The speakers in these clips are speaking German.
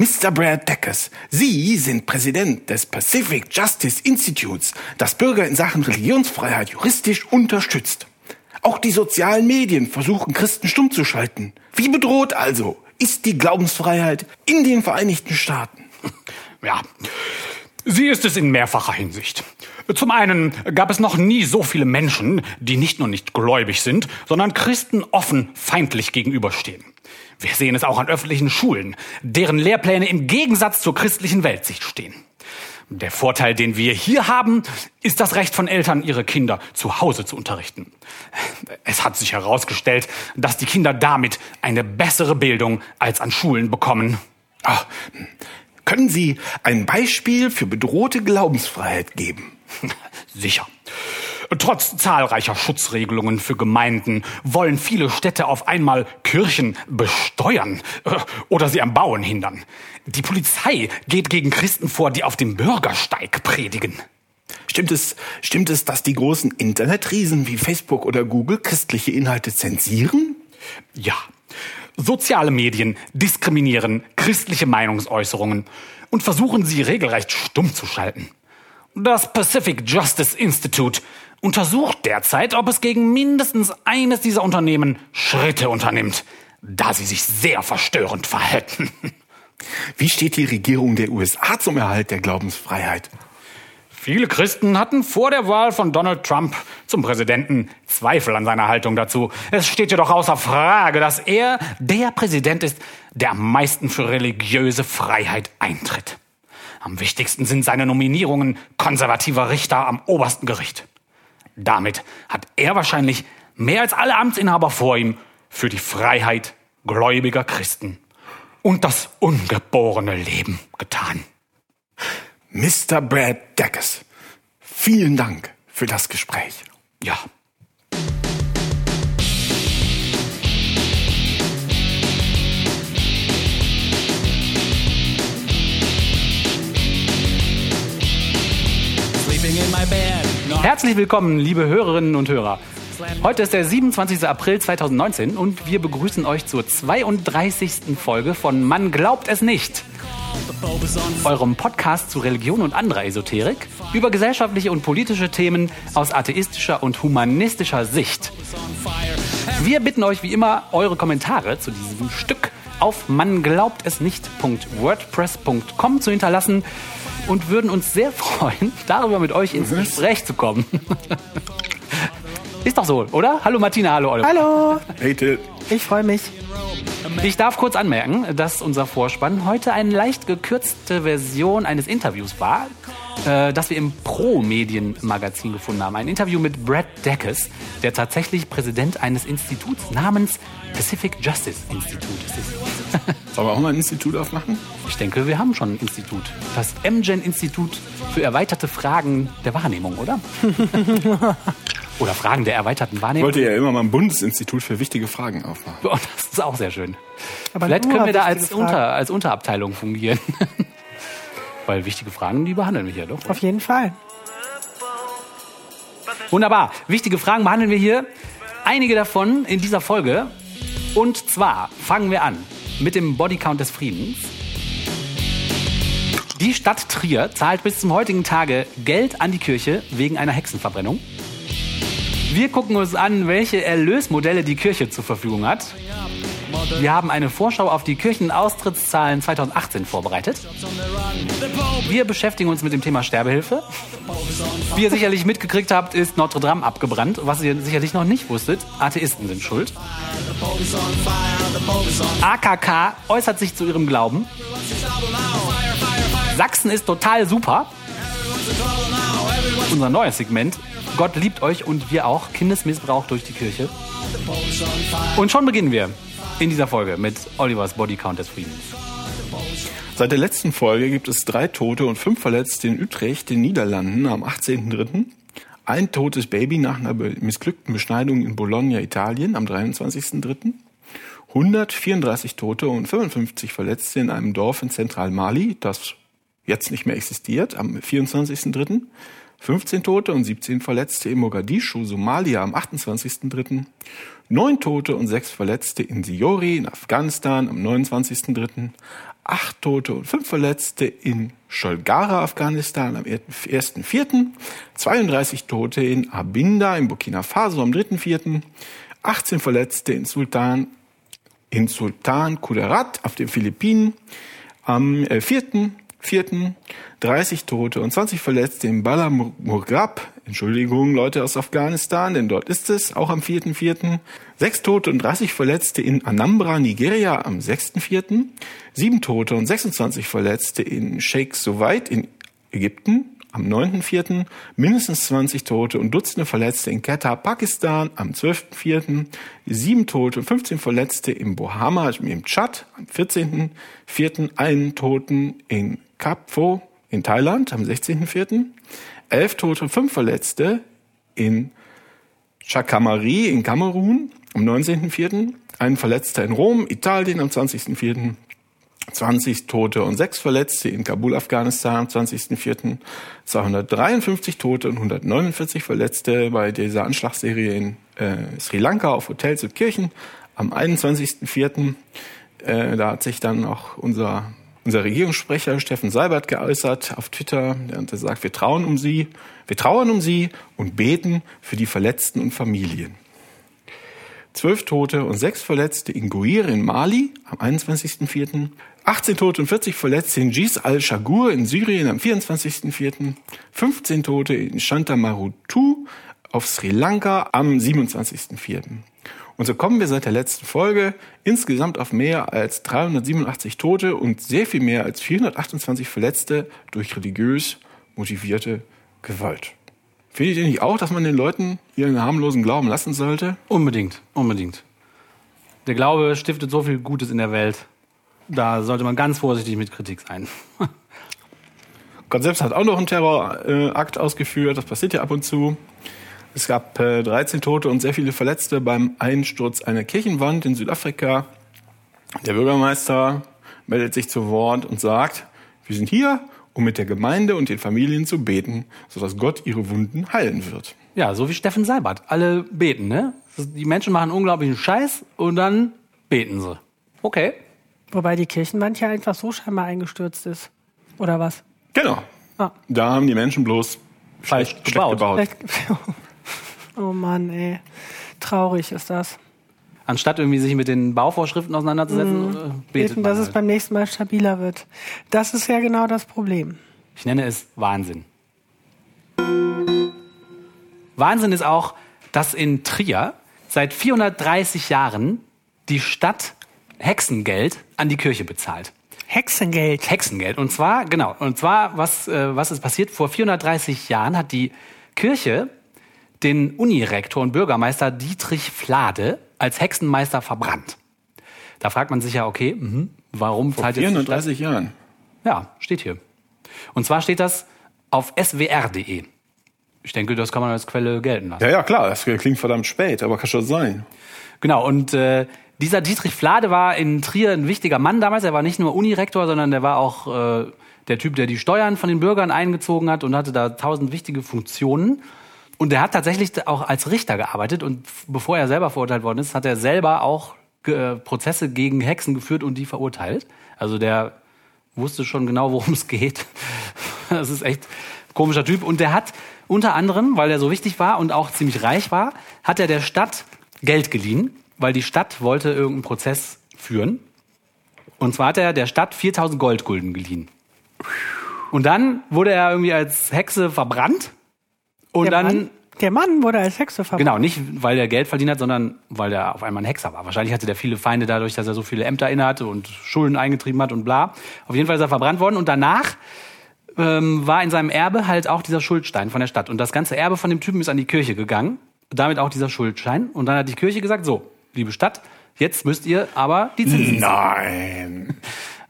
Mr. Brad Deckers, Sie sind Präsident des Pacific Justice Institutes, das Bürger in Sachen Religionsfreiheit juristisch unterstützt. Auch die sozialen Medien versuchen Christen stumm zu schalten. Wie bedroht also ist die Glaubensfreiheit in den Vereinigten Staaten? Ja, sie ist es in mehrfacher Hinsicht. Zum einen gab es noch nie so viele Menschen, die nicht nur nicht gläubig sind, sondern Christen offen feindlich gegenüberstehen. Wir sehen es auch an öffentlichen Schulen, deren Lehrpläne im Gegensatz zur christlichen Weltsicht stehen. Der Vorteil, den wir hier haben, ist das Recht von Eltern, ihre Kinder zu Hause zu unterrichten. Es hat sich herausgestellt, dass die Kinder damit eine bessere Bildung als an Schulen bekommen. Ach, können Sie ein Beispiel für bedrohte Glaubensfreiheit geben? Sicher. Trotz zahlreicher Schutzregelungen für Gemeinden wollen viele Städte auf einmal Kirchen besteuern äh, oder sie am Bauen hindern. Die Polizei geht gegen Christen vor, die auf dem Bürgersteig predigen. Stimmt es, stimmt es, dass die großen Internetriesen wie Facebook oder Google christliche Inhalte zensieren? Ja. Soziale Medien diskriminieren christliche Meinungsäußerungen und versuchen sie regelrecht stumm zu schalten. Das Pacific Justice Institute untersucht derzeit, ob es gegen mindestens eines dieser Unternehmen Schritte unternimmt, da sie sich sehr verstörend verhalten. Wie steht die Regierung der USA zum Erhalt der Glaubensfreiheit? Viele Christen hatten vor der Wahl von Donald Trump zum Präsidenten Zweifel an seiner Haltung dazu. Es steht jedoch außer Frage, dass er der Präsident ist, der am meisten für religiöse Freiheit eintritt. Am wichtigsten sind seine Nominierungen konservativer Richter am obersten Gericht. Damit hat er wahrscheinlich mehr als alle Amtsinhaber vor ihm für die Freiheit gläubiger Christen und das ungeborene Leben getan. Mr. Brad Deckers, vielen Dank für das Gespräch. Ja. Herzlich willkommen, liebe Hörerinnen und Hörer. Heute ist der 27. April 2019 und wir begrüßen euch zur 32. Folge von Man glaubt es nicht. Eurem Podcast zu Religion und anderer Esoterik über gesellschaftliche und politische Themen aus atheistischer und humanistischer Sicht. Wir bitten euch wie immer, eure Kommentare zu diesem Stück auf manglaubtesnicht.wordpress.com zu hinterlassen und würden uns sehr freuen, darüber mit euch ins Gespräch zu kommen. Ist doch so, oder? Hallo Martina, hallo Oliver. Hallo. Hey Till. Ich freue mich. Ich darf kurz anmerken, dass unser Vorspann heute eine leicht gekürzte Version eines Interviews war, äh, das wir im Pro-Medien-Magazin gefunden haben. Ein Interview mit Brad Deckes, der tatsächlich Präsident eines Instituts namens Pacific Justice Institute ist. Sollen wir auch mal ein Institut aufmachen? Ich denke, wir haben schon ein Institut. Das MGen-Institut für erweiterte Fragen der Wahrnehmung, oder? oder Fragen der erweiterten Ich Wahrnehmung. wollte ja immer mal ein Bundesinstitut für wichtige Fragen aufmachen. Oh, das ist auch sehr schön. Aber Vielleicht können wir da als, Fragen. Unter, als Unterabteilung fungieren. Weil wichtige Fragen, die behandeln wir hier doch. Auf jeden Fall. Wunderbar. Wichtige Fragen behandeln wir hier. Einige davon in dieser Folge. Und zwar fangen wir an mit dem Bodycount des Friedens. Die Stadt Trier zahlt bis zum heutigen Tage Geld an die Kirche wegen einer Hexenverbrennung. Wir gucken uns an, welche Erlösmodelle die Kirche zur Verfügung hat. Wir haben eine Vorschau auf die Kirchenaustrittszahlen 2018 vorbereitet. Wir beschäftigen uns mit dem Thema Sterbehilfe. Wie ihr sicherlich mitgekriegt habt, ist Notre Dame abgebrannt. Was ihr sicherlich noch nicht wusstet, Atheisten sind schuld. AKK äußert sich zu ihrem Glauben. Sachsen ist total super. Unser neues Segment. Gott liebt euch und wir auch. Kindesmissbrauch durch die Kirche. Und schon beginnen wir in dieser Folge mit Olivers Bodycount des Friedens. Seit der letzten Folge gibt es drei Tote und fünf Verletzte in Utrecht, den Niederlanden, am 18.03. Ein totes Baby nach einer missglückten Beschneidung in Bologna, Italien, am 23.03. 134 Tote und 55 Verletzte in einem Dorf in Zentralmali, das jetzt nicht mehr existiert, am 24.03. 15 Tote und 17 Verletzte in Mogadischu, Somalia am 28.3., 9 Tote und 6 Verletzte in Siori in Afghanistan am 29.3., 8 Tote und 5 Verletzte in Sholgara, Afghanistan am 1.4., 32 Tote in Abinda in Burkina Faso am 3.4., 18 Verletzte in Sultan in Sultan Kudarat auf den Philippinen am 4. 4. 30 Tote und 20 Verletzte in Bala Murghab. Entschuldigung, Leute aus Afghanistan, denn dort ist es, auch am 4.4. Sechs Tote und 30 Verletzte in Anambra, Nigeria am 6.4. Sieben Tote und 26 Verletzte in Sheikh Soweit in Ägypten am 9.4., mindestens 20 Tote und Dutzende Verletzte in Quetta, Pakistan am 12.4., sieben Tote und 15 Verletzte in Bohama im Tschad am 14.4., einen Toten in Kap Pho in Thailand am 16.4., elf Tote fünf Verletzte in Chakamari in Kamerun am 19.4., ein Verletzter in Rom, Italien am 20.4., 20 Tote und 6 Verletzte in Kabul, Afghanistan am 20.04., 253 Tote und 149 Verletzte bei dieser Anschlagsserie in äh, Sri Lanka auf Hotels und Kirchen am 21.04. Äh, da hat sich dann auch unser, unser Regierungssprecher Steffen Seibert geäußert auf Twitter. Der sagt, wir trauen um sie, wir trauern um sie und beten für die Verletzten und Familien. Zwölf Tote und sechs Verletzte in Guir in Mali am 21.04. 18 Tote und 40 Verletzte in Jis al-Shagur in Syrien am 24.04. 15 Tote in Shantamarutu auf Sri Lanka am 27.04. Und so kommen wir seit der letzten Folge insgesamt auf mehr als 387 Tote und sehr viel mehr als 428 Verletzte durch religiös motivierte Gewalt. Findet ihr nicht auch, dass man den Leuten ihren harmlosen Glauben lassen sollte? Unbedingt, unbedingt. Der Glaube stiftet so viel Gutes in der Welt. Da sollte man ganz vorsichtig mit Kritik sein. Gott selbst hat auch noch einen Terrorakt ausgeführt. Das passiert ja ab und zu. Es gab 13 Tote und sehr viele Verletzte beim Einsturz einer Kirchenwand in Südafrika. Der Bürgermeister meldet sich zu Wort und sagt, wir sind hier, um mit der Gemeinde und den Familien zu beten, sodass Gott ihre Wunden heilen wird. Ja, so wie Steffen Seibert. Alle beten, ne? Die Menschen machen unglaublichen Scheiß und dann beten sie. Okay. Wobei die Kirchenwand ja einfach so scheinbar eingestürzt ist. Oder was? Genau. Ah. Da haben die Menschen bloß falsch gebaut. gebaut. oh Mann, ey. Traurig ist das. Anstatt irgendwie sich mit den Bauvorschriften auseinanderzusetzen, mhm. betet beten, dass halt. es beim nächsten Mal stabiler wird. Das ist ja genau das Problem. Ich nenne es Wahnsinn. Wahnsinn ist auch, dass in Trier seit 430 Jahren die Stadt Hexengeld an die Kirche bezahlt. Hexengeld. Hexengeld. Und zwar, genau, und zwar, was, äh, was ist passiert? Vor 430 Jahren hat die Kirche den Unirektor und Bürgermeister Dietrich Flade als Hexenmeister verbrannt. Da fragt man sich ja, okay, mh, warum Vor 430 Jahren? Ja, steht hier. Und zwar steht das auf swr.de. Ich denke, das kann man als Quelle gelten lassen. Ja, ja, klar, das klingt verdammt spät, aber kann schon sein. Genau, und äh, dieser Dietrich Flade war in Trier ein wichtiger Mann damals. Er war nicht nur Unirektor, sondern der war auch äh, der Typ, der die Steuern von den Bürgern eingezogen hat und hatte da tausend wichtige Funktionen. Und er hat tatsächlich auch als Richter gearbeitet und bevor er selber verurteilt worden ist, hat er selber auch äh, Prozesse gegen Hexen geführt und die verurteilt. Also der wusste schon genau, worum es geht. Das ist echt komischer Typ. Und der hat unter anderem, weil er so wichtig war und auch ziemlich reich war, hat er der Stadt Geld geliehen weil die Stadt wollte irgendeinen Prozess führen. Und zwar hat er der Stadt 4000 Goldgulden geliehen. Und dann wurde er irgendwie als Hexe verbrannt. Und der dann. Mann, der Mann wurde als Hexe verbrannt. Genau, nicht weil er Geld verdient hat, sondern weil er auf einmal ein Hexer war. Wahrscheinlich hatte der viele Feinde dadurch, dass er so viele Ämter innehatte und Schulden eingetrieben hat und bla. Auf jeden Fall ist er verbrannt worden. Und danach ähm, war in seinem Erbe halt auch dieser Schuldstein von der Stadt. Und das ganze Erbe von dem Typen ist an die Kirche gegangen. Damit auch dieser Schuldschein. Und dann hat die Kirche gesagt, so, liebe Stadt, jetzt müsst ihr aber die Zinsen Nein.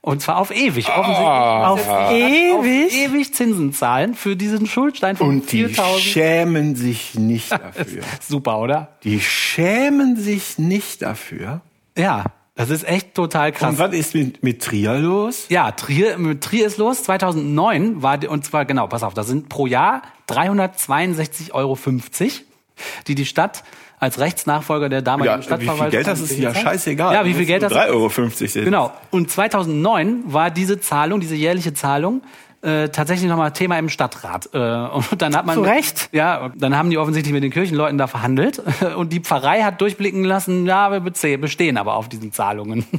Und zwar auf ewig, offensichtlich. Ah, auf ja. ewig? Auf ewig Zinsen zahlen für diesen Schuldstein von Und die 4000. schämen sich nicht dafür. Super, oder? Die schämen sich nicht dafür. Ja. Das ist echt total krass. Und was ist mit, mit Trier los? Ja, Trier, mit Trier ist los. 2009 war, die- und zwar genau, pass auf, das sind pro Jahr 362,50 Euro, die die Stadt als Rechtsnachfolger der damaligen Ja, wie Stadtverwaltung. viel Geld das ist ja scheißegal. Ja, wie viel Geld das 3,50 Euro sind. Genau. Und 2009 war diese Zahlung, diese jährliche Zahlung, äh, tatsächlich nochmal Thema im Stadtrat. Äh, und dann hat man Zu Recht. Ja, und dann haben die offensichtlich mit den Kirchenleuten da verhandelt und die Pfarrei hat durchblicken lassen, ja, wir bestehen aber auf diesen Zahlungen.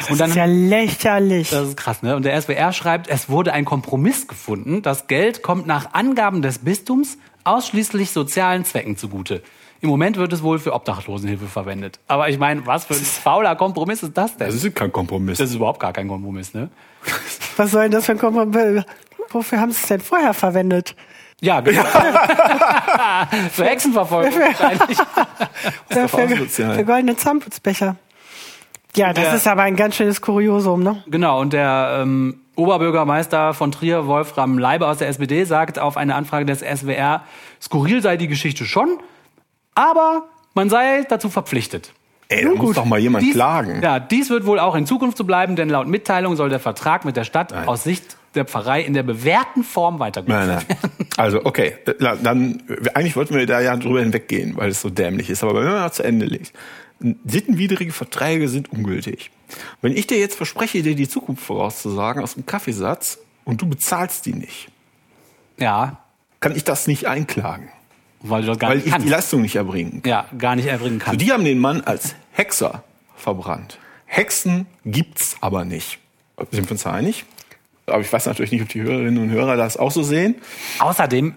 Das und dann ist ja lächerlich. das ist krass, ne? Und der SWR schreibt, es wurde ein Kompromiss gefunden. Das Geld kommt nach Angaben des Bistums ausschließlich sozialen Zwecken zugute. Im Moment wird es wohl für Obdachlosenhilfe verwendet. Aber ich meine, was für ein fauler Kompromiss ist das denn? Das ist kein Kompromiss. Das ist überhaupt gar kein Kompromiss, ne? Was soll denn das für ein Kompromiss? Wofür haben sie es denn vorher verwendet? Ja, genau. Für Hexenverfolgung wahrscheinlich. Oder für, für goldene Zahnputzbecher. Ja, das Ja. ist aber ein ganz schönes Kuriosum, ne? Genau, und der ähm, Oberbürgermeister von Trier, Wolfram Leiber aus der SPD, sagt auf eine Anfrage des SWR, skurril sei die Geschichte schon, aber man sei dazu verpflichtet. Ey, da muss doch mal jemand Dies, klagen. Ja, dies wird wohl auch in Zukunft so bleiben, denn laut Mitteilung soll der Vertrag mit der Stadt aus Sicht der Pfarrei in der bewährten Form weitergeführt Nein, nein. Also, okay. Na, Dann, eigentlich wollten wir da ja drüber hinweggehen, weil es so dämlich ist. Aber wenn man mal zu Ende legt. Sittenwidrige Verträge sind ungültig. Wenn ich dir jetzt verspreche, dir die Zukunft vorauszusagen aus dem Kaffeesatz und du bezahlst die nicht, Ja, kann ich das nicht einklagen, weil du das gar weil nicht ich kannst. die Leistung nicht erbringen kann. ja, gar nicht erbringen Also kannst. die haben den Mann als Hexer verbrannt. Hexen gibt's aber nicht. Sind wir uns da einig? Aber ich weiß natürlich nicht, ob die Hörerinnen und Hörer das auch so sehen. Außerdem,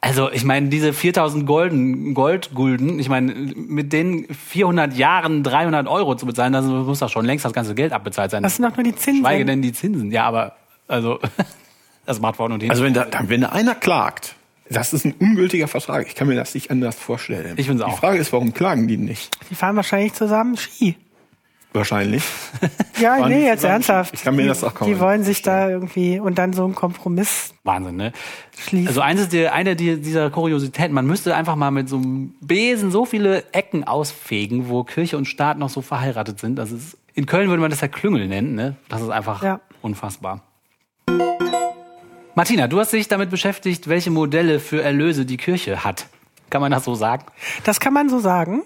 also ich meine, diese 4000 Golden, Goldgulden, ich meine, mit den 400 Jahren 300 Euro zu bezahlen, das muss doch schon längst das ganze Geld abbezahlt sein. Das sind doch nur die Zinsen. Schweige denn die Zinsen. Ja, aber, also, das macht vorne und hinten. Also wenn da, wenn da einer klagt, das ist ein ungültiger Vertrag. Ich kann mir das nicht anders vorstellen. Ich find's auch. Die Frage ist, warum klagen die nicht? Die fahren wahrscheinlich zusammen Ski. Wahrscheinlich. Ja, Fahren nee, jetzt ernsthaft. Ich kann mir die, das auch kaum Die wollen sich da irgendwie und dann so einen Kompromiss Wahnsinn, ne? schließen. Also eines der, eine die- dieser Kuriositäten, man müsste einfach mal mit so einem Besen so viele Ecken ausfegen, wo Kirche und Staat noch so verheiratet sind. Das ist, in Köln würde man das ja Klüngel nennen, ne? Das ist einfach Ja. unfassbar. Martina, du hast dich damit beschäftigt, welche Modelle für Erlöse die Kirche hat. Kann man das so sagen? Das kann man so sagen.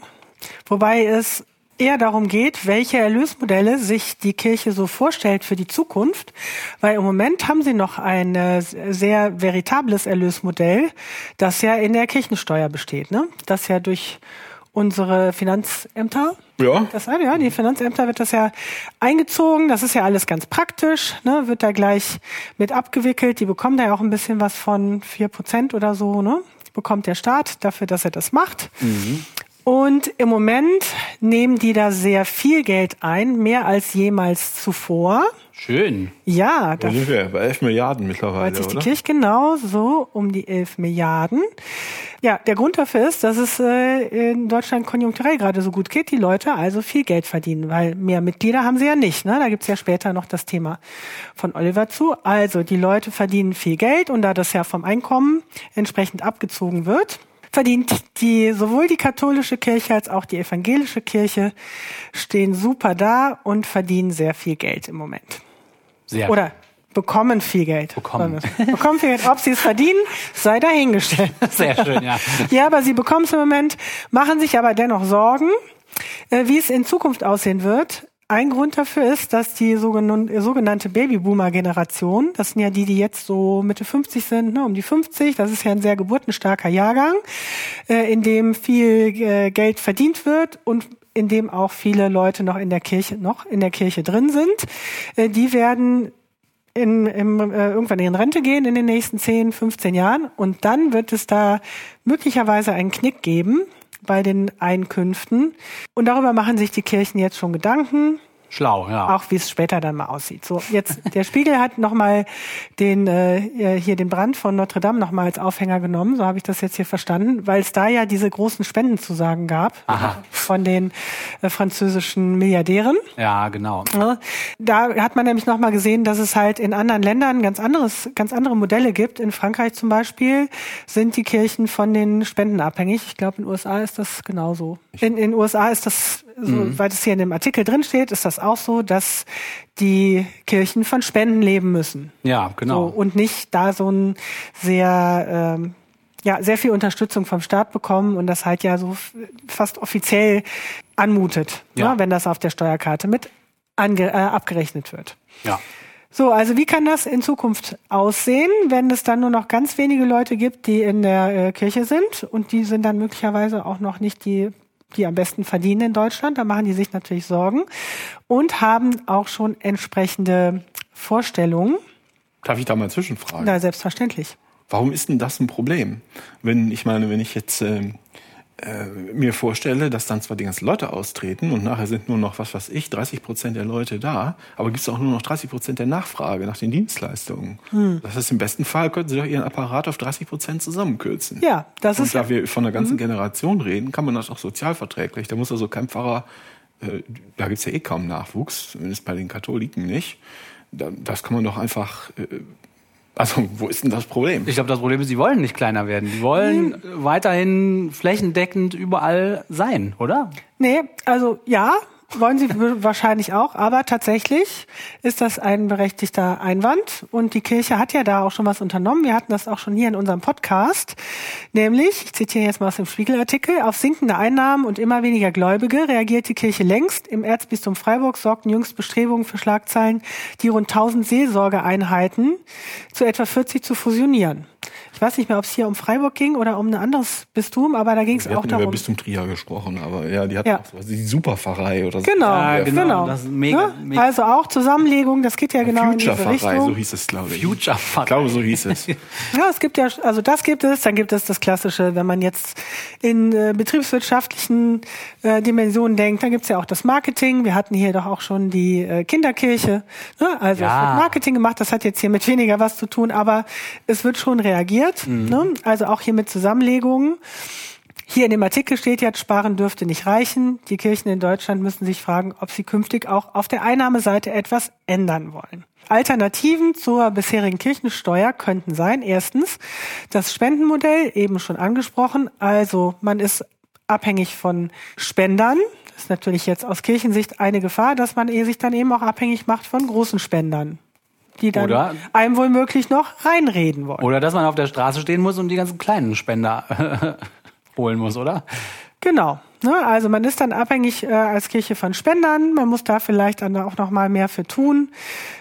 Wobei es eher darum geht, welche Erlösmodelle sich die Kirche so vorstellt für die Zukunft. Weil im Moment haben sie noch ein äh, sehr veritables Erlösmodell, das ja in der Kirchensteuer besteht. Ne? Das ja durch unsere Finanzämter Ja. das ja, die Finanzämter wird das ja eingezogen. Das ist ja alles ganz praktisch, ne? Wird da gleich mit abgewickelt. Die bekommen da ja auch ein bisschen was von vier Prozent oder so, ne? Bekommt der Staat dafür, dass er das macht. Und im Moment nehmen die da sehr viel Geld ein, mehr als jemals zuvor. Schön. Ja, Da da sind wir bei 11 Milliarden mittlerweile, sich die oder? Kirche genau so um die 11 Milliarden. Ja, der Grund dafür ist, dass es äh, in Deutschland konjunkturell gerade so gut geht, die Leute also viel Geld verdienen, weil mehr Mitglieder haben sie ja nicht. Ne? Da gibt's ja später noch das Thema von Oliver zu. Also die Leute verdienen viel Geld und da das ja vom Einkommen entsprechend abgezogen wird, verdient die sowohl die katholische Kirche als auch die evangelische Kirche stehen super da und verdienen sehr viel Geld im Moment. Sehr. Oder bekommen viel Geld. Bekommen. Bekommen viel Geld. Ob sie es verdienen, sei dahingestellt. Sehr schön, ja. Ja, aber sie bekommen es im Moment, machen sich aber dennoch Sorgen, äh, wie es in Zukunft aussehen wird. Ein Grund dafür ist, dass die äh, sogenannte Babyboomer-Generation, das sind ja die, die jetzt so Mitte 50 sind, ne, um die 50, das ist ja ein sehr geburtenstarker Jahrgang, äh, in dem viel Geld verdient wird und in dem auch viele Leute noch in der Kirche, noch in der Kirche drin sind. Äh, die werden in, im, äh, irgendwann in Rente gehen in den nächsten 10, 15 Jahren. Und dann wird es da möglicherweise einen Knick geben bei den Einkünften. Und darüber machen sich die Kirchen jetzt schon Gedanken. Schlau, ja. Auch wie es später dann mal aussieht. So, jetzt der Spiegel hat nochmal den äh, hier den Brand von Notre Dame nochmal als Aufhänger genommen, so habe ich das jetzt hier verstanden, weil es da ja diese großen Spendenzusagen gab Aha. von den äh, französischen Milliardären. Ja, genau. Da hat man nämlich nochmal gesehen, dass es halt in anderen Ländern ganz anderes, ganz andere Modelle gibt. In Frankreich zum Beispiel sind die Kirchen von den Spenden abhängig. Ich glaube, in den USA ist das genauso. In den USA ist das soweit es hier in dem Artikel drin steht, ist das auch so, dass die Kirchen von Spenden leben müssen. Ja, genau. So, und nicht da so ein sehr, ähm, ja, sehr viel Unterstützung vom Staat bekommen und das halt ja so fast offiziell anmutet, Ja. ne, wenn das auf der Steuerkarte mit ange äh, abgerechnet wird. ja. So, also wie kann das in Zukunft aussehen, wenn es dann nur noch ganz wenige Leute gibt, die in der äh, Kirche sind und die sind dann möglicherweise auch noch nicht die, die am besten verdienen in Deutschland. Da machen die sich natürlich Sorgen und haben auch schon entsprechende Vorstellungen. Darf ich da mal zwischenfragen? Na, selbstverständlich. Warum ist denn das ein Problem? Wenn, ich meine, wenn ich jetzt ähm, äh, mir vorstelle, dass dann zwar die ganzen Leute austreten und nachher sind nur noch, was weiß ich, 30 Prozent der Leute da, aber gibt es auch nur noch 30 Prozent der Nachfrage nach den Dienstleistungen. Das heißt, im besten Fall könnten sie doch ihren Apparat auf 30 Prozent zusammenkürzen. Ja, das und ist da wir von einer ganzen Generation reden, kann man das auch sozialverträglich. Da muss also kein Pfarrer, äh, da gibt's ja eh kaum Nachwuchs, zumindest bei den Katholiken nicht. Da, das kann man doch einfach, äh, also wo ist denn das Problem? Ich glaube, das Problem ist, sie wollen nicht kleiner werden. Die wollen äh, weiterhin flächendeckend überall sein, oder? Nee, also ja, wollen sie wahrscheinlich auch, aber tatsächlich ist das ein berechtigter Einwand und die Kirche hat ja da auch schon was unternommen. Wir hatten das auch schon hier in unserem Podcast, nämlich, ich zitiere jetzt mal aus dem Spiegelartikel, auf sinkende Einnahmen und immer weniger Gläubige reagiert die Kirche längst. Im Erzbistum Freiburg sorgten jüngst Bestrebungen für Schlagzeilen, die rund 1000 Seelsorgeeinheiten zu etwa 40 zu fusionieren. Ich weiß nicht mehr, ob es hier um Freiburg ging oder um ein anderes Bistum, aber da ging es Wir auch hatten über darum. Bistum Trier gesprochen, aber ja, die hat Ja. sowas, die Superpfarrei oder so. Genau, Ja, genau. genau. Das ist mega- Ne? mega- Also auch Zusammenlegung, das geht ja genau in diese Future-Pfarrei, so Richtung. hieß es, glaube ich. Future-Pfarrei. Ich glaube, so hieß es. Ja, es gibt ja, also das gibt es, dann gibt es das Klassische, wenn man jetzt in äh, betriebswirtschaftlichen äh, Dimensionen denkt, dann gibt es ja auch das Marketing. Wir hatten hier doch auch schon die äh, Kinderkirche. Ne? Also Ja. es wird Marketing gemacht, das hat jetzt hier mit weniger was zu tun, aber es wird schon reagiert. Ne? Also auch hier mit Zusammenlegungen. Hier in dem Artikel steht jetzt, sparen dürfte nicht reichen. Die Kirchen in Deutschland müssen sich fragen, ob sie künftig auch auf der Einnahmeseite etwas ändern wollen. Alternativen zur bisherigen Kirchensteuer könnten sein, erstens das Spendenmodell, eben schon angesprochen. Also man ist abhängig von Spendern. Das ist natürlich jetzt aus Kirchensicht eine Gefahr, dass man eh sich dann eben auch abhängig macht von großen Spendern, die dann Oder- einem womöglich noch reinreden wollen. Oder dass man auf der Straße stehen muss und die ganzen kleinen Spender holen muss, oder? Genau. Ne, also man ist dann abhängig äh, als Kirche von Spendern. Man muss da vielleicht dann auch noch mal mehr für tun.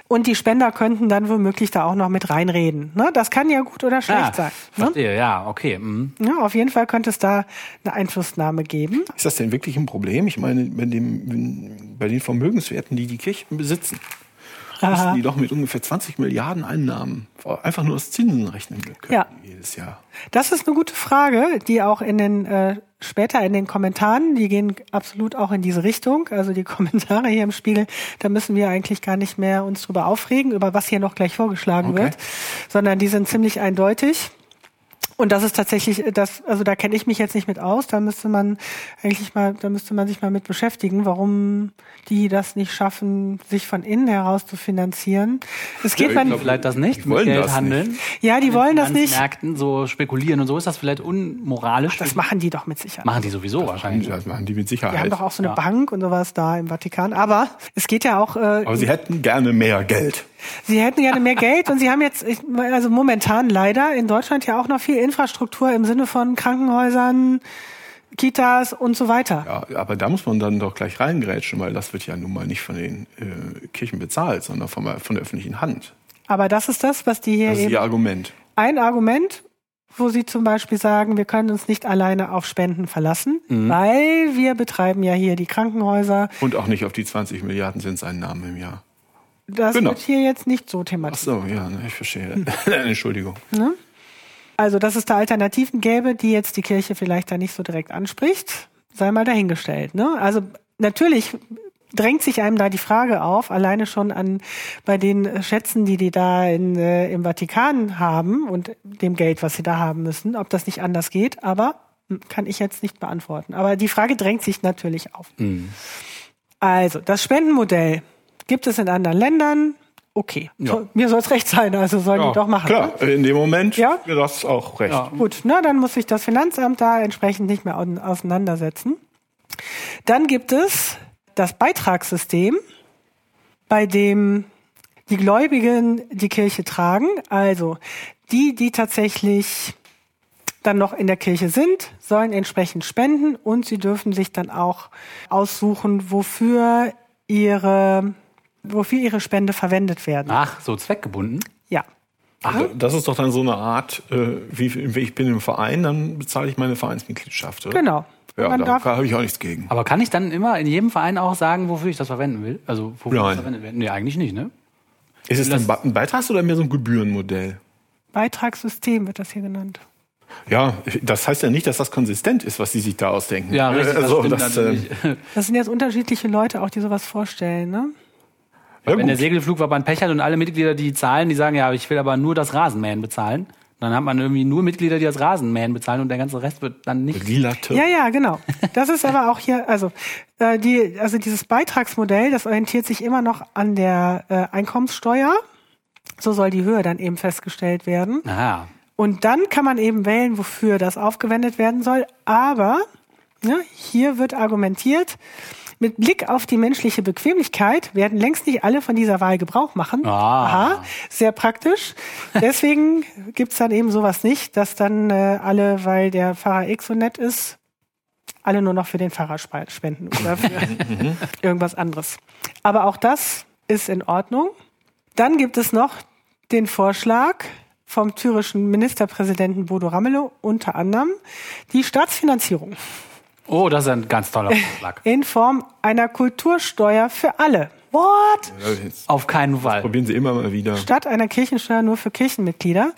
Und die Spender könnten dann womöglich da auch noch mit reinreden. Ne, das kann ja gut oder schlecht Ah, sein. Ne? verstehe, ja, okay. mhm. Ja, auf jeden Fall könnte es da eine Einflussnahme geben. Ist das denn wirklich ein Problem? Ich meine, bei, dem, bei den Vermögenswerten, die die Kirchen besitzen, müssen die doch mit ungefähr 20 Milliarden Einnahmen einfach nur aus Zinsen rechnen können Ja. jedes Jahr. Das ist eine gute Frage, die auch in den äh, später in den Kommentaren, die gehen absolut auch in diese Richtung. Also die Kommentare hier im Spiegel, da müssen wir eigentlich gar nicht mehr uns drüber aufregen, über was hier noch gleich vorgeschlagen Okay. wird, sondern die sind ziemlich eindeutig. Und das ist tatsächlich, das, also da kenne ich mich jetzt nicht mit aus. Da müsste man eigentlich mal, da müsste man sich mal mit beschäftigen, warum die das nicht schaffen, sich von innen heraus zu finanzieren. Es geht ich man, glaub, Vielleicht das nicht, Die wollen mit Geld das handeln. ja, die wollen das nicht. Finanzmärkten so spekulieren und so ist das vielleicht unmoralisch. Das machen die doch mit Sicherheit. machen die sowieso wahrscheinlich. Das machen die mit Die haben Sicherheit. doch auch so eine Ja. Bank und sowas da im Vatikan. Aber es geht ja auch, äh, Aber sie hätten gerne mehr Geld. Sie hätten gerne mehr Geld und sie haben jetzt, also momentan leider in Deutschland ja auch noch viel Infrastruktur im Sinne von Krankenhäusern, Kitas und so weiter. Ja, aber da muss man dann doch gleich reingrätschen, weil das wird ja nun mal nicht von den äh, Kirchen bezahlt, sondern von, von der öffentlichen Hand. Aber das ist das, was die hier Das ist eben, ihr Argument. ein Argument, wo sie zum Beispiel sagen, wir können uns nicht alleine auf Spenden verlassen, Mhm. weil wir betreiben ja hier die Krankenhäuser. Und auch nicht auf die 20 Milliarden Zinseinnahmen im Jahr. Das Genau. wird hier jetzt nicht so Ach thematisiert. so, ja, ne, ich verstehe. Entschuldigung. Also, dass es da Alternativen gäbe, die jetzt die Kirche vielleicht da nicht so direkt anspricht, sei mal dahingestellt. Ne? Also natürlich drängt sich einem da die Frage auf, alleine schon an bei den Schätzen, die die da in, äh, im Vatikan haben und dem Geld, was sie da haben müssen, ob das nicht anders geht. Aber hm, kann ich jetzt nicht beantworten. Aber die Frage drängt sich natürlich auf. Also, das Spendenmodell gibt es in anderen Ländern. Okay, so, mir soll es recht sein, also sollen die doch machen. Klar, in dem Moment Ja. ja. das auch recht. Ja. Gut, na, dann muss sich das Finanzamt da entsprechend nicht mehr au- auseinandersetzen. Dann gibt es das Beitragssystem, bei dem die Gläubigen die Kirche tragen. Also die, die tatsächlich dann noch in der Kirche sind, sollen entsprechend spenden und sie dürfen sich dann auch aussuchen, wofür ihre, wofür ihre Spende verwendet werden. Ach, so zweckgebunden? Ja. Ach, das ist doch dann so eine Art, äh, wie ich bin im Verein, dann bezahle ich meine Vereinsmitgliedschaft, oder? Genau. Ja, Man da habe ich auch nichts gegen. Aber kann ich dann immer in jedem Verein auch sagen, wofür ich das verwenden will? Also wofür Nein. das verwendet werden? Nee, eigentlich nicht, ne? Ist es das- dann ein Beitrags- oder mehr so ein Gebührenmodell? Beitragssystem wird das hier genannt. Ja, das heißt ja nicht, dass das konsistent ist, was sie sich da ausdenken. Ja, richtig, das Also, das, äh. Das sind jetzt unterschiedliche Leute auch, die sowas vorstellen, ne? Ja, Wenn der gut. Segelflugverband Pech hat und alle Mitglieder, die zahlen, die sagen, ja, ich will aber nur das Rasenmähen bezahlen, dann hat man irgendwie nur Mitglieder, die das Rasenmähen bezahlen und der ganze Rest wird dann nicht. Lila. Ja, ja, genau. Das ist aber auch hier, also äh, die, also dieses Beitragsmodell, das orientiert sich immer noch an der äh, Einkommenssteuer. So soll die Höhe dann eben festgestellt werden. Aha. Und dann kann man eben wählen, wofür das aufgewendet werden soll. Aber ne, hier wird argumentiert, mit Blick auf die menschliche Bequemlichkeit werden längst nicht alle von dieser Wahl Gebrauch machen. Ah. Aha, sehr praktisch. Deswegen gibt's dann eben sowas nicht, dass dann äh, alle, weil der Pfarrer X so nett ist, alle nur noch für den Pfarrer spe- spenden oder für irgendwas anderes. Aber auch das ist in Ordnung. Dann gibt es noch den Vorschlag vom thürischen Ministerpräsidenten Bodo Ramelow unter anderem die Staatsfinanzierung Oh, das ist ein ganz toller Vorschlag. in Form einer Kultursteuer für alle. What? Ja, jetzt Auf keinen Fall. probieren sie immer mal wieder. Statt einer Kirchensteuer nur für Kirchenmitglieder.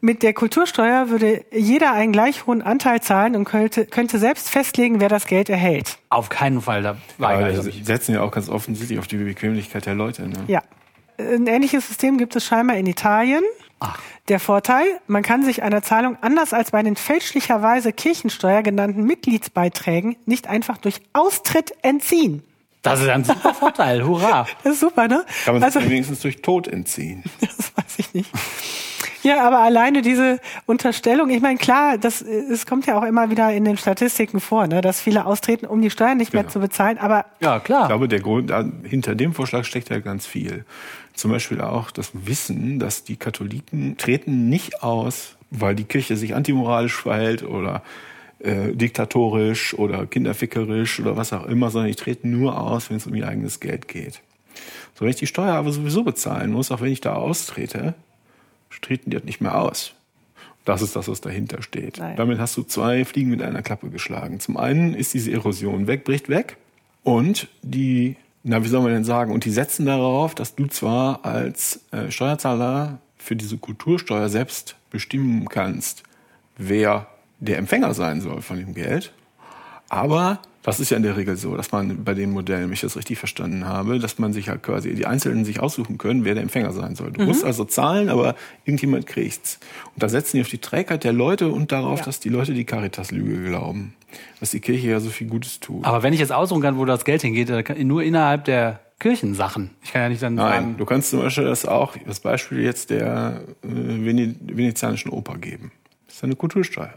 Mit der Kultursteuer würde jeder einen gleich hohen Anteil zahlen und könnte, könnte selbst festlegen, wer das Geld erhält. Auf keinen Fall. Da war Aber ich sie nicht. setzen ja auch ganz offensichtlich auf die Bequemlichkeit der Leute. Ne? Ja. Ein ähnliches System gibt es scheinbar in Italien. Der Vorteil, man kann sich einer Zahlung anders als bei den fälschlicherweise Kirchensteuer genannten Mitgliedsbeiträgen nicht einfach durch Austritt entziehen. Das ist ein super Vorteil. Hurra. Das ist super, ne? Kann man Also, sich wenigstens durch Tod entziehen. das weiß ich nicht. Ja, aber alleine diese Unterstellung, ich meine, klar, das, es kommt ja auch immer wieder in den Statistiken vor, ne, dass viele austreten, um die Steuern nicht mehr Genau. zu bezahlen, aber Ja, Ich klar. glaube, der Grund äh, hinter dem Vorschlag steckt ja ganz viel. Zum Beispiel auch das Wissen, dass die Katholiken treten nicht aus, weil die Kirche sich antimoralisch verhält oder äh, diktatorisch oder kinderfickerisch oder was auch immer, sondern die treten nur aus, wenn es um ihr eigenes Geld geht. So, wenn ich die Steuer aber sowieso bezahlen muss, auch wenn ich da austrete, treten die halt nicht mehr aus. Das ist das, was dahinter steht. Nein. Damit hast du zwei Fliegen mit einer Klappe geschlagen. Zum einen ist diese Erosion weg, bricht weg. Und die, na, wie soll man denn sagen, und die setzen darauf, dass du zwar als äh, Steuerzahler für diese Kultursteuer selbst bestimmen kannst, wer der Empfänger sein soll von dem Geld. Aber das ist ja in der Regel so, dass man bei den Modellen, wenn ich das richtig verstanden habe, dass man sich halt quasi, die Einzelnen sich aussuchen können, wer der Empfänger sein soll. Du musst also zahlen, aber irgendjemand kriegt's. Und da setzen die auf die Trägheit der Leute und darauf, dass die Leute die Caritas-Lüge glauben. Dass die Kirche ja so viel Gutes tut. Aber wenn ich jetzt aussuchen kann, wo das Geld hingeht, dann kann- nur innerhalb der Kirchensachen. Ich kann ja nicht dann Nein, sagen, du kannst zum Beispiel das auch, das Beispiel jetzt der äh, Vene venezianischen Oper geben. Das ist eine Kultursteuer.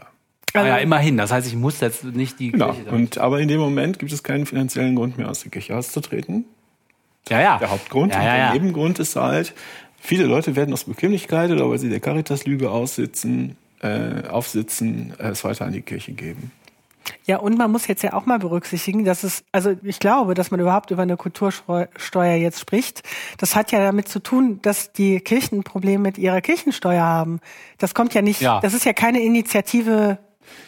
Ah, ja, immerhin. Das heißt, ich muss jetzt nicht die Genau. Kirche damit- Und, aber in dem Moment gibt es keinen finanziellen Grund mehr, aus der Kirche auszutreten. ja, ja. Der Hauptgrund. Ja, und ja, der ja. Nebengrund ist halt, viele Leute werden aus Bequemlichkeit oder weil sie der Caritas-Lüge aussitzen, äh, aufsitzen, äh, es weiter an die Kirche geben. Ja, und man muss jetzt ja auch mal berücksichtigen, dass es, also ich glaube, dass man überhaupt über eine Kultursteuer jetzt spricht. Das hat ja damit zu tun, dass die Kirchen ein Problem mit ihrer Kirchensteuer haben. Das kommt ja nicht, Ja. das ist ja keine Initiative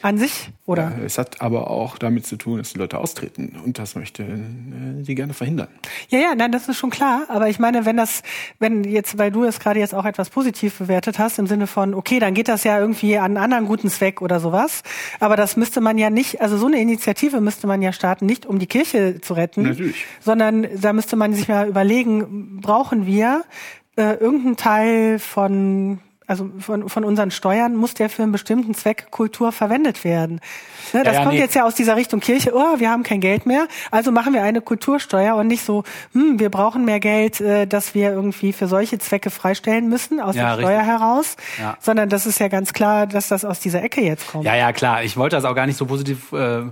an sich, oder? Es hat aber auch damit zu tun, dass die Leute austreten und das möchte äh, die gerne verhindern. Ja, ja, nein, das ist schon klar. Aber ich meine, wenn das, wenn jetzt, weil du es gerade jetzt auch etwas positiv bewertet hast, im Sinne von, okay, dann geht das ja irgendwie an einen anderen guten Zweck oder sowas. Aber das müsste man ja nicht, also so eine Initiative müsste man ja starten, nicht um die Kirche zu retten, Natürlich. sondern da müsste man sich mal überlegen, brauchen wir äh, irgendeinen Teil von also von, von unseren Steuern muss der für einen bestimmten Zweck Kultur verwendet werden. Ne, das ja, kommt nee. jetzt ja aus dieser Richtung Kirche, oh, wir haben kein Geld mehr, also machen wir eine Kultursteuer und nicht so, hm, wir brauchen mehr Geld, äh, dass wir irgendwie für solche Zwecke freistellen müssen aus Ja, der richtig. Steuer heraus, Ja. sondern das ist ja ganz klar, dass das aus dieser Ecke jetzt kommt. Ja, ja, klar. Ich wollte das auch gar nicht so positiv äh,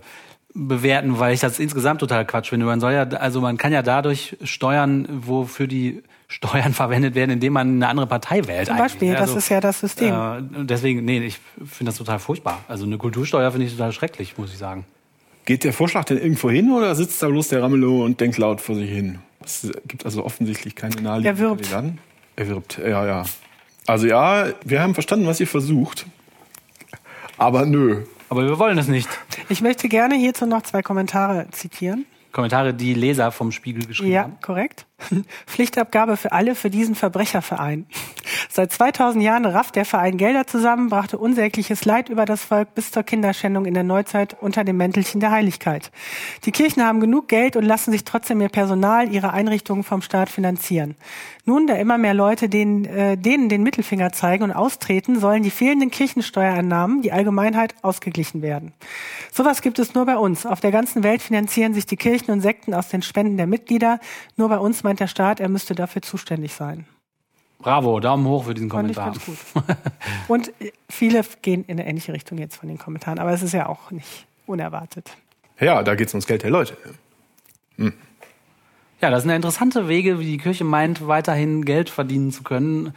bewerten, weil ich das insgesamt total Quatsch finde. Man soll ja, also man kann ja dadurch steuern, wofür die Steuern verwendet werden, indem man eine andere Partei wählt. Zum Beispiel, eigentlich. das ist ja das System. Äh, deswegen, nee, ich finde das total furchtbar. Also eine Kultursteuer finde ich total schrecklich, muss ich sagen. Geht der Vorschlag denn irgendwo hin oder sitzt da bloß der Ramelow und denkt laut vor sich hin? Es gibt also offensichtlich keine naheliegenden Er wirbt. Kandidaten. Er wirbt, ja, ja. Also ja, wir haben verstanden, was ihr versucht. Aber nö. Aber wir wollen es nicht. Ich möchte gerne hierzu noch zwei Kommentare zitieren. Kommentare, die Leser vom Spiegel geschrieben Ja, haben. korrekt. Pflichtabgabe für alle für diesen Verbrecherverein. Seit 2000 Jahren rafft der Verein Gelder zusammen, brachte unsägliches Leid über das Volk bis zur Kinderschändung in der Neuzeit unter dem Mäntelchen der Heiligkeit. Die Kirchen haben genug Geld und lassen sich trotzdem ihr Personal, ihre Einrichtungen vom Staat finanzieren. Nun, da immer mehr Leute denen, äh, denen den Mittelfinger zeigen und austreten, sollen die fehlenden Kirchensteuereinnahmen die Allgemeinheit ausgeglichen werden. Sowas gibt es nur bei uns. Auf der ganzen Welt finanzieren sich die Kirchen und Sekten aus den Spenden der Mitglieder. Nur bei uns meint der Staat, er müsste dafür zuständig sein. Bravo, Daumen hoch für diesen Fand ich Kommentar. ganz gut. Und viele gehen in eine ähnliche Richtung jetzt von den Kommentaren, aber es ist ja auch nicht unerwartet. Ja, da geht's ums Geld der Leute. Ja, das sind ja interessante Wege, wie die Kirche meint, weiterhin Geld verdienen zu können,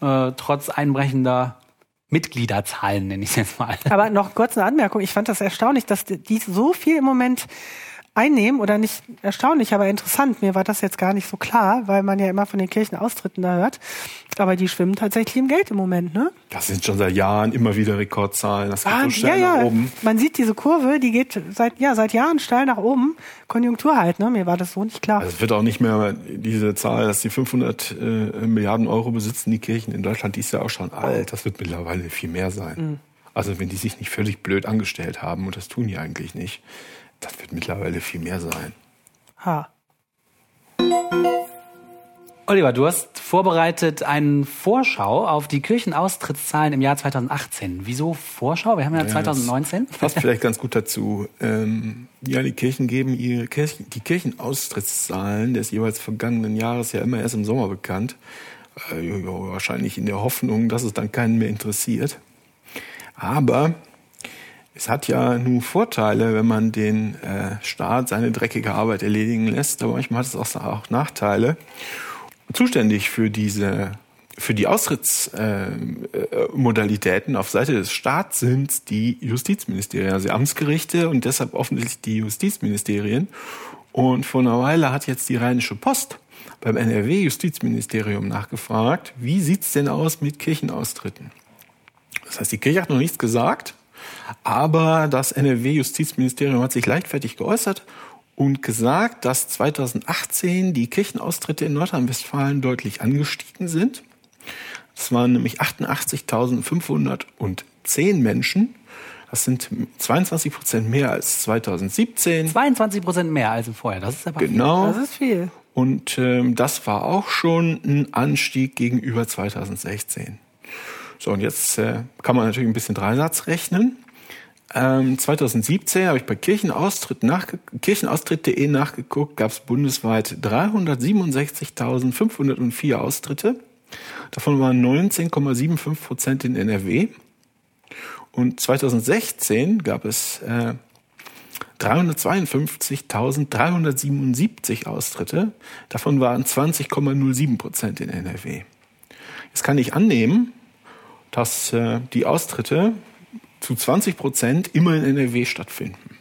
äh, trotz einbrechender Mitgliederzahlen, nenne ich es jetzt mal. Aber noch kurz eine Anmerkung. Ich fand das erstaunlich, dass die so viel im Moment einnehmen oder nicht erstaunlich, aber interessant. Mir war das jetzt gar nicht so klar, weil man ja immer von den Kirchenaustritten da hört. Aber die schwimmen tatsächlich im Geld im Moment, ne? Das sind schon seit Jahren immer wieder Rekordzahlen. Das geht Ah, so ja, schnell nach ja. oben. Man sieht diese Kurve, die geht seit, ja, seit Jahren steil nach oben. Konjunktur halt, ne? Mir war das so nicht klar. Also es wird auch nicht mehr diese Zahl, dass die 500 äh, Milliarden Euro besitzen, die Kirchen in Deutschland, die ist ja auch schon alt. Das wird mittlerweile viel mehr sein. Mhm. Also wenn die sich nicht völlig blöd angestellt haben, und das tun die eigentlich nicht, das wird mittlerweile viel mehr sein. Ha. Oliver, du hast vorbereitet eine Vorschau auf die Kirchenaustrittszahlen im Jahr 2018. Wieso Vorschau? Wir haben ja, 2019. Das passt vielleicht ganz gut dazu. Ähm, ja, die Kirchen geben ihre Kirchen, die Kirchenaustrittszahlen des jeweils vergangenen Jahres ja immer erst im Sommer bekannt. Äh, ja, ja, wahrscheinlich in der Hoffnung, dass es dann keinen mehr interessiert. Aber es hat ja nun Vorteile, wenn man den äh, Staat seine dreckige Arbeit erledigen lässt, aber manchmal hat es auch, Nachteile. Zuständig für diese für die Austrittsmodalitäten äh, äh, auf Seite des Staats sind die Justizministerien, also die Amtsgerichte und deshalb offensichtlich die Justizministerien. Und vor einer Weile hat jetzt die Rheinische Post beim NRW-Justizministerium nachgefragt, wie sieht's denn aus mit Kirchenaustritten? Das heißt, die Kirche hat noch nichts gesagt, aber das NRW-Justizministerium hat sich leichtfertig geäußert und gesagt, dass 2018 die Kirchenaustritte in Nordrhein-Westfalen deutlich angestiegen sind. Das waren nämlich 88.510 Menschen. Das sind 22 Prozent mehr als 2017. 22 Prozent mehr als im Vorjahr. Das ist aber Genau. Das ist viel. Und ähm, das war auch schon ein Anstieg gegenüber 2016. So, und jetzt äh, kann man natürlich ein bisschen Dreisatz rechnen. Ähm, 2017 habe ich bei Kirchenaustritt nachge Kirchenaustritt.de nachgeguckt, gab es bundesweit 367.504 Austritte. Davon waren 19,75 Prozent in NRW. Und 2016 gab es äh, 352.377 Austritte. Davon waren 20,07 Prozent in NRW. Jetzt kann ich annehmen, dass äh, die Austritte zu 20 Prozent immer in NRW stattfinden.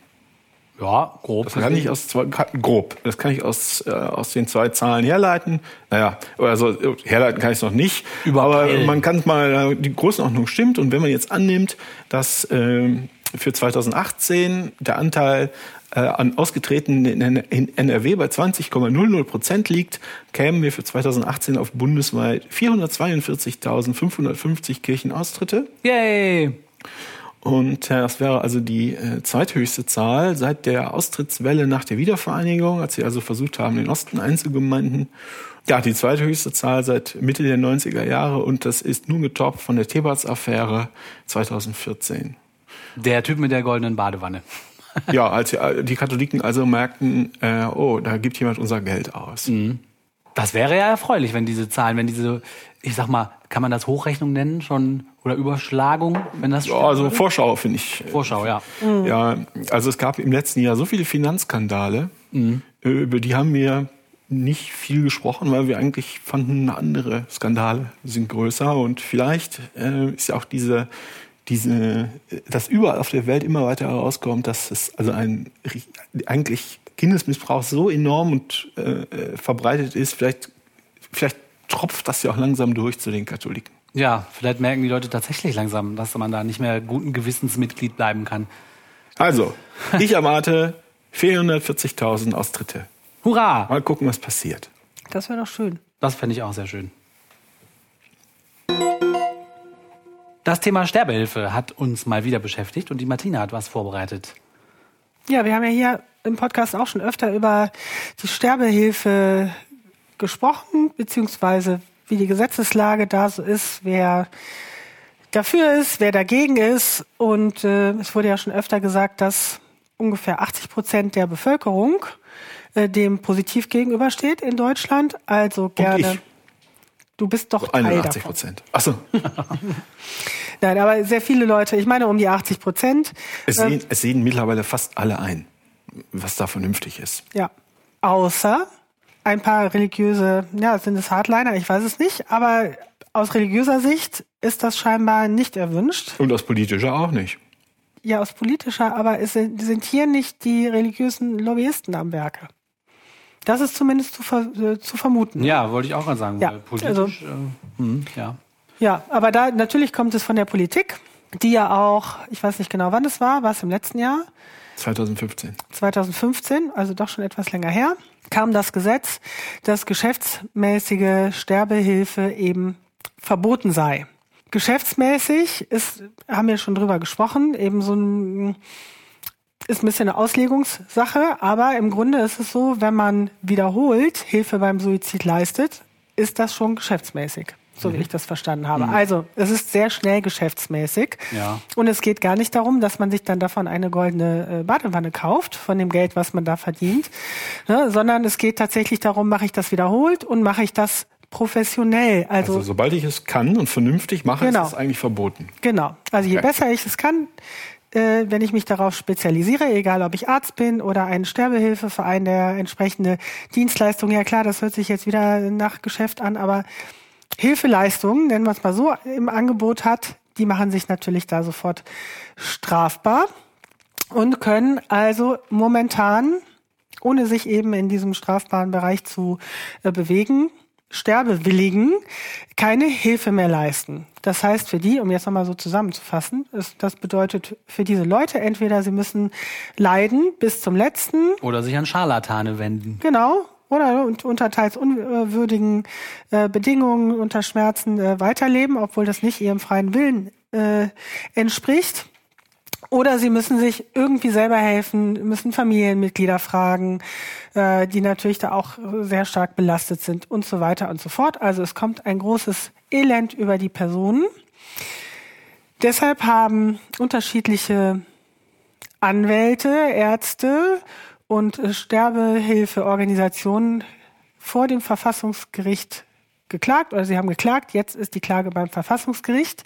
Ja, grob. Das kann ich aus zwei, grob. Das kann ich aus äh, aus den zwei Zahlen herleiten. Naja, also äh, herleiten kann ich es noch nicht. aber Überpeilen. man kann mal äh, die Größenordnung stimmt und wenn man jetzt annimmt, dass ähm, für 2018 der Anteil äh, an ausgetretenen in, in NRW bei 20,00 Prozent liegt, kämen wir für 2018 auf bundesweit 442.550 Kirchenaustritte. Yay! Und äh, das wäre also die äh, zweithöchste Zahl seit der Austrittswelle nach der Wiedervereinigung, als sie also versucht haben, den Osten einzugemeinden. Ja, die zweithöchste Zahl seit Mitte der 90er Jahre und das ist nun getoppt von der Thebats-Affäre 2014. Der Typ mit der goldenen Badewanne. Ja, als die, die Katholiken also merkten, äh, oh, da gibt jemand unser Geld aus. Das wäre ja erfreulich, wenn diese Zahlen, wenn diese, ich sag mal, kann man das Hochrechnung nennen schon oder Überschlagung, wenn das Ja, also Vorschau finde ich. äh, Vorschau, ja. Ja, also es gab im letzten Jahr so viele Finanzskandale, äh, über die haben wir nicht viel gesprochen, weil wir eigentlich fanden, andere Skandale sind größer und vielleicht äh, ist ja auch diese, diese, dass überall auf der Welt immer weiter herauskommt, dass es also ein eigentlich Kindesmissbrauch so enorm und äh, äh, verbreitet ist, vielleicht, vielleicht tropft das ja auch langsam durch zu den Katholiken. Ja, vielleicht merken die Leute tatsächlich langsam, dass man da nicht mehr guten Gewissens Mitglied bleiben kann. Also, ich erwarte 440.000 Austritte. Hurra! Mal gucken, was passiert. Das wäre doch schön. Das fände ich auch sehr schön. Das Thema Sterbehilfe hat uns mal wieder beschäftigt und die Martina hat was vorbereitet. Ja, wir haben ja hier im Podcast auch schon öfter über die Sterbehilfe gesprochen, beziehungsweise wie die Gesetzeslage da so ist, wer dafür ist, wer dagegen ist. Und äh, es wurde ja schon öfter gesagt, dass ungefähr 80 Prozent der Bevölkerung äh, dem positiv gegenübersteht in Deutschland. Also gerne. Du bist doch Teil 81 davon. Prozent. Achso, Nein, aber sehr viele Leute, ich meine um die 80 Prozent. es, Ähm, es sehen mittlerweile fast alle ein, was da vernünftig ist. Ja. Außer ein paar religiöse, ja, sind es Hardliner, ich weiß es nicht, aber aus religiöser Sicht ist das scheinbar nicht erwünscht. Und aus politischer auch nicht. Ja, aus politischer, aber es sind, sind hier nicht die religiösen Lobbyisten am Werke. Das ist zumindest zu, ver, äh, zu vermuten. Ja, wollte ich auch gerade sagen. Ja, weil politisch, äh, hm, ja. Ja, aber da natürlich kommt es von der Politik, die ja auch, ich weiß nicht genau wann es war, war es im letzten Jahr, 2015. 2015, also doch schon etwas länger her, kam das Gesetz, dass geschäftsmäßige Sterbehilfe eben verboten sei. Geschäftsmäßig ist, haben wir schon drüber gesprochen, eben so ein, ist ein bisschen eine Auslegungssache, aber im Grunde ist es so, wenn man wiederholt Hilfe beim Suizid leistet, ist das schon geschäftsmäßig. So wie ich das verstanden habe. Also, es ist sehr schnell geschäftsmäßig. Ja. Und es geht gar nicht darum, dass man sich dann davon eine goldene äh, Badewanne kauft, von dem Geld, was man da verdient, ne, sondern es geht tatsächlich darum, mache ich das wiederholt und mache ich das professionell. Also, Also sobald ich es kann und vernünftig mache, Genau. ist es eigentlich verboten. genau. Also je Okay. besser ich es kann, äh, wenn ich mich darauf spezialisiere, egal ob ich Arzt bin oder ein Sterbehilfeverein, der entsprechende Dienstleistungen, ja klar, das hört sich jetzt wieder nach Geschäft an, aber Hilfeleistungen, nennen wir es mal so, im Angebot hat, die machen sich natürlich da sofort strafbar und können also momentan, ohne sich eben in diesem strafbaren Bereich zu äh, bewegen, Sterbewilligen keine Hilfe mehr leisten. Das heißt für die, um jetzt nochmal so zusammenzufassen, ist, das bedeutet für diese Leute entweder sie müssen leiden bis zum letzten Oder sich an Scharlatane wenden. Genau. Oder unter teils unwürdigen äh, Bedingungen, unter Schmerzen äh, weiterleben, obwohl das nicht ihrem freien Willen äh, entspricht. Oder sie müssen sich irgendwie selber helfen, müssen Familienmitglieder fragen, äh, die natürlich da auch sehr stark belastet sind und so weiter und so fort. Also es kommt ein großes Elend über die Personen. Deshalb haben unterschiedliche Anwälte, Ärzte und äh, Sterbehilfeorganisationen vor dem Verfassungsgericht geklagt oder sie haben geklagt. Jetzt ist die Klage beim Verfassungsgericht.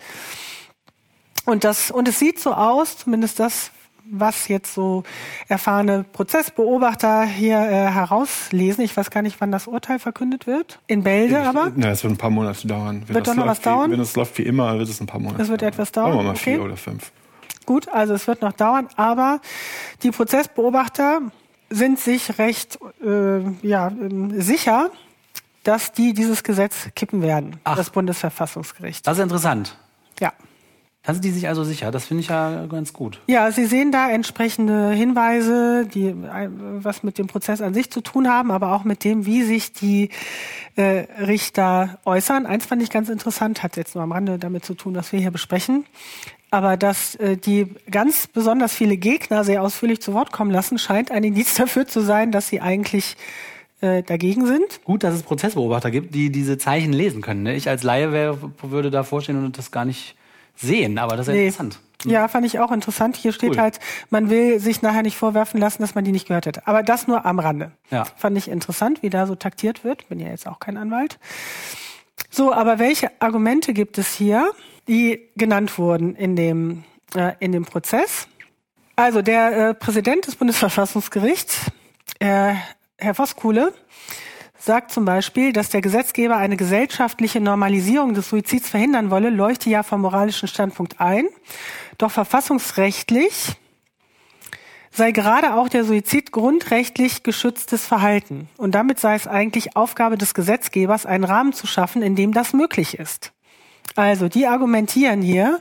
Und das, und es sieht so aus, zumindest das, was jetzt so erfahrene Prozessbeobachter hier äh, herauslesen. Ich weiß gar nicht, wann das Urteil verkündet wird. In Bälde aber. Na, es wird ein paar Monate dauern. Wenn Wird doch noch was dauern? Wie, wenn es läuft wie immer, wird es ein paar Monate Es wird etwas dauern, Sagen wir mal okay. vier oder fünf. Gut, also es wird noch dauern, aber die Prozessbeobachter sind sich recht äh, ja, ähm, sicher, dass die dieses Gesetz kippen werden, Ach. das Bundesverfassungsgericht. Das ist interessant. Ja. Da sind die sich also sicher. Das finde ich ja ganz gut. Ja, Sie sehen da entsprechende Hinweise, die äh, was mit dem Prozess an sich zu tun haben, aber auch mit dem, wie sich die äh, Richter äußern. Eins fand ich ganz interessant, hat jetzt nur am Rande damit zu tun, was wir hier besprechen. Aber dass äh, die ganz besonders viele Gegner sehr ausführlich zu Wort kommen lassen, scheint ein Indiz dafür zu sein, dass sie eigentlich äh, dagegen sind. Gut, dass es Prozessbeobachter gibt, die diese Zeichen lesen können. Ne? Ich als Laie wär, würde da vorstehen und das gar nicht sehen, aber das ist ja Nee. interessant. Ja, fand ich auch interessant. Hier steht Cool. halt, man will sich nachher nicht vorwerfen lassen, dass man die nicht gehört hätte. Aber das nur am Rande. Ja. Fand ich interessant, wie da so taktiert wird. Bin ja jetzt auch kein Anwalt. So, aber welche Argumente gibt es hier, die genannt wurden in dem, äh, in dem Prozess? Also der äh, Präsident des Bundesverfassungsgerichts, äh, Herr Voskuhle, sagt zum Beispiel, dass der Gesetzgeber eine gesellschaftliche Normalisierung des Suizids verhindern wolle, leuchte ja vom moralischen Standpunkt ein. Doch verfassungsrechtlich sei gerade auch der Suizid grundrechtlich geschütztes Verhalten. Und damit sei es eigentlich Aufgabe des Gesetzgebers, einen Rahmen zu schaffen, in dem das möglich ist. Also, die argumentieren hier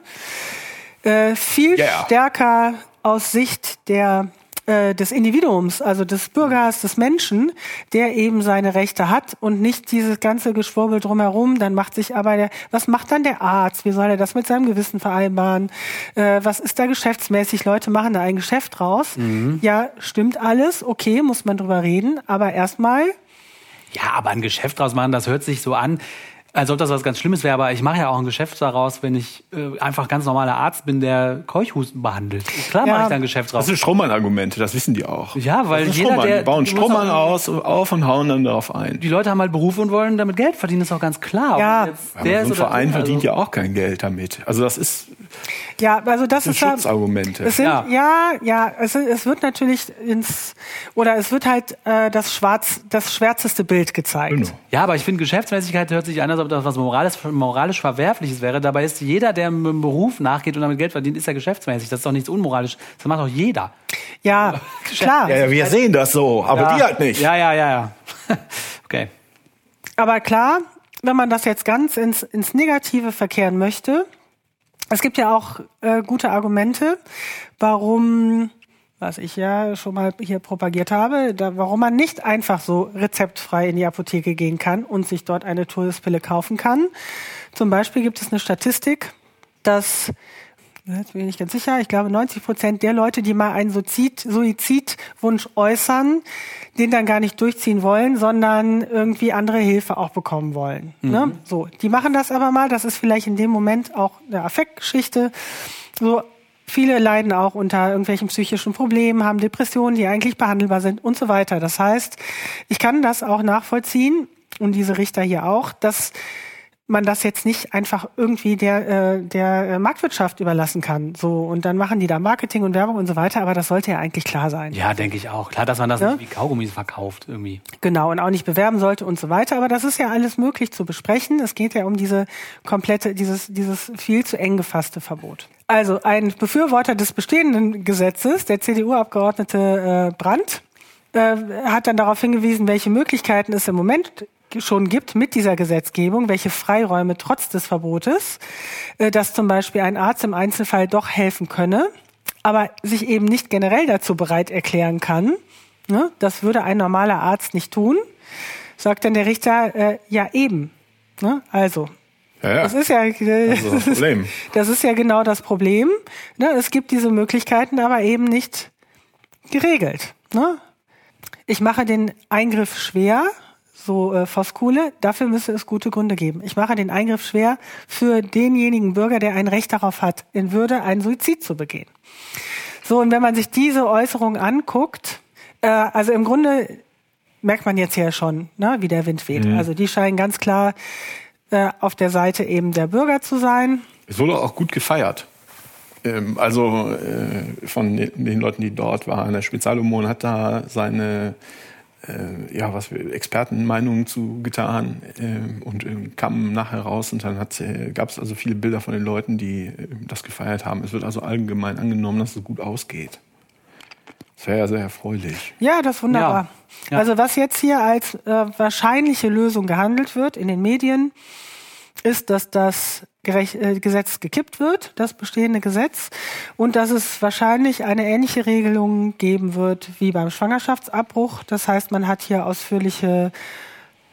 äh, viel Ja. stärker aus Sicht der äh, des Individuums, also des Bürgers, des Menschen, der eben seine Rechte hat und nicht dieses ganze Geschwurbel drumherum. Dann macht sich aber der, was macht dann der Arzt? Wie soll er das mit seinem Gewissen vereinbaren? Äh, was ist da geschäftsmäßig? Leute machen da ein Geschäft draus. Ja, stimmt alles, okay, muss man drüber reden, aber erstmal Ja, aber ein Geschäft draus machen, das hört sich so an, als ob das was ganz Schlimmes wäre. Aber ich mache ja auch ein Geschäft daraus, wenn ich äh, einfach ganz normaler Arzt bin, der Keuchhusten behandelt. Klar Ja. mache ich da ein Geschäft Das draus. sind Strohmann-Argumente, das wissen die auch. Ja, weil das sind jeder, der- die bauen Strohmann auch- aus, auf und hauen dann darauf ein. Die Leute haben halt Berufe und wollen damit Geld verdienen, ist auch ganz klar. Ja. Aber der so ein ist Verein so, verdient also- ja auch kein Geld damit. Also das ist Ja, also das sind ist Schutzargumente. Es sind, Ja. ja, ja, es, es wird natürlich ins oder es wird halt äh, das schwarz, das schwärzeste Bild gezeigt. Genau. Ja, aber ich finde, Geschäftsmäßigkeit hört sich an, als ob das was moralisch, moralisch Verwerfliches wäre. Dabei ist jeder, der einem Beruf nachgeht und damit Geld verdient, ist ja geschäftsmäßig. Das ist doch nichts unmoralisch. Das macht doch jeder. Ja, klar. Ja, ja, wir sehen das so, aber ja. die halt nicht. Ja, ja, ja, ja. okay. Aber klar, wenn man das jetzt ganz ins, ins Negative verkehren möchte, es gibt ja auch äh, gute Argumente, warum, was ich ja schon mal hier propagiert habe, da, warum man nicht einfach so rezeptfrei in die Apotheke gehen kann und sich dort eine Todespille kaufen kann. Zum Beispiel gibt es eine Statistik, dass Jetzt bin ich nicht ganz sicher. Ich glaube, 90 Prozent der Leute, die mal einen Suizid, Suizidwunsch äußern, den dann gar nicht durchziehen wollen, sondern irgendwie andere Hilfe auch bekommen wollen. Ne? So, die machen das aber mal. Das ist vielleicht in dem Moment auch eine Affektgeschichte. So, viele leiden auch unter irgendwelchen psychischen Problemen, haben Depressionen, die eigentlich behandelbar sind und so weiter. Das heißt, ich kann das auch nachvollziehen und diese Richter hier auch, dass man das jetzt nicht einfach irgendwie der, äh, der äh, Marktwirtschaft überlassen kann. So, und dann machen die da Marketing und Werbung und so weiter, aber das sollte ja eigentlich klar sein. Ja, denke ich auch. Klar, dass man das Ja? nicht wie Kaugummis verkauft irgendwie. Genau, und auch nicht bewerben sollte und so weiter. Aber das ist ja alles möglich zu besprechen. Es geht ja um diese komplette, dieses, dieses viel zu eng gefasste Verbot. Also ein Befürworter des bestehenden Gesetzes, der CDU-Abgeordnete äh, Brandt, äh, hat dann darauf hingewiesen, welche Möglichkeiten es im Moment schon gibt mit dieser Gesetzgebung, welche Freiräume trotz des Verbotes, äh, dass zum Beispiel ein Arzt im Einzelfall doch helfen könne, aber sich eben nicht generell dazu bereit erklären kann. Ne? Das würde ein normaler Arzt nicht tun. Sagt dann der Richter, äh, ja eben. Ne? Also, Ja, ja. das ist ja äh, ist das Problem. das ist ja genau das Problem. Ne? Es gibt diese Möglichkeiten, aber eben nicht geregelt. Ne? Ich mache den Eingriff schwer, so äh, Voskuhle, dafür müsste es gute Gründe geben. Ich mache den Eingriff schwer für denjenigen Bürger, der ein Recht darauf hat, in Würde einen Suizid zu begehen. So, und wenn man sich diese Äußerung anguckt, äh, also im Grunde merkt man jetzt ja schon, ne, wie der Wind weht. Also die scheinen ganz klar äh, auf der Seite eben der Bürger zu sein. Es wurde auch gut gefeiert. Ähm, also äh, von den, Leuten, die dort waren. Der Spezialumon hat da seine äh, ja, was wir Expertenmeinungen zu getan äh, und äh, kam nachher raus und dann gab es also viele Bilder von den Leuten, die das gefeiert haben. Es wird also allgemein angenommen, dass es gut ausgeht. Ja sehr erfreulich. Ja, das ist wunderbar. Ja. Also was jetzt hier als äh, wahrscheinliche Lösung gehandelt wird in den Medien, ist, dass das äh, Gesetz gekippt wird, das bestehende Gesetz, und dass es wahrscheinlich eine ähnliche Regelung geben wird wie beim Schwangerschaftsabbruch. Das heißt, man hat hier ausführliche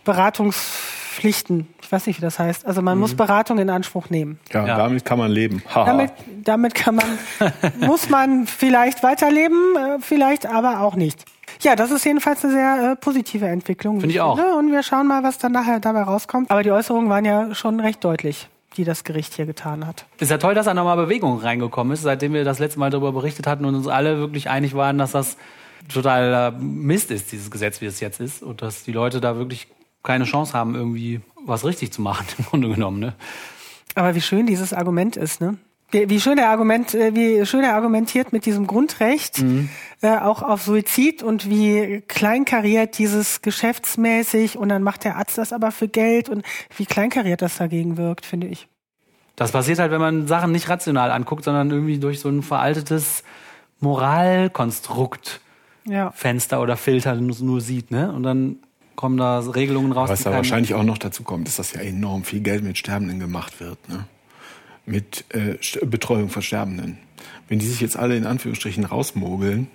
Beratungspflichten. Ich weiß nicht, wie das heißt. Also man muss Beratung in Anspruch nehmen. Ja, Ja. damit kann man leben. Damit, damit kann man, muss man vielleicht weiterleben, äh, vielleicht aber auch nicht. Ja, das ist jedenfalls eine sehr äh, positive Entwicklung. Finde ich auch. finde. Und wir schauen mal, was dann nachher dabei rauskommt. Aber die Äußerungen waren ja schon recht deutlich. die das Gericht hier getan hat. Ist ja toll, dass da nochmal Bewegung reingekommen ist, seitdem wir das letzte Mal darüber berichtet hatten und uns alle wirklich einig waren, dass das total Mist ist, dieses Gesetz, wie es jetzt ist. Und dass die Leute da wirklich keine Chance haben, irgendwie was richtig zu machen, im Grunde genommen. Ne? Aber wie schön dieses Argument ist, ne? Wie, schön er Argument, äh, wie schön er argumentiert mit diesem Grundrecht, Mhm. äh, auch auf Suizid und wie kleinkariert dieses geschäftsmäßig und dann macht der Arzt das aber für Geld und wie kleinkariert das dagegen wirkt, finde ich. Das passiert halt, wenn man Sachen nicht rational anguckt, sondern irgendwie durch so ein veraltetes Moralkonstrukt Ja. Fenster oder Filter nur, nur sieht, ne? Und dann kommen da Regelungen raus. Was da wahrscheinlich auch noch dazu kommt, ist, dass ja enorm viel Geld mit Sterbenden gemacht wird. Ne? Mit äh, Betreuung von Sterbenden. Wenn die sich jetzt alle in Anführungsstrichen rausmogeln,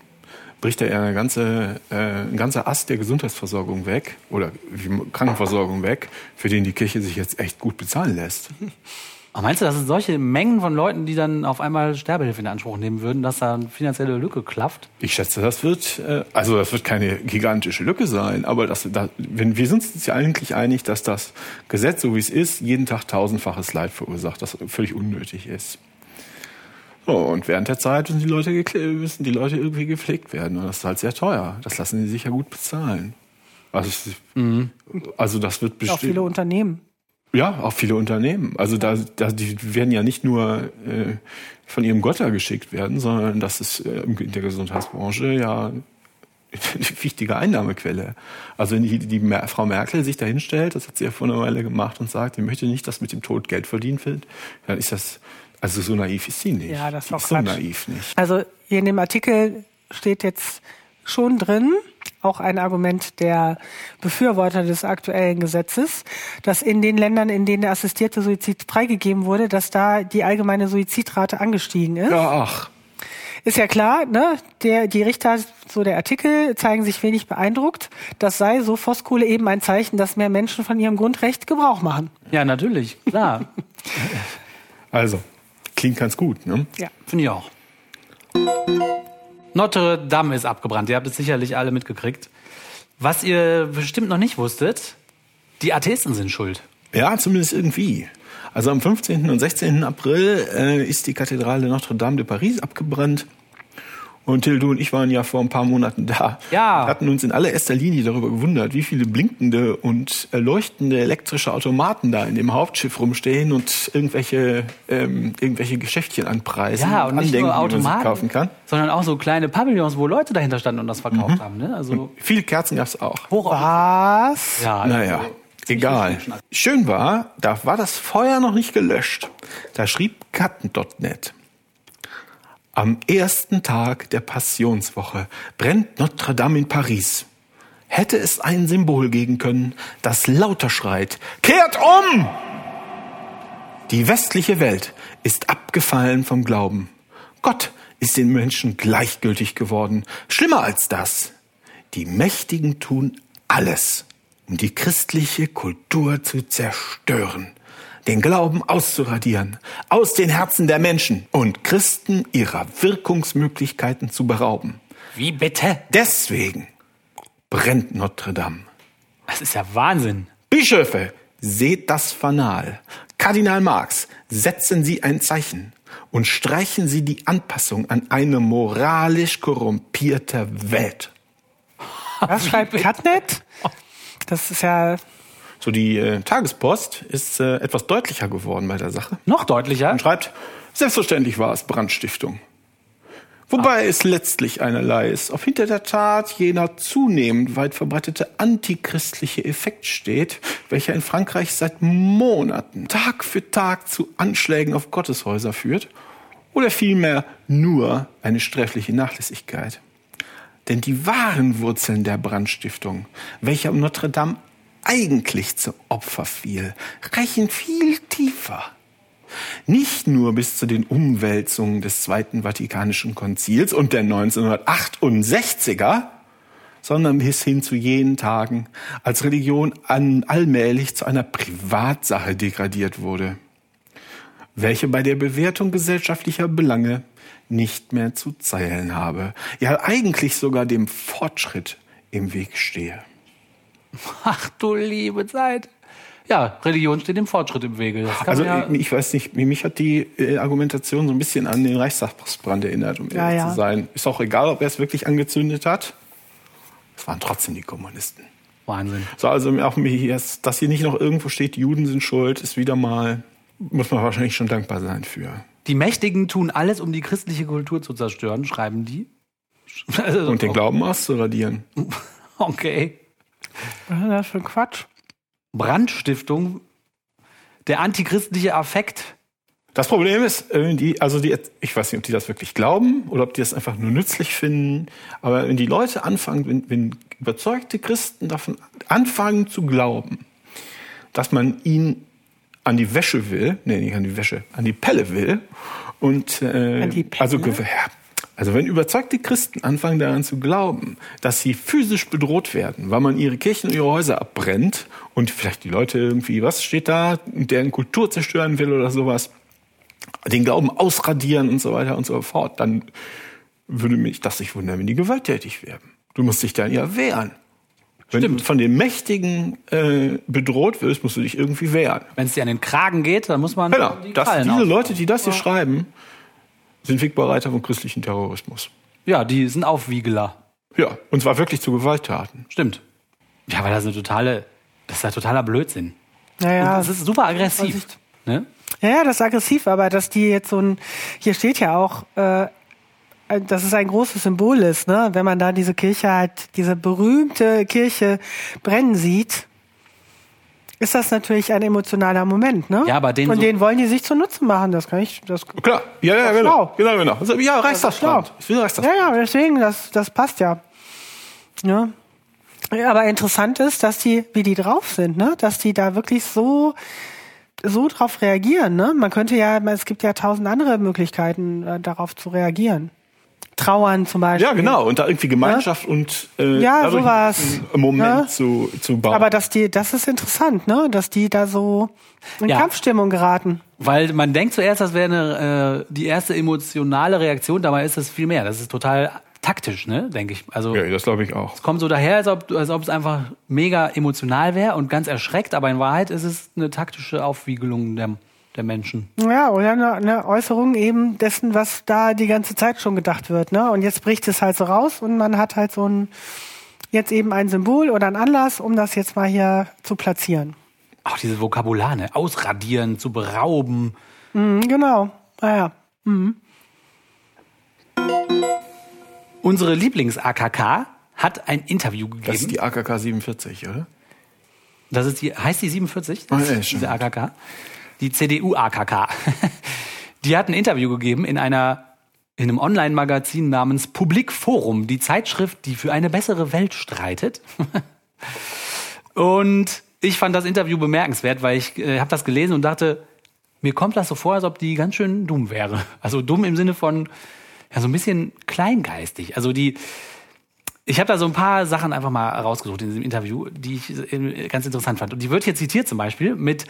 bricht da ja eine ganze, äh, ein ganzer Ast der Gesundheitsversorgung weg oder Krankenversorgung weg, für den die Kirche sich jetzt echt gut bezahlen lässt. Aber meinst du, dass es solche Mengen von Leuten, die dann auf einmal Sterbehilfe in Anspruch nehmen würden, dass da eine finanzielle Lücke klafft? Ich schätze, das wird, äh, also das wird keine gigantische Lücke sein, aber das, da, wenn, wir sind uns ja eigentlich einig, dass das Gesetz, so wie es ist, jeden Tag tausendfaches Leid verursacht, das völlig unnötig ist. So, und während der Zeit müssen die Leute, müssen die Leute irgendwie gepflegt werden und das ist halt sehr teuer. Das lassen sie sich ja gut bezahlen. Also, es- also das wird Auch bestimmt. viele Unternehmen. Ja, auch viele Unternehmen. Also da, da die werden ja nicht nur äh, von ihrem Götter geschickt werden, sondern das ist äh, in der Gesundheitsbranche ja eine wichtige Einnahmequelle. Also wenn die, die Mer Frau Merkel sich da hinstellt, das hat sie ja vor einer Weile gemacht und sagt, sie möchte nicht, dass mit dem Tod Geld verdient wird, dann ist das, also so naiv ist sie nicht. Ja, das ist ist so naiv nicht. Also hier in dem Artikel steht jetzt schon drin, auch ein Argument der Befürworter des aktuellen Gesetzes, dass in den Ländern, in denen der assistierte Suizid freigegeben wurde, dass da die allgemeine Suizidrate angestiegen ist. Ja, ach. Ist ja klar, ne? Der, die Richter, so der Artikel, zeigen sich wenig beeindruckt. Das sei, so Voskuhle, eben ein Zeichen, dass mehr Menschen von ihrem Grundrecht Gebrauch machen. Ja, natürlich, klar. Also, klingt ganz gut, ne? Ja. Finde ich auch. Notre Dame ist abgebrannt. Ihr habt es sicherlich alle mitgekriegt. Was ihr bestimmt noch nicht wusstet, die Atheisten sind schuld. Ja, zumindest irgendwie. Also am 15. und 16. April äh, ist die Kathedrale Notre Dame de Paris abgebrannt. Und Till, du und ich waren ja vor ein paar Monaten da. Ja. Wir hatten uns in allererster Linie darüber gewundert, wie viele blinkende und äh, leuchtende elektrische Automaten da in dem Hauptschiff rumstehen und irgendwelche, ähm, irgendwelche Geschäftchen anpreisen. Ja, und nicht Andenken, nur die man sich Automaten, kaufen kann. sondern auch so kleine Pavillons, wo Leute dahinter standen und das verkauft haben. Ne? Also Viele Kerzen gab's auch. Was? ja, Naja, egal. Schön war, da war das Feuer noch nicht gelöscht. Da schrieb Katten.net. Am ersten Tag der Passionswoche brennt Notre Dame in Paris. Hätte es ein Symbol geben können, das lauter schreit, kehrt um! Die westliche Welt ist abgefallen vom Glauben. Gott ist den Menschen gleichgültig geworden. Schlimmer als das. Die Mächtigen tun alles, um die christliche Kultur zu zerstören, den Glauben auszuradieren, aus den Herzen der Menschen und Christen ihrer Wirkungsmöglichkeiten zu berauben. Wie bitte? Deswegen brennt Notre Dame. Das ist ja Wahnsinn. Bischöfe, seht das Fanal. Kardinal Marx, setzen Sie ein Zeichen und streichen Sie die Anpassung an eine moralisch korrumpierte Welt. Was schreibt Catnet? Das ist ja So, die äh, Tagespost ist äh, etwas deutlicher geworden bei der Sache Noch deutlicher. und schreibt, selbstverständlich war es Brandstiftung. Wobei es letztlich einerlei ist, ob hinter der Tat jener zunehmend weit verbreitete antichristliche Effekt steht, welcher in Frankreich seit Monaten Tag für Tag zu Anschlägen auf Gotteshäuser führt, oder vielmehr nur eine sträfliche Nachlässigkeit. Denn die wahren Wurzeln der Brandstiftung, welcher um Notre Dame eigentlich zu Opfer fiel, reichen viel tiefer. Nicht nur bis zu den Umwälzungen des Zweiten Vatikanischen Konzils und der 1968er, sondern bis hin zu jenen Tagen, als Religion allmählich zu einer Privatsache degradiert wurde, welche bei der Bewertung gesellschaftlicher Belange nicht mehr zu zählen habe, ja eigentlich sogar dem Fortschritt im Weg stehe. Ach du liebe Zeit. ja, Religion steht dem Fortschritt im Wege. Das kann Also ja, ich, ich weiß nicht, mich hat die äh, Argumentation so ein bisschen an den Reichstagsbrand erinnert, um Ja, ehrlich ja. zu sein. Ist auch egal, ob er es wirklich angezündet hat. Es waren trotzdem die Kommunisten. Wahnsinn. So, also auch mir dass hier nicht noch irgendwo steht, Juden sind schuld, ist wieder mal, muss man wahrscheinlich schon dankbar sein für. Die Mächtigen tun alles, um die christliche Kultur zu zerstören, schreiben die. Und den Glauben auszuradieren. Okay. Was ist das für ein Quatsch? Brandstiftung, der antichristliche Affekt. Das Problem ist, äh, die, also die, ich weiß nicht, ob die das wirklich glauben oder ob die das einfach nur nützlich finden. Aber wenn die Leute anfangen, wenn, wenn überzeugte Christen davon anfangen zu glauben, dass man ihn an die Wäsche will, nee, nicht an die Wäsche, an die Pelle will und äh, An die Pelle? also ja, also wenn überzeugte Christen anfangen daran zu glauben, dass sie physisch bedroht werden, weil man ihre Kirchen und ihre Häuser abbrennt und vielleicht die Leute irgendwie, was steht da, deren Kultur zerstören will oder sowas, den Glauben ausradieren und so weiter und so fort, dann würde mich das nicht wundern, wenn die gewalttätig werden. Du musst dich dann ja wehren. Wenn du von den Mächtigen äh, bedroht wirst, musst du dich irgendwie wehren. Wenn es dir an den Kragen geht, dann muss man Genau. die Das, Krallen diese Leute, die das hier schreiben, sind Wegbereiter von christlichen Terrorismus. Ja, die sind Aufwiegeler. Ja, und zwar wirklich zu Gewalttaten. Stimmt. Ja, weil das eine totale, das ist ja totaler Blödsinn. Naja, Und das ist super aggressiv. Ne? Ja, ja, das ist aggressiv, aber dass die jetzt so ein, hier steht ja auch, äh, dass es ein großes Symbol ist, ne? Wenn man da diese Kirche halt, diese berühmte Kirche brennen sieht, ist das natürlich ein emotionaler Moment, ne? Ja, aber den Und so- den wollen die sich zunutze machen, das kann ich, das, Klar, ja, ja, genau. Genau, genau. Also, ja, Reichstagsbrand. schlau. Ich will Reichstagsbrand. ja, ja, deswegen, das, das passt ja. ja. Ja, Aber interessant ist, dass die, wie die drauf sind, ne? Dass die da wirklich so, so drauf reagieren, ne? Man könnte ja, es gibt ja tausend andere Möglichkeiten, äh, darauf zu reagieren. Trauern zum Beispiel. Ja, genau. Und da irgendwie Gemeinschaft und äh, Ja, sowas. einen Moment Ja. zu, zu bauen. Aber dass die, das ist interessant, ne? Dass die da so in Ja. Kampfstimmung geraten. Weil man denkt zuerst, das wäre eine, äh, die erste emotionale Reaktion, dabei ist es viel mehr. Das ist total taktisch, ne, denke ich. Also ja, das glaube ich auch. es kommt so daher, als ob, als ob es einfach mega emotional wäre und ganz erschreckt, aber in Wahrheit ist es eine taktische Aufwiegelung der, der Menschen. Ja, oder eine, eine Äußerung eben dessen, was da die ganze Zeit schon gedacht wird, ne? Und jetzt bricht es halt so raus und man hat halt so ein, jetzt eben ein Symbol oder einen Anlass, um das jetzt mal hier zu platzieren. Auch dieses Vokabular, ne? Ausradieren, zu berauben. Mhm, genau. Naja. Unsere Lieblings-AKK hat ein Interview gegeben. Das ist die AKK 47, oder? Das ist die, heißt die 47? Ah, Das ja, ist diese AKK. Die CDU-AKK. Die hat ein Interview gegeben in einer, in einem Online-Magazin namens Publik Forum, die Zeitschrift, die für eine bessere Welt streitet. Und ich fand das Interview bemerkenswert, weil ich äh, habe das gelesen und dachte, mir kommt das so vor, als ob die ganz schön dumm wäre. Also dumm im Sinne von, ja, so ein bisschen kleingeistig. Also die, ich habe da so ein paar Sachen einfach mal rausgesucht in diesem Interview, die ich äh, ganz interessant fand. Und die wird hier zitiert zum Beispiel mit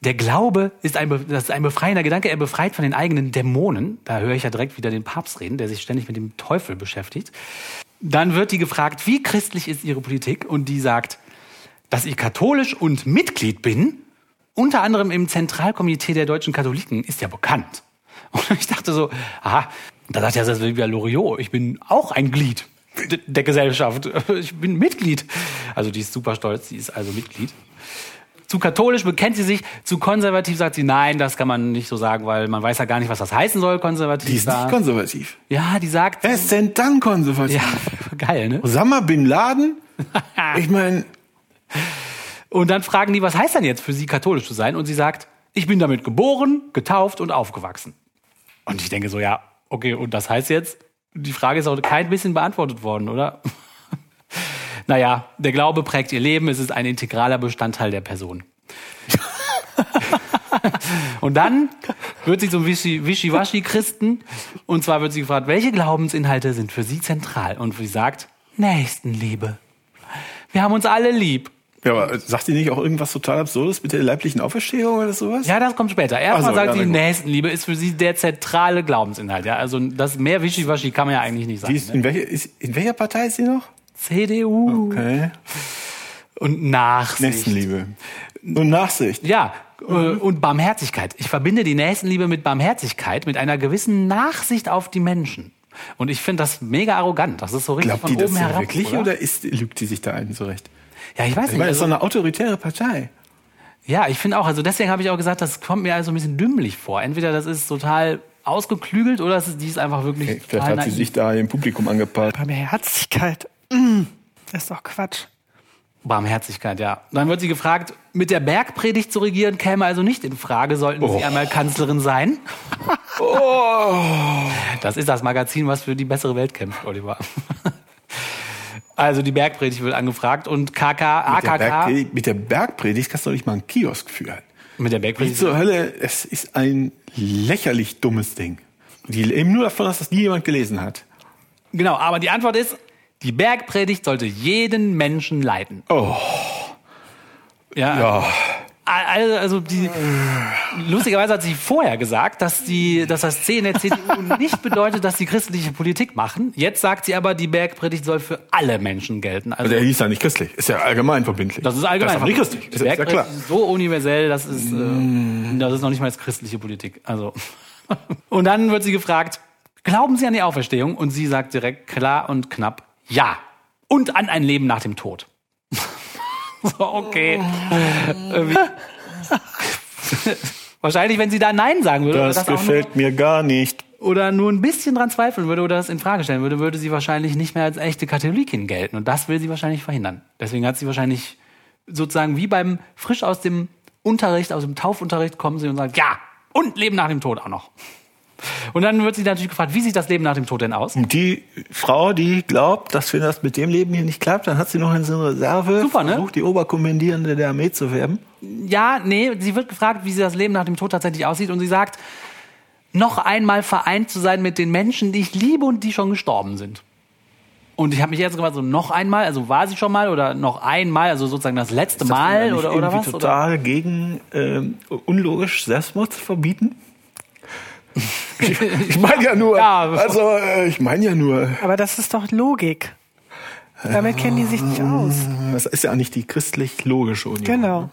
der Glaube ist ein, das ist ein befreiender Gedanke, er befreit von den eigenen Dämonen. Da höre ich ja direkt wieder den Papst reden, der sich ständig mit dem Teufel beschäftigt. Dann wird die gefragt, wie christlich ist ihre Politik? Und die sagt, dass ich katholisch und Mitglied bin, unter anderem im Zentralkomitee der deutschen Katholiken, ist ja bekannt. Und ich dachte so, aha, da sagt ja Silvia Loriot, ich bin auch ein Glied der Gesellschaft. Ich bin Mitglied. Also die ist super stolz, sie ist also Mitglied. Zu katholisch bekennt sie sich, zu konservativ sagt sie, nein, das kann man nicht so sagen, weil man weiß ja gar nicht, was das heißen soll, konservativ. Die ist nicht konservativ. ja, die sagt, Wer ist denn dann konservativ? ja, geil, ne? Osama Bin Laden? Ich meine, Und dann fragen die, was heißt denn jetzt für sie katholisch zu sein? Und sie sagt, ich bin damit geboren, getauft und aufgewachsen. Und ich denke so, ja, okay, und das heißt jetzt, die Frage ist auch kein bisschen beantwortet worden, oder? Naja, der Glaube prägt ihr Leben, es ist ein integraler Bestandteil der Person. und dann wird sie zum Wischi- Wischiwaschi-Christen und zwar wird sie gefragt, welche Glaubensinhalte sind für sie zentral? Und sie sagt, Nächstenliebe. Wir haben uns alle lieb. ja, aber sagt die nicht auch irgendwas total Absurdes mit der leiblichen Auferstehung oder sowas? Ja, das kommt später. Erstmal so, sagt ja, sie. Nächstenliebe ist für sie der zentrale Glaubensinhalt. Ja, also das mehr Wischiwaschi kann man ja eigentlich nicht sagen. Ist, ne? in, welcher, ist, in welcher Partei ist sie noch? CDU Okay. und Nachsicht. Nächstenliebe. Und Nachsicht. Ja, äh, und Barmherzigkeit. Ich verbinde die Nächstenliebe mit Barmherzigkeit, mit einer gewissen Nachsicht auf die Menschen. Und ich finde das mega arrogant. Das ist so richtig Glaubt von die das oben ja herab. wirklich oder? oder, ist, lügt die sich da einen zurecht? Ja, ich weiß Ich nicht. meine, das ist Also, doch eine autoritäre Partei. ja, ich finde auch. Also deswegen habe ich auch gesagt, das kommt mir also ein bisschen dümmlich vor. Entweder das ist total ausgeklügelt oder es ist, die ist einfach wirklich Hey, vielleicht total hat sie sich da im Publikum angepasst. Barmherzigkeit. Das ist doch Quatsch. Barmherzigkeit, ja. Dann wird sie gefragt, mit der Bergpredigt zu regieren käme also nicht in Frage, sollten Oh. Sie einmal Kanzlerin sein. Das ist das Magazin, was für die bessere Welt kämpft, Oliver. Also die Bergpredigt wird angefragt und KK, Mit der, AKK Bergpredigt, mit der Bergpredigt kannst du doch nicht mal einen Kiosk führen. mit der Wie Bergpredigt. zur Hölle, es ist ein lächerlich dummes Ding. Die leben nur davon, dass das nie jemand gelesen hat. Genau, aber die Antwort ist, die Bergpredigt sollte jeden Menschen leiten. Oh, Ja. ja. Also, also die, lustigerweise hat sie vorher gesagt, dass, die, dass das C in der CDU nicht bedeutet, dass sie christliche Politik machen. Jetzt sagt sie aber, die Bergpredigt soll für alle Menschen gelten. Also, Der hieß ja nicht christlich. Ist ja allgemein verbindlich. das ist allgemein. Das ist nicht christlich. Die Das ist ja Bergpredigt klar. ist so universell, das ist, äh, das ist noch nicht mal christliche Politik. Also. Und dann wird sie gefragt, glauben Sie an die Auferstehung? Und sie sagt direkt klar und knapp, ja. Und an ein Leben nach dem Tod. so, okay. Wahrscheinlich, wenn sie da Nein sagen würde, oder, Das das auch nur, gefällt mir gar nicht. oder nur ein bisschen dran zweifeln würde oder das in Frage stellen würde, würde sie wahrscheinlich nicht mehr als echte Katholikin gelten. Und das will sie wahrscheinlich verhindern. Deswegen hat sie wahrscheinlich sozusagen wie beim frisch aus dem Unterricht, aus dem Taufunterricht kommen sie und sagen, ja, und Leben nach dem Tod auch noch. Und dann wird sie natürlich gefragt, wie sieht das Leben nach dem Tod denn aus? Und die Frau, die glaubt, dass wenn das mit dem Leben hier nicht klappt, dann hat sie noch in so einer Reserve Super, ne? versucht, die Oberkommandierende der Armee zu werden. Ja, nee, sie wird gefragt, wie sie das Leben nach dem Tod tatsächlich aussieht und sie sagt, noch einmal vereint zu sein mit den Menschen, die ich liebe und die schon gestorben sind. Und ich habe mich jetzt gefragt, so noch einmal, also war sie schon mal oder noch einmal, also sozusagen das letzte das Mal oder, oder was? Oder? total gegen ähm, unlogisch Selbstmord verbieten? Ich ich meine ja nur, Ja. also äh, ich meine ja nur, Aber das ist doch Logik. Damit kennen die sich nicht aus. das ist ja nicht die christlich-logische Union. Genau.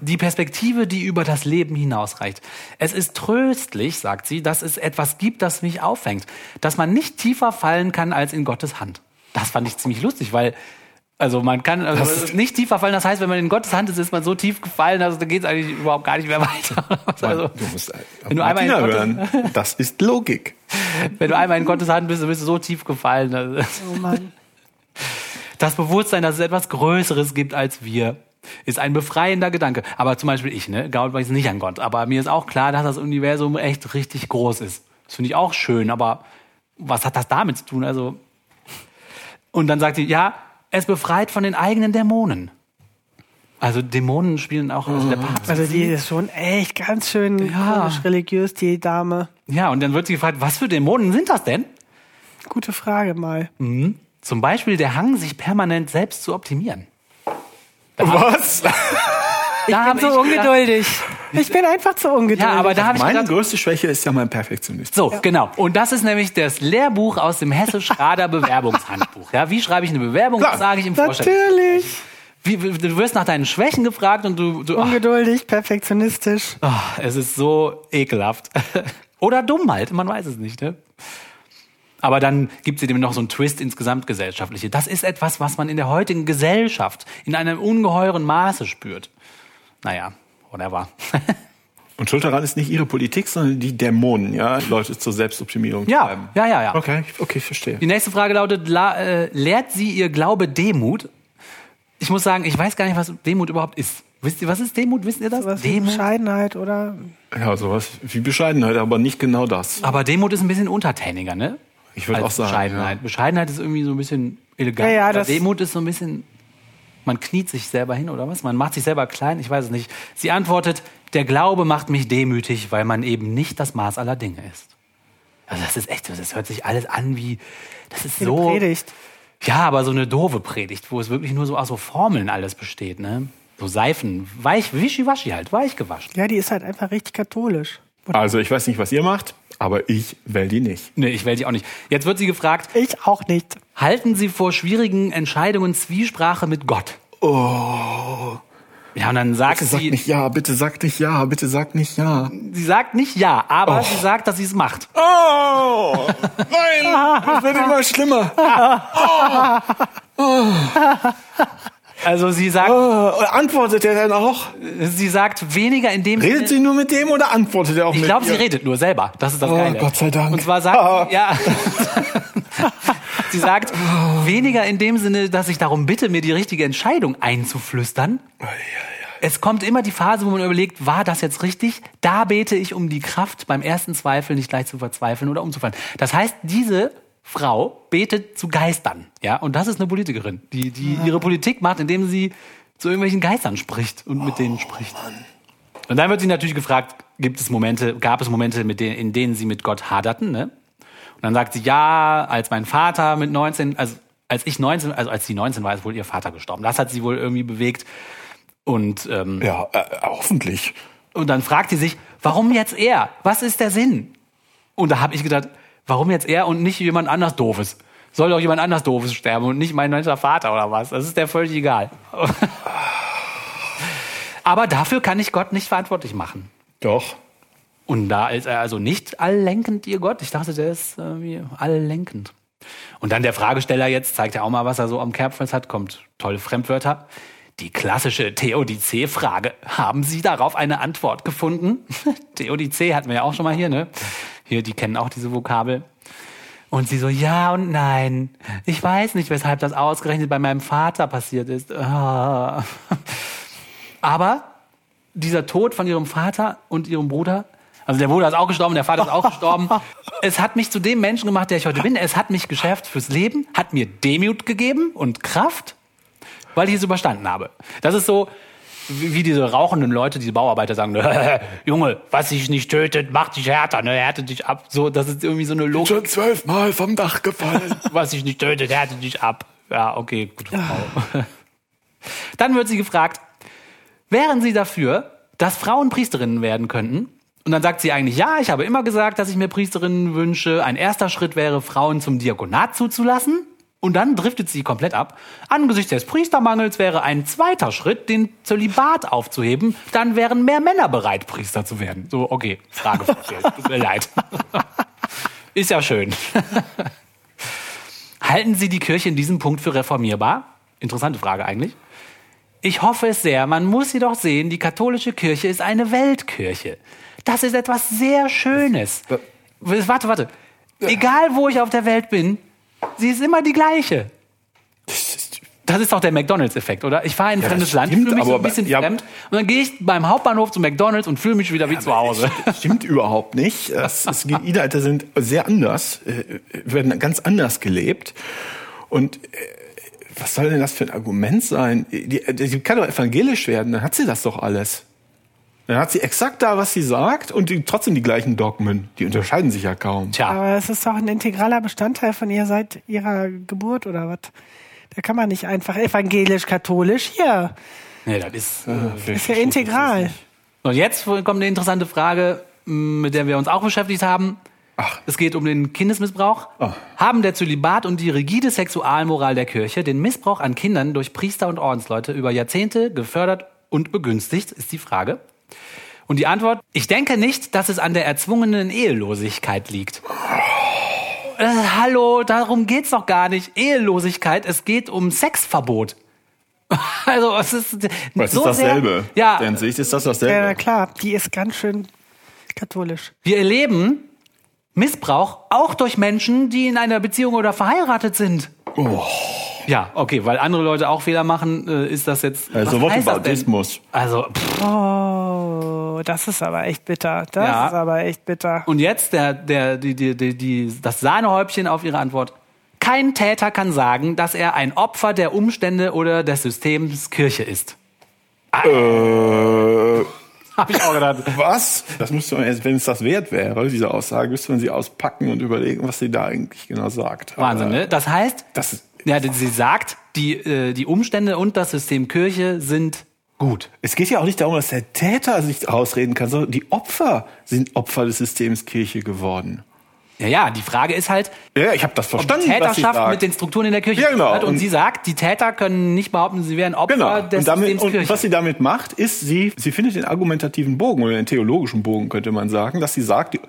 Die Perspektive, die über das Leben hinausreicht. Es ist tröstlich, sagt sie, dass es etwas gibt, das mich auffängt. Dass man nicht tiefer fallen kann als in Gottes Hand. Das fand ich ziemlich lustig, weil also man kann also nicht tiefer fallen. Das heißt, wenn man in Gottes Hand ist, ist man so tief gefallen, also da geht es eigentlich überhaupt gar nicht mehr weiter. Also, du musst wenn du einmal in Martina Gottes, hören. Das ist Logik. wenn du einmal in Gottes Hand bist, dann bist du so tief gefallen. Also, Oh Mann. Das Bewusstsein, dass es etwas Größeres gibt als wir, ist ein befreiender Gedanke. Aber zum Beispiel ich, ne, glaube ich nicht an Gott. Aber mir ist auch klar, dass das Universum echt richtig groß ist. Das finde ich auch schön. Aber was hat das damit zu tun? Also und dann sagt sie, ja, es befreit von den eigenen Dämonen. Also Dämonen spielen auch also der Papst. Also die ist schon echt ganz schön Ja. komisch religiös, die Dame. Ja, und dann wird sie gefragt, was für Dämonen sind das denn? Gute Frage mal. Zum Beispiel der Hang, sich permanent selbst zu optimieren. Was? Da bin so ungeduldig. Ich bin einfach zu ungeduldig. Ja, aber da habe ich Meine gedacht, größte Schwäche ist ja mein Perfektionist. So, genau. Und das ist nämlich das Lehrbuch aus dem Hessisch-Rader Bewerbungshandbuch. Ja, wie schreibe ich eine Bewerbung? Klar. Das sage ich im Vorstand. Natürlich. Wie, du wirst nach deinen Schwächen gefragt und du, du ach, Ungeduldig, perfektionistisch. ach, es ist so ekelhaft. Oder dumm halt, man weiß es nicht, ne? Aber dann gibt sie dem noch so einen Twist ins Gesamtgesellschaftliche. Das ist etwas, was man in der heutigen Gesellschaft in einem ungeheuren Maße spürt. Naja, whatever. Und schuld daran ist nicht ihre Politik, sondern die Dämonen, ja, Leute zur Selbstoptimierung Ja, treiben. ja, ja, ja. Okay, okay, verstehe. Die nächste Frage lautet, la, äh, lehrt sie ihr Glaube Demut? Ich muss sagen, ich weiß gar nicht, was Demut überhaupt ist. Wisst ihr, was ist Demut? Wisst ihr das? Was wie Demut? Bescheidenheit oder Ja, sowas wie Bescheidenheit, aber nicht genau das. Aber Demut ist ein bisschen untertäniger, ne? Ich würde auch sagen. Bescheidenheit. Bescheidenheit ist irgendwie so ein bisschen elegant. Ja, ja, das- Demut ist so ein bisschen, man kniet sich selber hin oder was? Man macht sich selber klein, ich weiß es nicht. Sie antwortet, der Glaube macht mich demütig, weil man eben nicht das Maß aller Dinge ist. Also das ist echt, das hört sich alles an wie, das ist wie eine so. Predigt. Ja, aber so eine doofe Predigt, wo es wirklich nur so aus so Formeln alles besteht, ne? So Seifen, weich, wischiwaschi halt, weich gewaschen. Ja, die ist halt einfach richtig katholisch. Also ich weiß nicht, was ihr macht, aber ich wähle die nicht. Nee, ich will die auch nicht. Jetzt wird sie gefragt, Ich auch nicht. halten Sie vor schwierigen Entscheidungen Zwiesprache mit Gott? Ja, und dann sagt Bitte sag sie, nicht ja, bitte sag nicht ja, bitte sag nicht ja. sie sagt nicht ja, aber sie sagt, dass sie es macht. Oh, nein, das wird immer schlimmer. Also sie sagt, Oh, antwortet er dann auch? sie sagt weniger in dem Redet sie nur mit dem oder antwortet er auch Ich mit glaube, sie redet nur selber. Das ist das Oh, Geile. Gott sei Dank. Und zwar sagt sie, ja. sie sagt weniger in dem Sinne, dass ich darum bitte, mir die richtige Entscheidung einzuflüstern. Es kommt immer die Phase, wo man überlegt, war das jetzt richtig? Da bete ich um die Kraft, beim ersten Zweifel nicht gleich zu verzweifeln oder umzufallen. Das heißt, diese Frau betet zu Geistern, ja, und das ist eine Politikerin, die, die ihre Politik macht, indem sie zu irgendwelchen Geistern spricht und mit denen spricht. Und dann wird sie natürlich gefragt, gibt es Momente, gab es Momente, mit denen, in denen sie mit Gott haderten, ne? Und dann sagt sie, ja, als mein Vater mit 19, also als ich 19, also als sie 19 war, ist wohl ihr Vater gestorben. Das hat sie wohl irgendwie bewegt. Und, ähm, Ja, äh, hoffentlich. und dann fragt sie sich, warum jetzt er? Was ist der Sinn? Und da habe ich gedacht, warum jetzt er und nicht jemand anders Doofes? Soll doch jemand anders Doofes sterben und nicht mein neunter Vater oder was? Das ist der völlig egal. Aber dafür kann ich Gott nicht verantwortlich machen. Doch. Und da ist er also nicht alllenkend, ihr Gott. Ich dachte, der ist irgendwie alllenkend. Und dann der Fragesteller jetzt zeigt ja auch mal, was er so am Kerbholz hat. Kommt tolle Fremdwörter. Die klassische Theodizee-Frage. Haben Sie darauf eine Antwort gefunden? Theodizee hatten wir ja auch schon mal hier, ne? Hier, die kennen auch diese Vokabel. Und sie so, ja und nein. Ich weiß nicht, weshalb das ausgerechnet bei meinem Vater passiert ist. Ah. Aber dieser Tod von ihrem Vater und ihrem Bruder, also der Bruder ist auch gestorben, der Vater ist auch gestorben. Es hat mich zu dem Menschen gemacht, der ich heute bin. Es hat mich geschärft fürs Leben, hat mir Demut gegeben und Kraft, weil ich es überstanden habe. Das ist so, wie diese rauchenden Leute, diese Bauarbeiter sagen, Junge, was dich nicht tötet, macht dich härter, ne, härtet dich ab. So, das ist irgendwie so eine Logik. Schon zwölfmal vom Dach gefallen. Was dich nicht tötet, härtet dich ab. Ja, okay, gute Frau. Dann wird sie gefragt, wären Sie dafür, dass Frauen Priesterinnen werden könnten? Und dann sagt sie eigentlich, ja, ich habe immer gesagt, dass ich mir Priesterinnen wünsche. Ein erster Schritt wäre, Frauen zum Diakonat zuzulassen. Und dann driftet sie komplett ab. Angesichts des Priestermangels wäre ein zweiter Schritt, den Zölibat aufzuheben. Dann wären mehr Männer bereit, Priester zu werden. So, okay, Frage verfehlt. Tut mir leid. Ist ja schön. Halten Sie die Kirche in diesem Punkt für reformierbar? Interessante Frage eigentlich. Ich hoffe es sehr. Man muss jedoch sehen, die katholische Kirche ist eine Weltkirche. Das ist etwas sehr Schönes. Warte, warte. Egal wo ich auf der Welt bin, sie ist immer die gleiche. Das ist doch der McDonalds-Effekt, oder? Ich fahre in ein das fremdes Land, fühle mich so ein aber- bisschen ja. fremd und dann gehe ich beim Hauptbahnhof zum McDonalds und fühle mich wieder wie zu Hause. Das stimmt überhaupt nicht. Es, es, die Inhalte sind sehr anders, äh, werden ganz anders gelebt. Und äh, was soll denn das für ein Argument sein? Die, die kann doch evangelisch werden, dann hat sie das doch alles. Dann hat sie exakt da, was sie sagt und die, trotzdem die gleichen Dogmen. Die unterscheiden sich ja kaum. Tja, Aber es ist doch ein integraler Bestandteil von ihr seit ihrer Geburt oder was? Da kann man nicht einfach evangelisch-katholisch hier. nee, das ist. Ist ja integral. Und jetzt kommt eine interessante Frage, mit der wir uns auch beschäftigt haben. Ach. Es geht um den Kindesmissbrauch. Haben der Zölibat und die rigide Sexualmoral der Kirche den Missbrauch an Kindern durch Priester und Ordensleute über Jahrzehnte gefördert und begünstigt, ist die Frage. Und die Antwort, ich denke nicht, dass es an der erzwungenen Ehelosigkeit liegt. Äh, hallo, darum geht's doch gar nicht. Ehelosigkeit, es geht um Sexverbot. Also es ist Das so ist dasselbe. Sehr, ja, In Sicht ist das Ja, dasselbe. na klar, die ist ganz schön katholisch. Wir erleben Missbrauch auch durch Menschen, die in einer Beziehung oder verheiratet sind. Oh. Ja, okay, weil andere Leute auch Fehler machen, äh, ist das jetzt. Also was what heißt das about denn? Ismus? Also, pff. Oh, das ist aber echt bitter. Das Ja. ist aber echt bitter. und jetzt der, der, die, die, die, die, das Sahnehäubchen auf Ihre Antwort. Kein Täter kann sagen, dass er ein Opfer der Umstände oder des Systems Kirche ist. Äh, Hab ich auch gedacht. was? Das müsste man jetzt, wenn es das wert wäre, diese Aussage, müsste man sie auspacken und überlegen, was sie da eigentlich genau sagt. Wahnsinn, Aber ne? Das heißt, Das ja, sie sagt, die, äh, die Umstände und das System Kirche sind gut. es geht ja auch nicht darum, dass der Täter sich rausreden kann, sondern die Opfer sind Opfer des Systems Kirche geworden. Ja, ja, die Frage ist halt, Ja, ich habe das ob verstanden, sie Täterschaft mit den Strukturen in der Kirche Ja, genau. Und, Und- sie sagt, die Täter können nicht behaupten, sie wären Opfer Genau. des Und, damit, Systems und Kirche. was sie damit macht, ist, sie, sie findet den argumentativen Bogen oder den theologischen Bogen, könnte man sagen, dass sie sagt, die,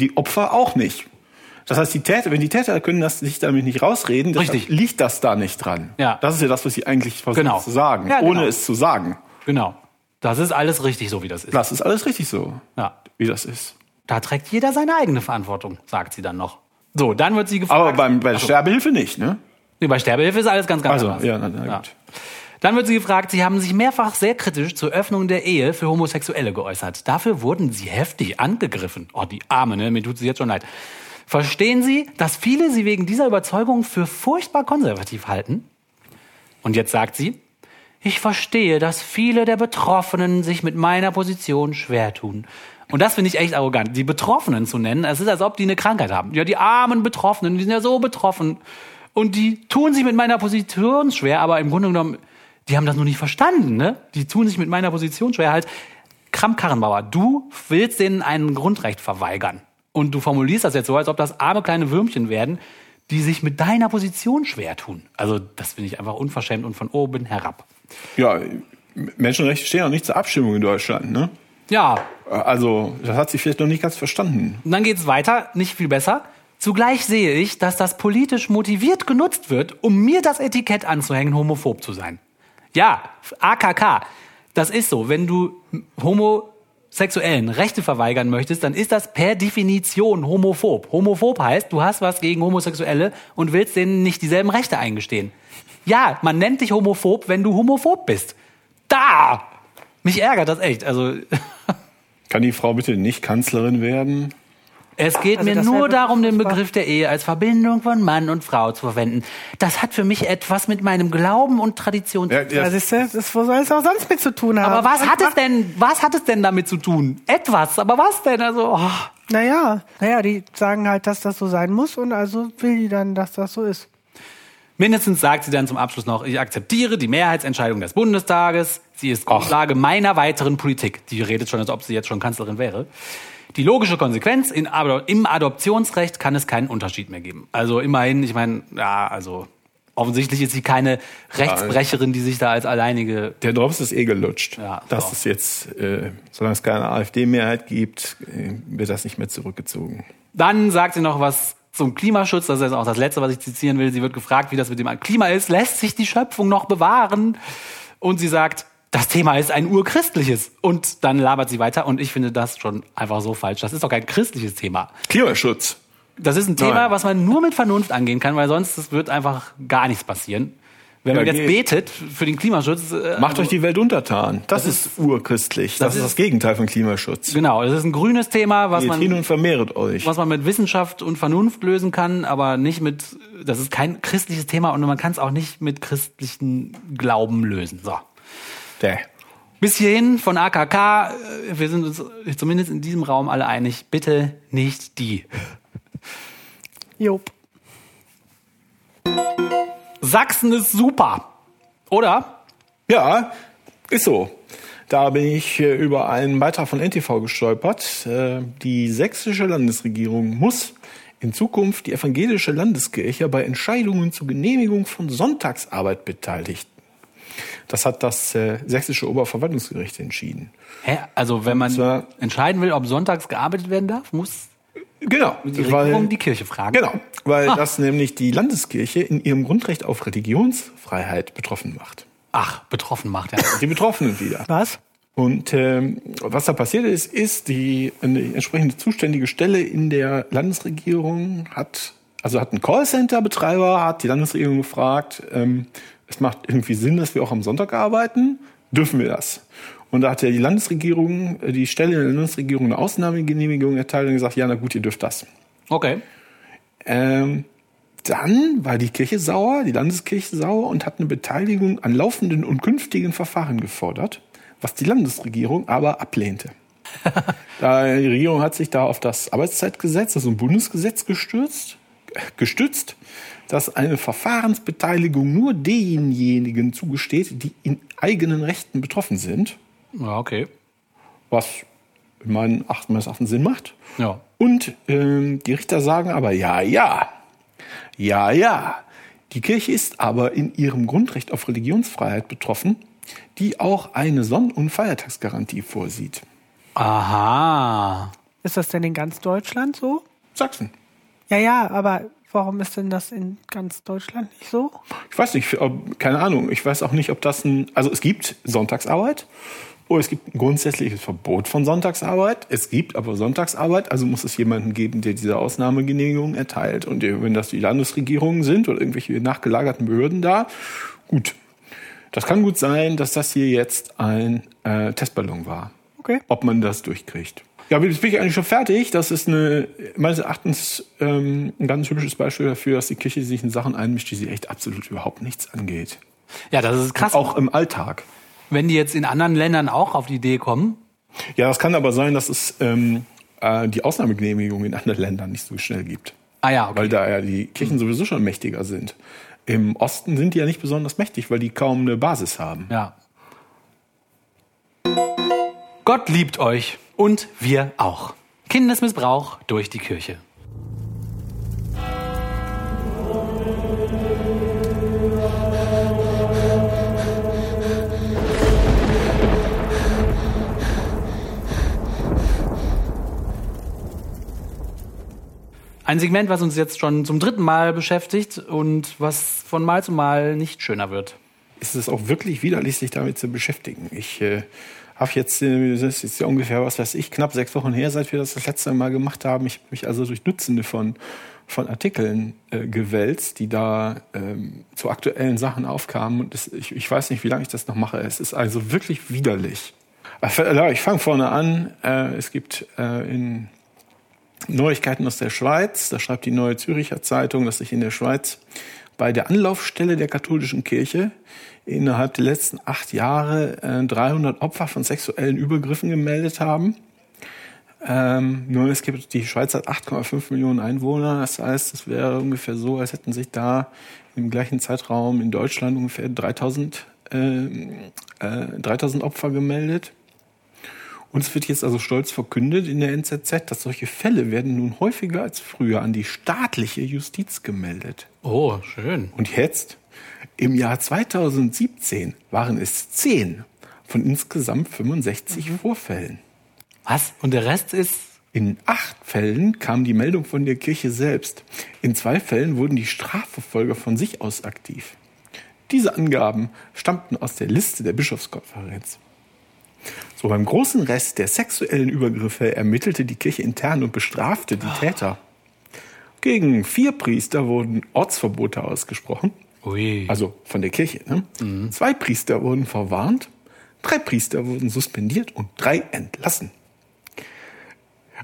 die Opfer auch nicht. Das heißt, die Täter, wenn die Täter können das sich damit nicht rausreden, Richtig. liegt das da nicht dran. Ja. Das ist ja das, was sie eigentlich versucht Genau. zu sagen, Ja, genau. ohne es zu sagen. genau. Das ist alles richtig, so wie das ist. Das ist alles richtig so, Ja. wie das ist. Da trägt jeder seine eigene Verantwortung, sagt sie dann noch. So, dann wird sie gefragt. Aber beim, bei der Sterbehilfe nicht, ne? Nee, bei Sterbehilfe ist alles ganz, ganz Also, anders. ja, na, na, gut. Dann wird sie gefragt, sie haben sich mehrfach sehr kritisch zur Öffnung der Ehe für Homosexuelle geäußert. Dafür wurden sie heftig angegriffen. Oh, die Arme, ne? Mir tut sie jetzt schon leid. Verstehen Sie, dass viele sie wegen dieser Überzeugung für furchtbar konservativ halten? Und jetzt sagt sie, ich verstehe, dass viele der Betroffenen sich mit meiner Position schwer tun. Und das finde ich echt arrogant, die Betroffenen zu nennen. Es ist, als ob die eine Krankheit haben. Ja, die armen Betroffenen, die sind ja so betroffen. Und die tun sich mit meiner Position schwer, aber im Grunde genommen, die haben das nur nicht verstanden, ne? Die tun sich mit meiner Position schwer. Halt, Kramp-Karrenbauer, du willst denen ein Grundrecht verweigern. Und du formulierst das jetzt so, als ob das arme kleine Würmchen werden, die sich mit deiner Position schwer tun. Also, das finde ich einfach unverschämt und von oben herab. Ja, Menschenrechte stehen auch nicht zur Abstimmung in Deutschland, ne? Ja, Also, das hat sie vielleicht noch nicht ganz verstanden. Und dann geht's weiter, nicht viel besser. Zugleich sehe ich, dass das politisch motiviert genutzt wird, um mir das Etikett anzuhängen, homophob zu sein. Ja, AKK, das ist so. Wenn du Homosexuellen Rechte verweigern möchtest, dann ist das per Definition homophob. Homophob heißt, du hast was gegen Homosexuelle und willst denen nicht dieselben Rechte eingestehen. Ja, man nennt dich homophob, wenn du homophob bist. Da! Mich ärgert das echt. Also, Kann die Frau bitte nicht Kanzlerin werden? Es geht Also mir das nur darum, den. Begriff der Ehe als Verbindung von Mann und Frau zu verwenden. Das hat für mich etwas mit meinem Glauben und Tradition zu tun. Ja, du, das wo soll es auch sonst mit zu tun haben? Aber was Und hat es denn, was hat es denn damit zu tun? Etwas, aber was denn? Also, oh. Naja, naja, die sagen halt, dass das so sein muss und also will die dann, dass das so ist. Mindestens sagt sie dann zum Abschluss noch, ich akzeptiere die Mehrheitsentscheidung des Bundestages. Sie ist Grundlage meiner weiteren Politik. Die redet schon, als ob sie jetzt schon Kanzlerin wäre. Die logische Konsequenz, in, im Adoptionsrecht kann es keinen Unterschied mehr geben. Also immerhin, ich meine, ja, also offensichtlich ist sie keine Rechtsbrecherin, die sich da als alleinige Der Drops ist eh gelutscht. Ja, das so. ist jetzt, äh, solange es keine AfD-Mehrheit gibt, äh, wird das nicht mehr zurückgezogen. Dann sagt sie noch was zum Klimaschutz. Das ist auch das Letzte, was ich zitieren will. Sie wird gefragt, wie das mit dem Klima ist. Lässt sich die Schöpfung noch bewahren? Und sie sagt, das Thema ist ein urchristliches. Und dann labert sie weiter. Und ich finde das schon einfach so falsch. Das ist doch kein christliches Thema. Klimaschutz. Das ist ein Thema, Nein. was man nur mit Vernunft angehen kann, weil sonst wird einfach gar nichts passieren. Wenn Ja, man jetzt geh- betet für den Klimaschutz. Äh, Macht euch die Welt untertan. Das, ist, urchristlich. Das, das ist ist- das Gegenteil von Klimaschutz. Genau, das ist ein grünes Thema, was Geht hin man, und vermehret euch. was man mit Wissenschaft und Vernunft lösen kann, aber nicht mit, das ist kein christliches Thema und man kann es auch nicht mit christlichen Glauben lösen. So. Däh. Bis hierhin von AKK, wir sind uns zumindest in diesem Raum alle einig, bitte nicht die. Job. Sachsen ist super. Oder? Ja, ist so. Da bin ich über einen Beitrag von NTV gestolpert. Äh, Die sächsische Landesregierung muss in Zukunft die evangelische Landeskirche bei Entscheidungen zur Genehmigung von Sonntagsarbeit beteiligen. Das hat das äh, sächsische Oberverwaltungsgericht entschieden. Hä? Also wenn man zwar- entscheiden will, ob sonntags gearbeitet werden darf, muss Genau, die Regierung die Kirche fragen. genau, weil Ah. das nämlich die Landeskirche in ihrem Grundrecht auf Religionsfreiheit betroffen macht. Ach, betroffen macht er. Die Betroffenen wieder. Was? Und ähm, was da passiert ist, ist, die, eine entsprechende zuständige Stelle in der Landesregierung hat, also hat ein Callcenter-Betreiber, hat die Landesregierung gefragt, ähm, es macht irgendwie Sinn, dass wir auch am Sonntag arbeiten, dürfen wir das? Und da hat ja die Landesregierung, äh, die Stelle in der Landesregierung eine Ausnahmegenehmigung erteilt und gesagt, ja, na gut, ihr dürft das. Okay. Ähm, dann war die Kirche sauer, die Landeskirche sauer und hat eine Beteiligung an laufenden und künftigen Verfahren gefordert, was die Landesregierung aber ablehnte. die Regierung hat sich da auf das Arbeitszeitgesetz, also ein Bundesgesetz gestürzt, äh, gestützt, dass eine Verfahrensbeteiligung nur denjenigen zugesteht, die in eigenen Rechten betroffen sind, Ja, okay. was in meinen Acht- meines Erachtens Sinn macht. Ja. Und ähm, die Richter sagen aber, ja, ja, ja, ja. Die Kirche ist aber in ihrem Grundrecht auf Religionsfreiheit betroffen, die auch eine Sonn- und Feiertagsgarantie vorsieht. Aha. Ist das denn in ganz Deutschland so? Sachsen. Ja, ja, aber warum ist denn das in ganz Deutschland nicht so? Ich weiß nicht, ob, keine Ahnung. Ich weiß auch nicht, ob das ein, also es gibt Sonntagsarbeit. Oh, es gibt ein grundsätzliches Verbot von Sonntagsarbeit. Es gibt aber Sonntagsarbeit, also muss es jemanden geben, der diese Ausnahmegenehmigung erteilt. Und wenn das die Landesregierungen sind oder irgendwelche nachgelagerten Behörden da, gut. Das kann gut sein, dass das hier jetzt ein äh, Testballon war. Okay. Ob man das durchkriegt. Ja, jetzt bin ich eigentlich schon fertig. Das ist eine, meines Erachtens ähm, ein ganz hübsches Beispiel dafür, dass die Kirche sich in Sachen einmischt, die sie echt absolut überhaupt nichts angeht. Ja, das ist krass. Auch im Alltag. wenn die jetzt in anderen Ländern auch auf die Idee kommen. Ja, das kann aber sein, dass es ähm, äh, die Ausnahmegenehmigung in anderen Ländern nicht so schnell gibt. Ah ja, okay. Weil da ja die Kirchen sowieso schon mächtiger sind. Im Osten sind die ja nicht besonders mächtig, weil die kaum eine Basis haben. Ja. Gott liebt euch und wir auch. Kindesmissbrauch durch die Kirche. Ein Segment, was uns jetzt schon zum dritten Mal beschäftigt und was von Mal zu Mal nicht schöner wird. ist es auch wirklich widerlich, sich damit zu beschäftigen. Ich äh, habe jetzt, äh, das ist jetzt ja ungefähr, was weiß ich, knapp sechs Wochen her, seit wir das das letzte Mal gemacht haben. Ich habe mich also durch Dutzende von, von Artikeln äh, gewälzt, die da ähm, zu aktuellen Sachen aufkamen. Und das, ich, ich weiß nicht, wie lange ich das noch mache. Es ist also wirklich widerlich. Äh, Ich fange vorne an. Äh, Es gibt äh, in Neuigkeiten aus der Schweiz. Da schreibt die Neue Züricher Zeitung, dass sich in der Schweiz bei der Anlaufstelle der katholischen Kirche innerhalb der letzten acht Jahre äh, 300 Opfer von sexuellen Übergriffen gemeldet haben. Ähm, nur es gibt, die Schweiz hat 8,5 Millionen Einwohner. Das heißt, es wäre ungefähr so, als hätten sich da im gleichen Zeitraum in Deutschland ungefähr 3000, äh, äh, 3000 Opfer gemeldet. Und es wird jetzt also stolz verkündet in der NZZ, dass solche Fälle werden nun häufiger als früher an die staatliche Justiz gemeldet. Oh, schön. Und jetzt, im Jahr 2017, waren es 10 von insgesamt 65 Vorfällen. Was? Und der Rest ist. In acht Fällen kam die Meldung von der Kirche selbst. In zwei Fällen wurden die Strafverfolger von sich aus aktiv. Diese Angaben stammten aus der Liste der Bischofskonferenz. So beim großen Rest der sexuellen Übergriffe ermittelte die Kirche intern und bestrafte die Täter. Gegen vier Priester wurden Ortsverbote ausgesprochen, Ui. also von der Kirche. Ne? Zwei Priester wurden verwarnt, drei Priester wurden suspendiert und drei entlassen.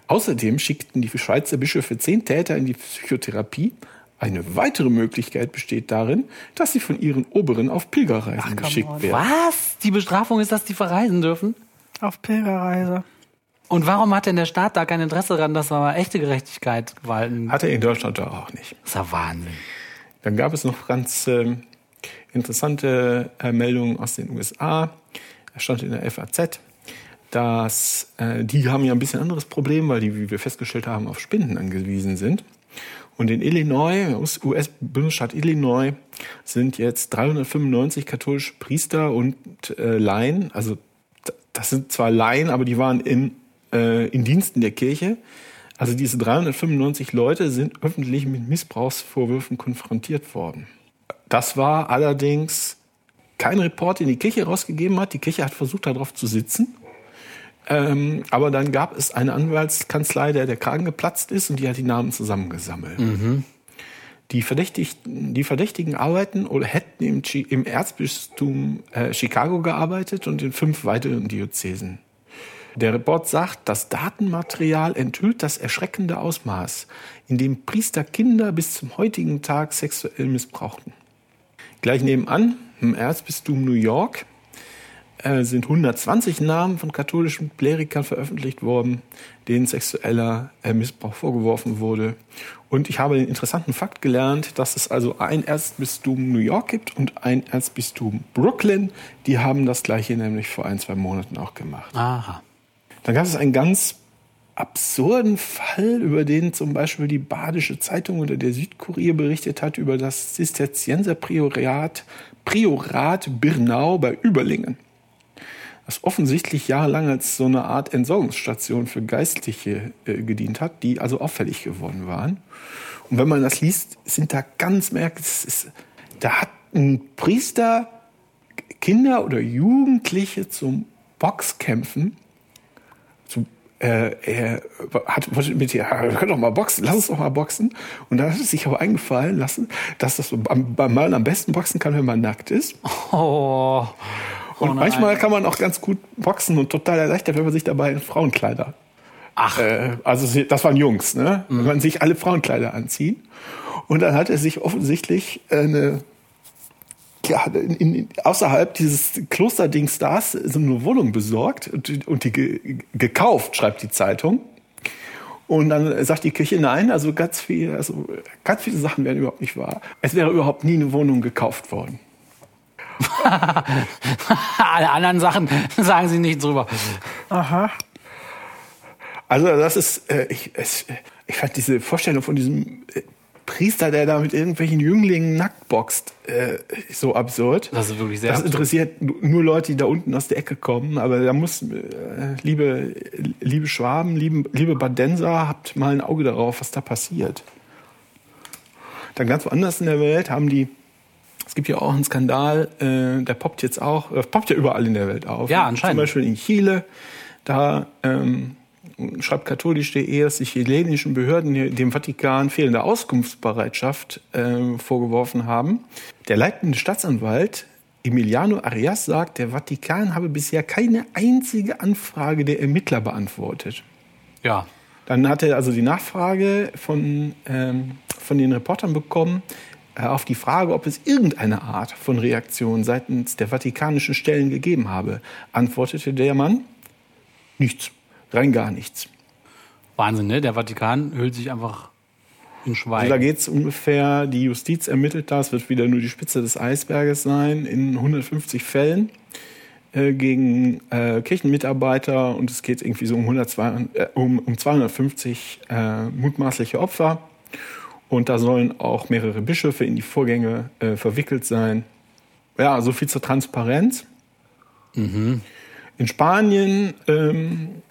Außerdem schickten die Schweizer Bischöfe zehn Täter in die Psychotherapie. Eine weitere Möglichkeit besteht darin, dass sie von ihren Oberen auf Pilgerreisen geschickt on. werden. Was? Die Bestrafung ist, dass die verreisen dürfen? Auf Pilgerreise. Und warum hat denn der Staat da kein Interesse daran, dass da mal echte Gerechtigkeit walten? Hat er in Deutschland doch auch nicht. Das ist ja Wahnsinn. Dann gab es noch ganz ähm, interessante äh, Meldungen aus den USA. Da stand in der FAZ, dass äh, die haben ja ein bisschen anderes Problem, weil die, wie wir festgestellt haben, auf Spenden angewiesen sind. Und in Illinois, US-Bundesstaat Illinois, sind jetzt 395 katholische Priester und äh, Laien, also das sind zwar Laien, aber die waren in, äh, in Diensten der Kirche. Also diese 395 Leute sind öffentlich mit Missbrauchsvorwürfen konfrontiert worden. Das war allerdings kein Report, den die Kirche rausgegeben hat. Die Kirche hat versucht, darauf zu sitzen. Ähm, aber dann gab es eine Anwaltskanzlei, der der Kragen geplatzt ist und die hat die Namen zusammengesammelt. Die, Verdächtigten, die Verdächtigen arbeiten oder hätten im, im Erzbistum äh, Chicago gearbeitet und in fünf weiteren Diözesen. Der Report sagt, das Datenmaterial enthüllt das erschreckende Ausmaß, in dem Priester Kinder bis zum heutigen Tag sexuell missbrauchten. Gleich nebenan, im Erzbistum New York, äh, sind 120 Namen von katholischen Klerikern veröffentlicht worden, denen sexueller äh, Missbrauch vorgeworfen wurde. Und ich habe den interessanten Fakt gelernt, dass es also ein Erzbistum New York gibt und ein Erzbistum Brooklyn. Die haben das gleiche nämlich vor ein, zwei Monaten auch gemacht. Aha. Dann gab es ein ganz absurden Fall, über den zum Beispiel die Badische Zeitung oder der Südkurier berichtet hat, über das Zisterzienser Priorat, Priorat Birnau bei Überlingen. Das offensichtlich jahrelang als so eine Art Entsorgungsstation für Geistliche äh, gedient hat, die also auffällig geworden waren. Und wenn man das liest, sind da ganz merkwürdig, da hat ein Priester Kinder oder Jugendliche zum Boxkämpfen äh, er hat wollte mit dir, wir können doch mal boxen, lass uns doch mal boxen. Und da hat es sich aber eingefallen lassen, dass das beim, beim Mann am besten boxen kann, wenn man nackt ist. Oh. Und Oh manchmal kann man auch ganz gut boxen und total erleichtert, wenn man sich dabei in Frauenkleider. Ach. Äh, also das waren Jungs, ne? Wenn man sich alle Frauenkleider anziehen. Und dann hat er sich offensichtlich eine ja, in, in, außerhalb dieses Klosterdings da so eine Wohnung besorgt und, und die ge, gekauft, schreibt die Zeitung. Und dann sagt die Kirche, nein, also ganz viel, also ganz viele Sachen wären überhaupt nicht wahr. Es wäre überhaupt nie eine Wohnung gekauft worden. Alle anderen Sachen sagen sie nicht drüber. Aha. Also das ist, äh, ich, es, ich fand diese Vorstellung von diesem äh, Priester, der da mit irgendwelchen Jünglingen nackt boxt, äh, so absurd. Das ist wirklich sehr Das absurd. interessiert nu- nur Leute, die da unten aus der Ecke kommen. Aber da muss, äh, liebe, liebe Schwaben, liebe, liebe Badenser, habt mal ein Auge darauf, was da passiert. Dann ganz woanders in der Welt haben die, es gibt ja auch einen Skandal, äh, der poppt jetzt auch, poppt ja überall in der Welt auf. Ja, anscheinend. Zum Beispiel in Chile, da ähm, schreibt katholisch.de, dass die chilenischen Behörden dem Vatikan fehlende Auskunftsbereitschaft äh, vorgeworfen haben. Der leitende Staatsanwalt Emiliano Arias sagt, der Vatikan habe bisher keine einzige Anfrage der Ermittler beantwortet. Ja. Dann hat er also die Nachfrage von, ähm, von den Reportern bekommen äh, auf die Frage, ob es irgendeine Art von Reaktion seitens der vatikanischen Stellen gegeben habe. Antwortete der Mann, nichts, rein gar nichts. Wahnsinn, ne? Der Vatikan hüllt sich einfach in Also da Schweigen. geht es ungefähr, die Justiz ermittelt das, wird wieder nur die Spitze des Eisberges sein, in 150 Fällen äh, gegen äh, Kirchenmitarbeiter und es geht irgendwie so um, 102, äh, um, um 250 äh, mutmaßliche Opfer. Und da sollen auch mehrere Bischöfe in die Vorgänge äh, verwickelt sein. Ja, so viel zur Transparenz. In Spanien ähm,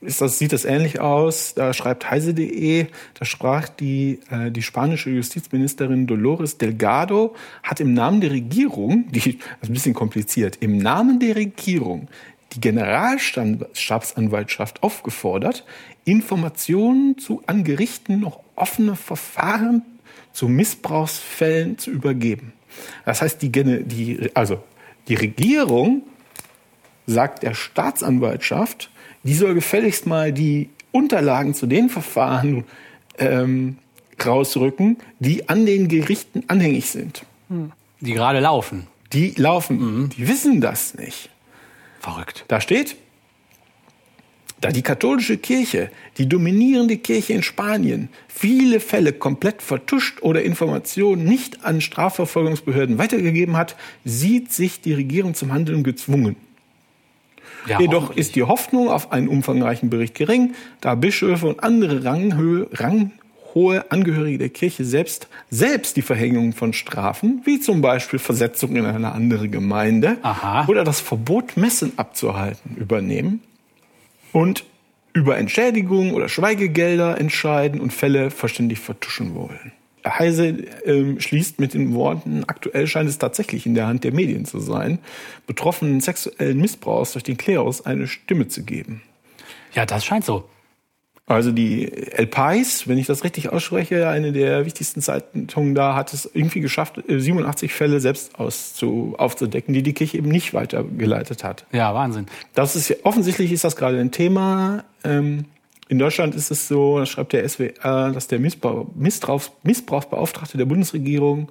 ist das, sieht das ähnlich aus. Da schreibt heise.de, da sprach die, äh, die spanische Justizministerin Dolores Delgado, hat im Namen der Regierung, die, das ist ein bisschen kompliziert, im Namen der Regierung die Generalstaatsanwaltschaft aufgefordert, Informationen zu an Gerichten noch offene Verfahren zu Missbrauchsfällen zu übergeben. Das heißt, die, die, also die Regierung sagt der Staatsanwaltschaft, die soll gefälligst mal die Unterlagen zu den Verfahren ähm, rausrücken, die an den Gerichten anhängig sind. Die gerade laufen. Die laufen, die wissen das nicht. Verrückt. Da steht, da die katholische Kirche, die dominierende Kirche in Spanien, viele Fälle komplett vertuscht oder Informationen nicht an Strafverfolgungsbehörden weitergegeben hat, sieht sich die Regierung zum Handeln gezwungen. Ja, Jedoch ist die Hoffnung auf einen umfangreichen Bericht gering, da Bischöfe und andere ranghö ranghohe Angehörige der Kirche selbst, selbst die Verhängung von Strafen, wie zum Beispiel Versetzung in eine andere Gemeinde Aha. oder das Verbot, Messen abzuhalten, übernehmen und über Entschädigungen oder Schweigegelder entscheiden und Fälle verständig vertuschen wollen. Heise ähm, schließt mit den Worten, aktuell scheint es tatsächlich in der Hand der Medien zu sein, Betroffenen sexuellen Missbrauchs durch den Klerus eine Stimme zu geben. Ja, das scheint so. Also die El Pais, wenn ich das richtig ausspreche, eine der wichtigsten Zeitungen da, hat es irgendwie geschafft, äh, 87 Fälle selbst auszu, aufzudecken, die die Kirche eben nicht weitergeleitet hat. Ja, Wahnsinn. Das ist offensichtlich ist das gerade ein Thema. Ähm, in Deutschland ist es so, das schreibt der SWR, dass der Missbrauch, Missbrauchs, Missbrauchsbeauftragte der Bundesregierung,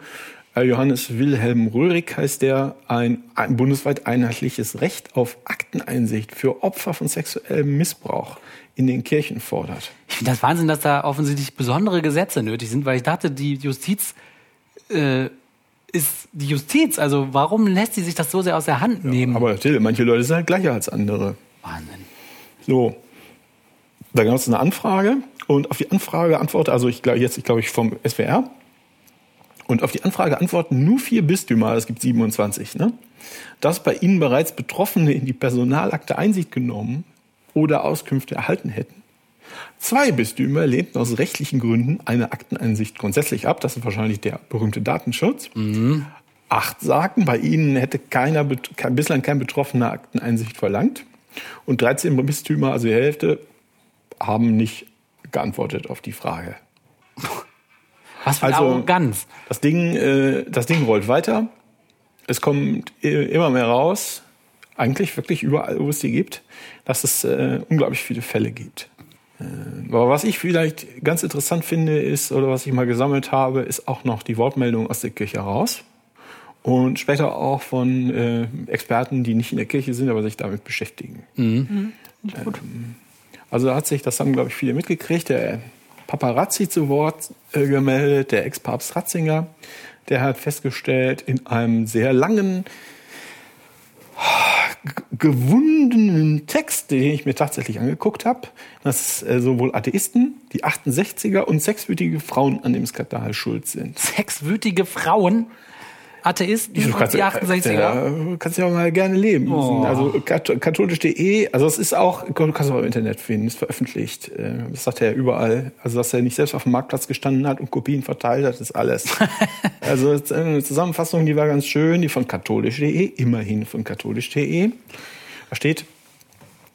äh, Johannes Wilhelm Röhrig heißt der, ein, ein bundesweit einheitliches Recht auf Akteneinsicht für Opfer von sexuellem Missbrauch in den Kirchen fordert. Ich finde das Wahnsinn, dass da offensichtlich besondere Gesetze nötig sind, weil ich dachte, die Justiz äh, ist die Justiz. Also warum lässt sie sich das so sehr aus der Hand nehmen? Aber Till, manche Leute sind halt gleicher als andere. Wahnsinn. So. Da gab es eine Anfrage und auf die Anfrage antwortet, also ich glaube jetzt, ich glaube ich vom SWR, und auf die Anfrage antworten nur vier Bistümer, es gibt 27, ne? dass bei ihnen bereits Betroffene in die Personalakte Einsicht genommen oder Auskünfte erhalten hätten. Zwei Bistümer lehnten aus rechtlichen Gründen eine Akteneinsicht grundsätzlich ab. Das ist wahrscheinlich der berühmte Datenschutz. Acht sagten, bei ihnen hätte keiner, bislang kein Betroffener Akteneinsicht verlangt. Und 13 Bistümer, also die Hälfte, haben nicht geantwortet auf die Frage. Was für eine Also- Arroganz. Das Ding, äh, das Ding rollt weiter. Es kommt immer mehr raus, eigentlich wirklich überall, wo es die gibt, dass es äh, unglaublich viele Fälle gibt. Äh, aber was ich vielleicht ganz interessant finde, ist, oder was ich mal gesammelt habe, ist auch noch die Wortmeldung aus der Kirche raus. Und später auch von äh, Experten, die nicht in der Kirche sind, aber sich damit beschäftigen. Ähm, also da hat sich, das haben glaube ich viele mitgekriegt, der Paparazzi zu Wort äh, gemeldet, der Ex-Papst Ratzinger, der hat festgestellt, in einem sehr langen, gewundenen Text, den ich mir tatsächlich angeguckt habe, dass äh, sowohl Atheisten, die 68er und sexwütige Frauen an dem Skandal schuld sind. Sexwütige Frauen, Atheisten Du und kannst, die 68er. Ja, kannst ja auch mal gerne leben. Oh. Also kat- katholisch.de, also es ist auch, du kannst auch im Internet finden, ist veröffentlicht. Äh, Das sagt er überall. Also dass er nicht selbst auf dem Marktplatz gestanden hat und Kopien verteilt hat, ist alles. also eine Zusammenfassung, die war ganz schön, die von katholisch.de, immerhin von katholisch.de. Da steht,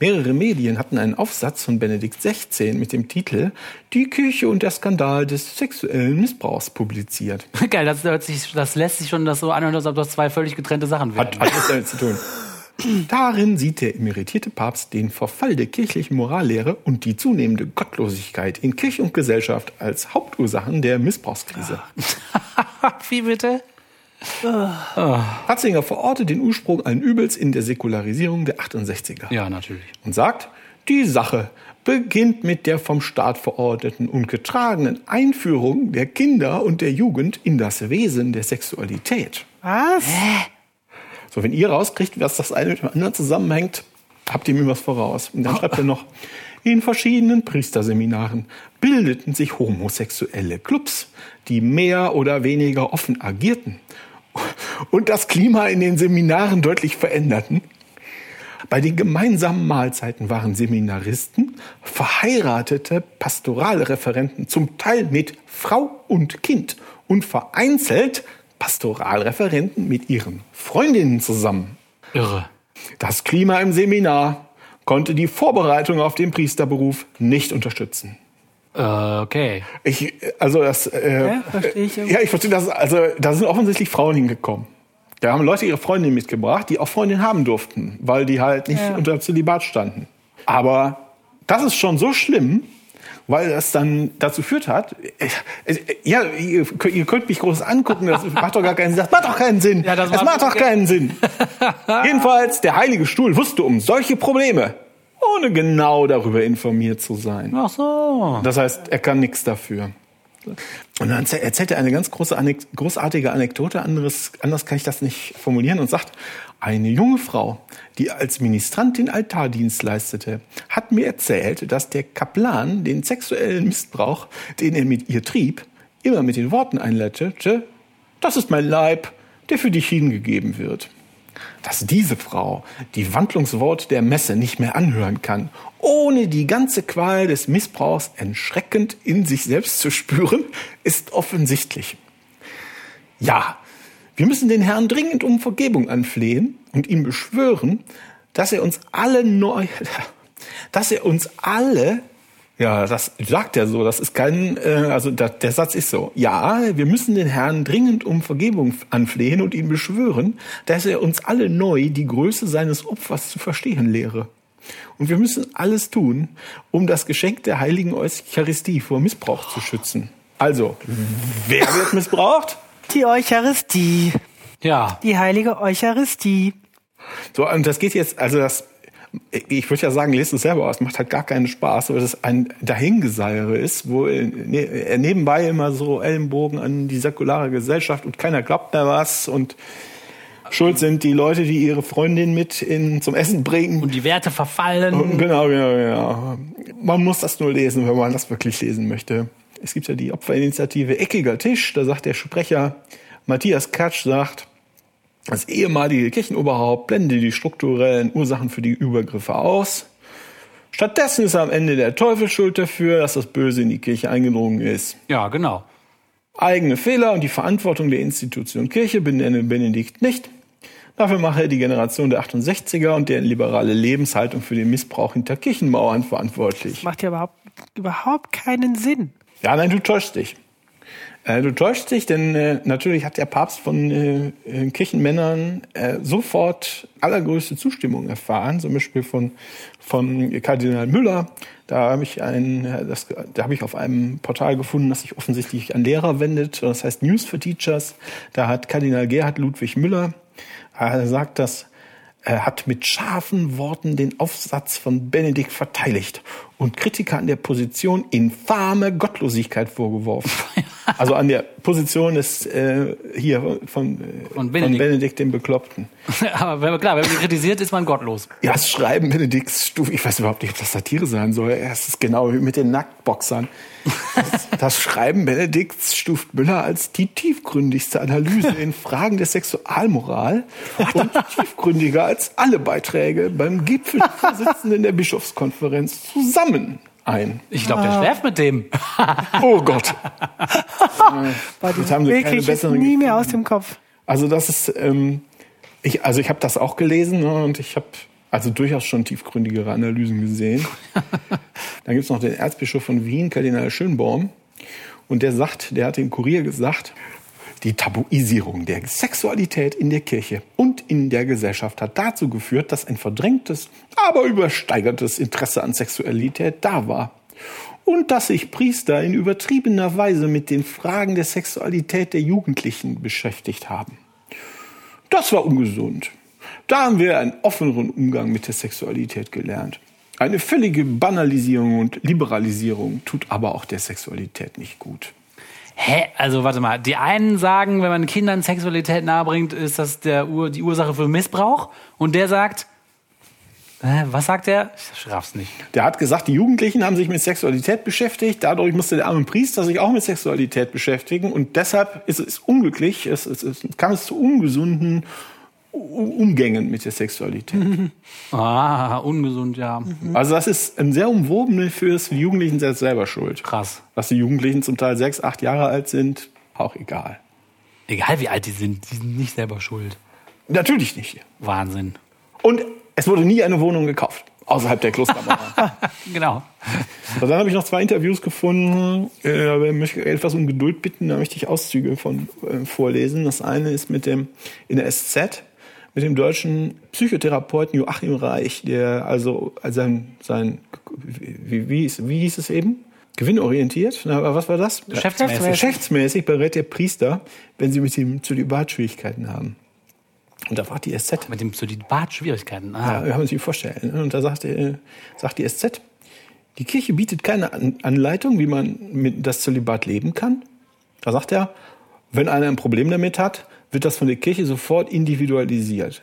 Mehrere Medien hatten einen Aufsatz von Benedikt XVI mit dem Titel Die Kirche und der Skandal des sexuellen Missbrauchs publiziert. Geil, das, hört sich, das lässt sich schon das so anhören, als ob das zwei völlig getrennte Sachen wären. Hat, hat was damit zu tun. Darin sieht der emeritierte Papst den Verfall der kirchlichen Morallehre und die zunehmende Gottlosigkeit in Kirche und Gesellschaft als Hauptursachen der Missbrauchskrise. Wie bitte? Ratzinger verortet den Ursprung allen Übels in der Säkularisierung der 68er Ja, natürlich. und sagt, die Sache beginnt mit der vom Staat verordneten und getragenen Einführung der Kinder und der Jugend in das Wesen der Sexualität. Was? So, wenn ihr rauskriegt, was das eine mit dem anderen zusammenhängt, habt ihr mir was voraus. Und dann schreibt er noch, in verschiedenen Priesterseminaren bildeten sich homosexuelle Clubs, die mehr oder weniger offen agierten und das Klima in den Seminaren deutlich veränderten. Bei den gemeinsamen Mahlzeiten waren Seminaristen, verheiratete Pastoralreferenten, zum Teil mit Frau und Kind und vereinzelt Pastoralreferenten mit ihren Freundinnen zusammen. Irre. Das Klima im Seminar konnte die Vorbereitung auf den Priesterberuf nicht unterstützen. Äh, okay. Ich, also das, äh, Ja, verstehe ich. ja, ich verstehe das. Also da sind offensichtlich Frauen hingekommen. Da haben Leute ihre Freundin mitgebracht, die auch Freundin haben durften, weil die halt nicht Ja. unter Zölibat standen. Aber das ist schon so schlimm, weil das dann dazu führt hat. Ja, ihr, könnt- ihr könnt mich groß angucken, das macht doch gar keinen Sinn. Das macht doch keinen Sinn. Ja, das das macht doch keinen Sinn. Jedenfalls, der Heilige Stuhl wusste um solche Probleme, ohne genau darüber informiert zu sein. Ach so. Das heißt, er kann nichts dafür. Und dann erzäh- erzählt er eine ganz große großartige Anekdote, anderes, anders kann ich das nicht formulieren, und sagt, eine junge Frau, die als Ministrantin Altardienst leistete, hat mir erzählt, dass der Kaplan den sexuellen Missbrauch, den er mit ihr trieb, immer mit den Worten einleitete, das ist mein Leib, der für dich hingegeben wird dass diese Frau die Wandlungswort der Messe nicht mehr anhören kann, ohne die ganze Qual des Missbrauchs erschreckend in sich selbst zu spüren, ist offensichtlich. Ja, wir müssen den Herrn dringend um Vergebung anflehen und ihm beschwören, dass er uns alle neu, dass er uns alle ja, das sagt er so. Das ist kein, äh, also da, der Satz ist so. Ja, wir müssen den Herrn dringend um Vergebung anflehen und ihn beschwören, dass er uns alle neu die Größe seines Opfers zu verstehen lehre. Und wir müssen alles tun, um das Geschenk der heiligen Eucharistie vor Missbrauch zu schützen. Also, wer wird missbraucht? Die Eucharistie. Ja. Die heilige Eucharistie. So, und das geht jetzt, also das, ich würde ja sagen, lest es selber aus, macht halt gar keinen Spaß, weil das ein Dahingeseiere ist, wo er nebenbei immer so Ellenbogen an die säkulare Gesellschaft und keiner glaubt mehr was und Schuld sind die Leute, die ihre Freundin mit in, zum Essen bringen. Und die Werte verfallen. Genau, genau, genau. Man muss das nur lesen, wenn man das wirklich lesen möchte. Es gibt ja die Opferinitiative Eckiger Tisch, da sagt der Sprecher Matthias Katsch, sagt, das ehemalige Kirchenoberhaupt blende die strukturellen Ursachen für die Übergriffe aus. Stattdessen ist am Ende der Teufel schuld dafür, dass das Böse in die Kirche eingedrungen ist. Ja, genau. Eigene Fehler und die Verantwortung der Institution Kirche benenne Benedikt nicht. Dafür mache er die Generation der 68er und deren liberale Lebenshaltung für den Missbrauch hinter Kirchenmauern verantwortlich. Macht ja überhaupt, überhaupt keinen Sinn. Ja, nein, du täuschst dich. Äh, du täuschst dich, denn äh, natürlich hat der Papst von äh, äh, Kirchenmännern äh, sofort allergrößte Zustimmung erfahren, zum Beispiel von, von Kardinal Müller. Da habe ich ein, äh, das, da habe ich auf einem Portal gefunden, das sich offensichtlich an Lehrer wendet. Das heißt News for Teachers. Da hat Kardinal Gerhard Ludwig Müller er sagt, dass er hat mit scharfen Worten den Aufsatz von Benedikt verteidigt und Kritiker an der Position infame Gottlosigkeit vorgeworfen. Also an der Position des äh, hier von, äh, Von von, Benedikt. Benedikt. dem Bekloppten. Aber wenn man, klar, wenn man kritisiert, ist man gottlos. Ja, das Schreiben Benedikts Stufe, ich weiß überhaupt nicht, ob das Satire sein soll. Es ist genau wie mit den Nacktboxern. Das, das Schreiben Benedikts stuft Müller als die tiefgründigste Analyse in Fragen der Sexualmoral und tiefgründiger als alle Beiträge beim Gipfel der Vorsitzenden der Bischofskonferenz zusammen ein. Ich glaube, der schläft mit dem. Oh Gott. Weil Jetzt haben sie keine wirklich ist besseren nie mehr aus dem Kopf. Also das ist, ähm, ich, also ich habe das auch gelesen ne, und ich habe also durchaus schon tiefgründigere Analysen gesehen. Dann gibt's noch den Erzbischof von Wien, Kardinal Schönborn, und der sagt, der hat dem Kurier gesagt, die Tabuisierung der Sexualität in der Kirche und in der Gesellschaft hat dazu geführt, dass ein verdrängtes, aber übersteigertes Interesse an Sexualität da war. Und dass sich Priester in übertriebener Weise mit den Fragen der Sexualität der Jugendlichen beschäftigt haben. Das war ungesund. Da haben wir einen offeneren Umgang mit der Sexualität gelernt. Eine völlige Banalisierung und Liberalisierung tut aber auch der Sexualität nicht gut. Hä? Also warte mal. Die einen sagen, wenn man Kindern Sexualität nahebringt, ist das der Ur die Ursache für Missbrauch. Und der sagt, Hä, was sagt er? Ich raff's nicht. Der hat gesagt, die Jugendlichen haben sich mit Sexualität beschäftigt, dadurch musste der arme Priester sich auch mit Sexualität beschäftigen und deshalb ist es unglücklich, es, es, es kam es zu ungesunden Umgängen mit der Sexualität. Ah, ungesund, ja. Also das ist ein sehr umwobene fürs die Jugendlichen sind selber schuld. Krass. Dass die Jugendlichen zum Teil sechs, acht Jahre alt sind, auch egal. Egal wie alt die sind, die sind nicht selber schuld. Natürlich nicht. Wahnsinn. Und es wurde nie eine Wohnung gekauft, außerhalb der Klostermauer. Genau. Und dann habe ich noch zwei Interviews gefunden. Äh, da möchte ich etwas um Geduld bitten. Da möchte ich Auszüge von äh, vorlesen. Das eine ist mit dem in der SZ mit dem deutschen Psychotherapeuten Joachim Reich, der also als sein sein wie, wie, hieß- wie hieß es eben gewinnorientiert. Na, aber was war das? Geschäftsmäßig. Geschäftsmäßig berät der Priester, wenn sie mit ihm Zölibatschwierigkeiten haben. Und da fragt die SZ, Mit dem Zölibat-Schwierigkeiten. Ah. ja, wir haben uns sich vorstellen. Und da sagt, äh, sagt die SZ, die Kirche bietet keine An Anleitung, wie man mit das Zölibat leben kann. Da sagt er, wenn einer ein Problem damit hat, wird das von der Kirche sofort individualisiert.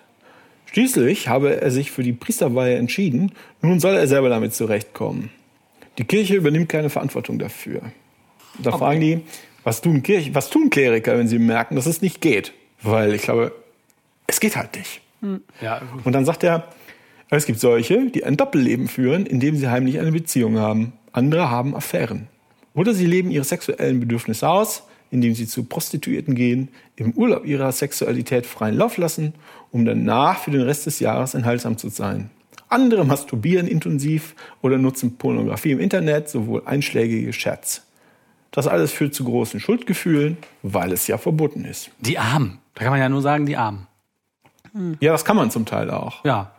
Schließlich habe er sich für die Priesterweihe entschieden, nun soll er selber damit zurechtkommen. Die Kirche übernimmt keine Verantwortung dafür. Da fragen die, was tun, Kirche, was tun Kleriker, wenn sie merken, dass es nicht geht? Weil ich glaube, es geht halt nicht. Ja, Und dann sagt er, es gibt solche, die ein Doppelleben führen, indem sie heimlich eine Beziehung haben. Andere haben Affären. Oder sie leben ihre sexuellen Bedürfnisse aus, indem sie zu Prostituierten gehen, im Urlaub ihrer Sexualität freien Lauf lassen, um danach für den Rest des Jahres enthaltsam zu sein. Andere masturbieren intensiv oder nutzen Pornografie im Internet, sowohl einschlägige Chats. Das alles führt zu großen Schuldgefühlen, weil es ja verboten ist. die Armen. Da kann man ja nur sagen, die Armen. Ja, das kann man zum Teil auch. Ja.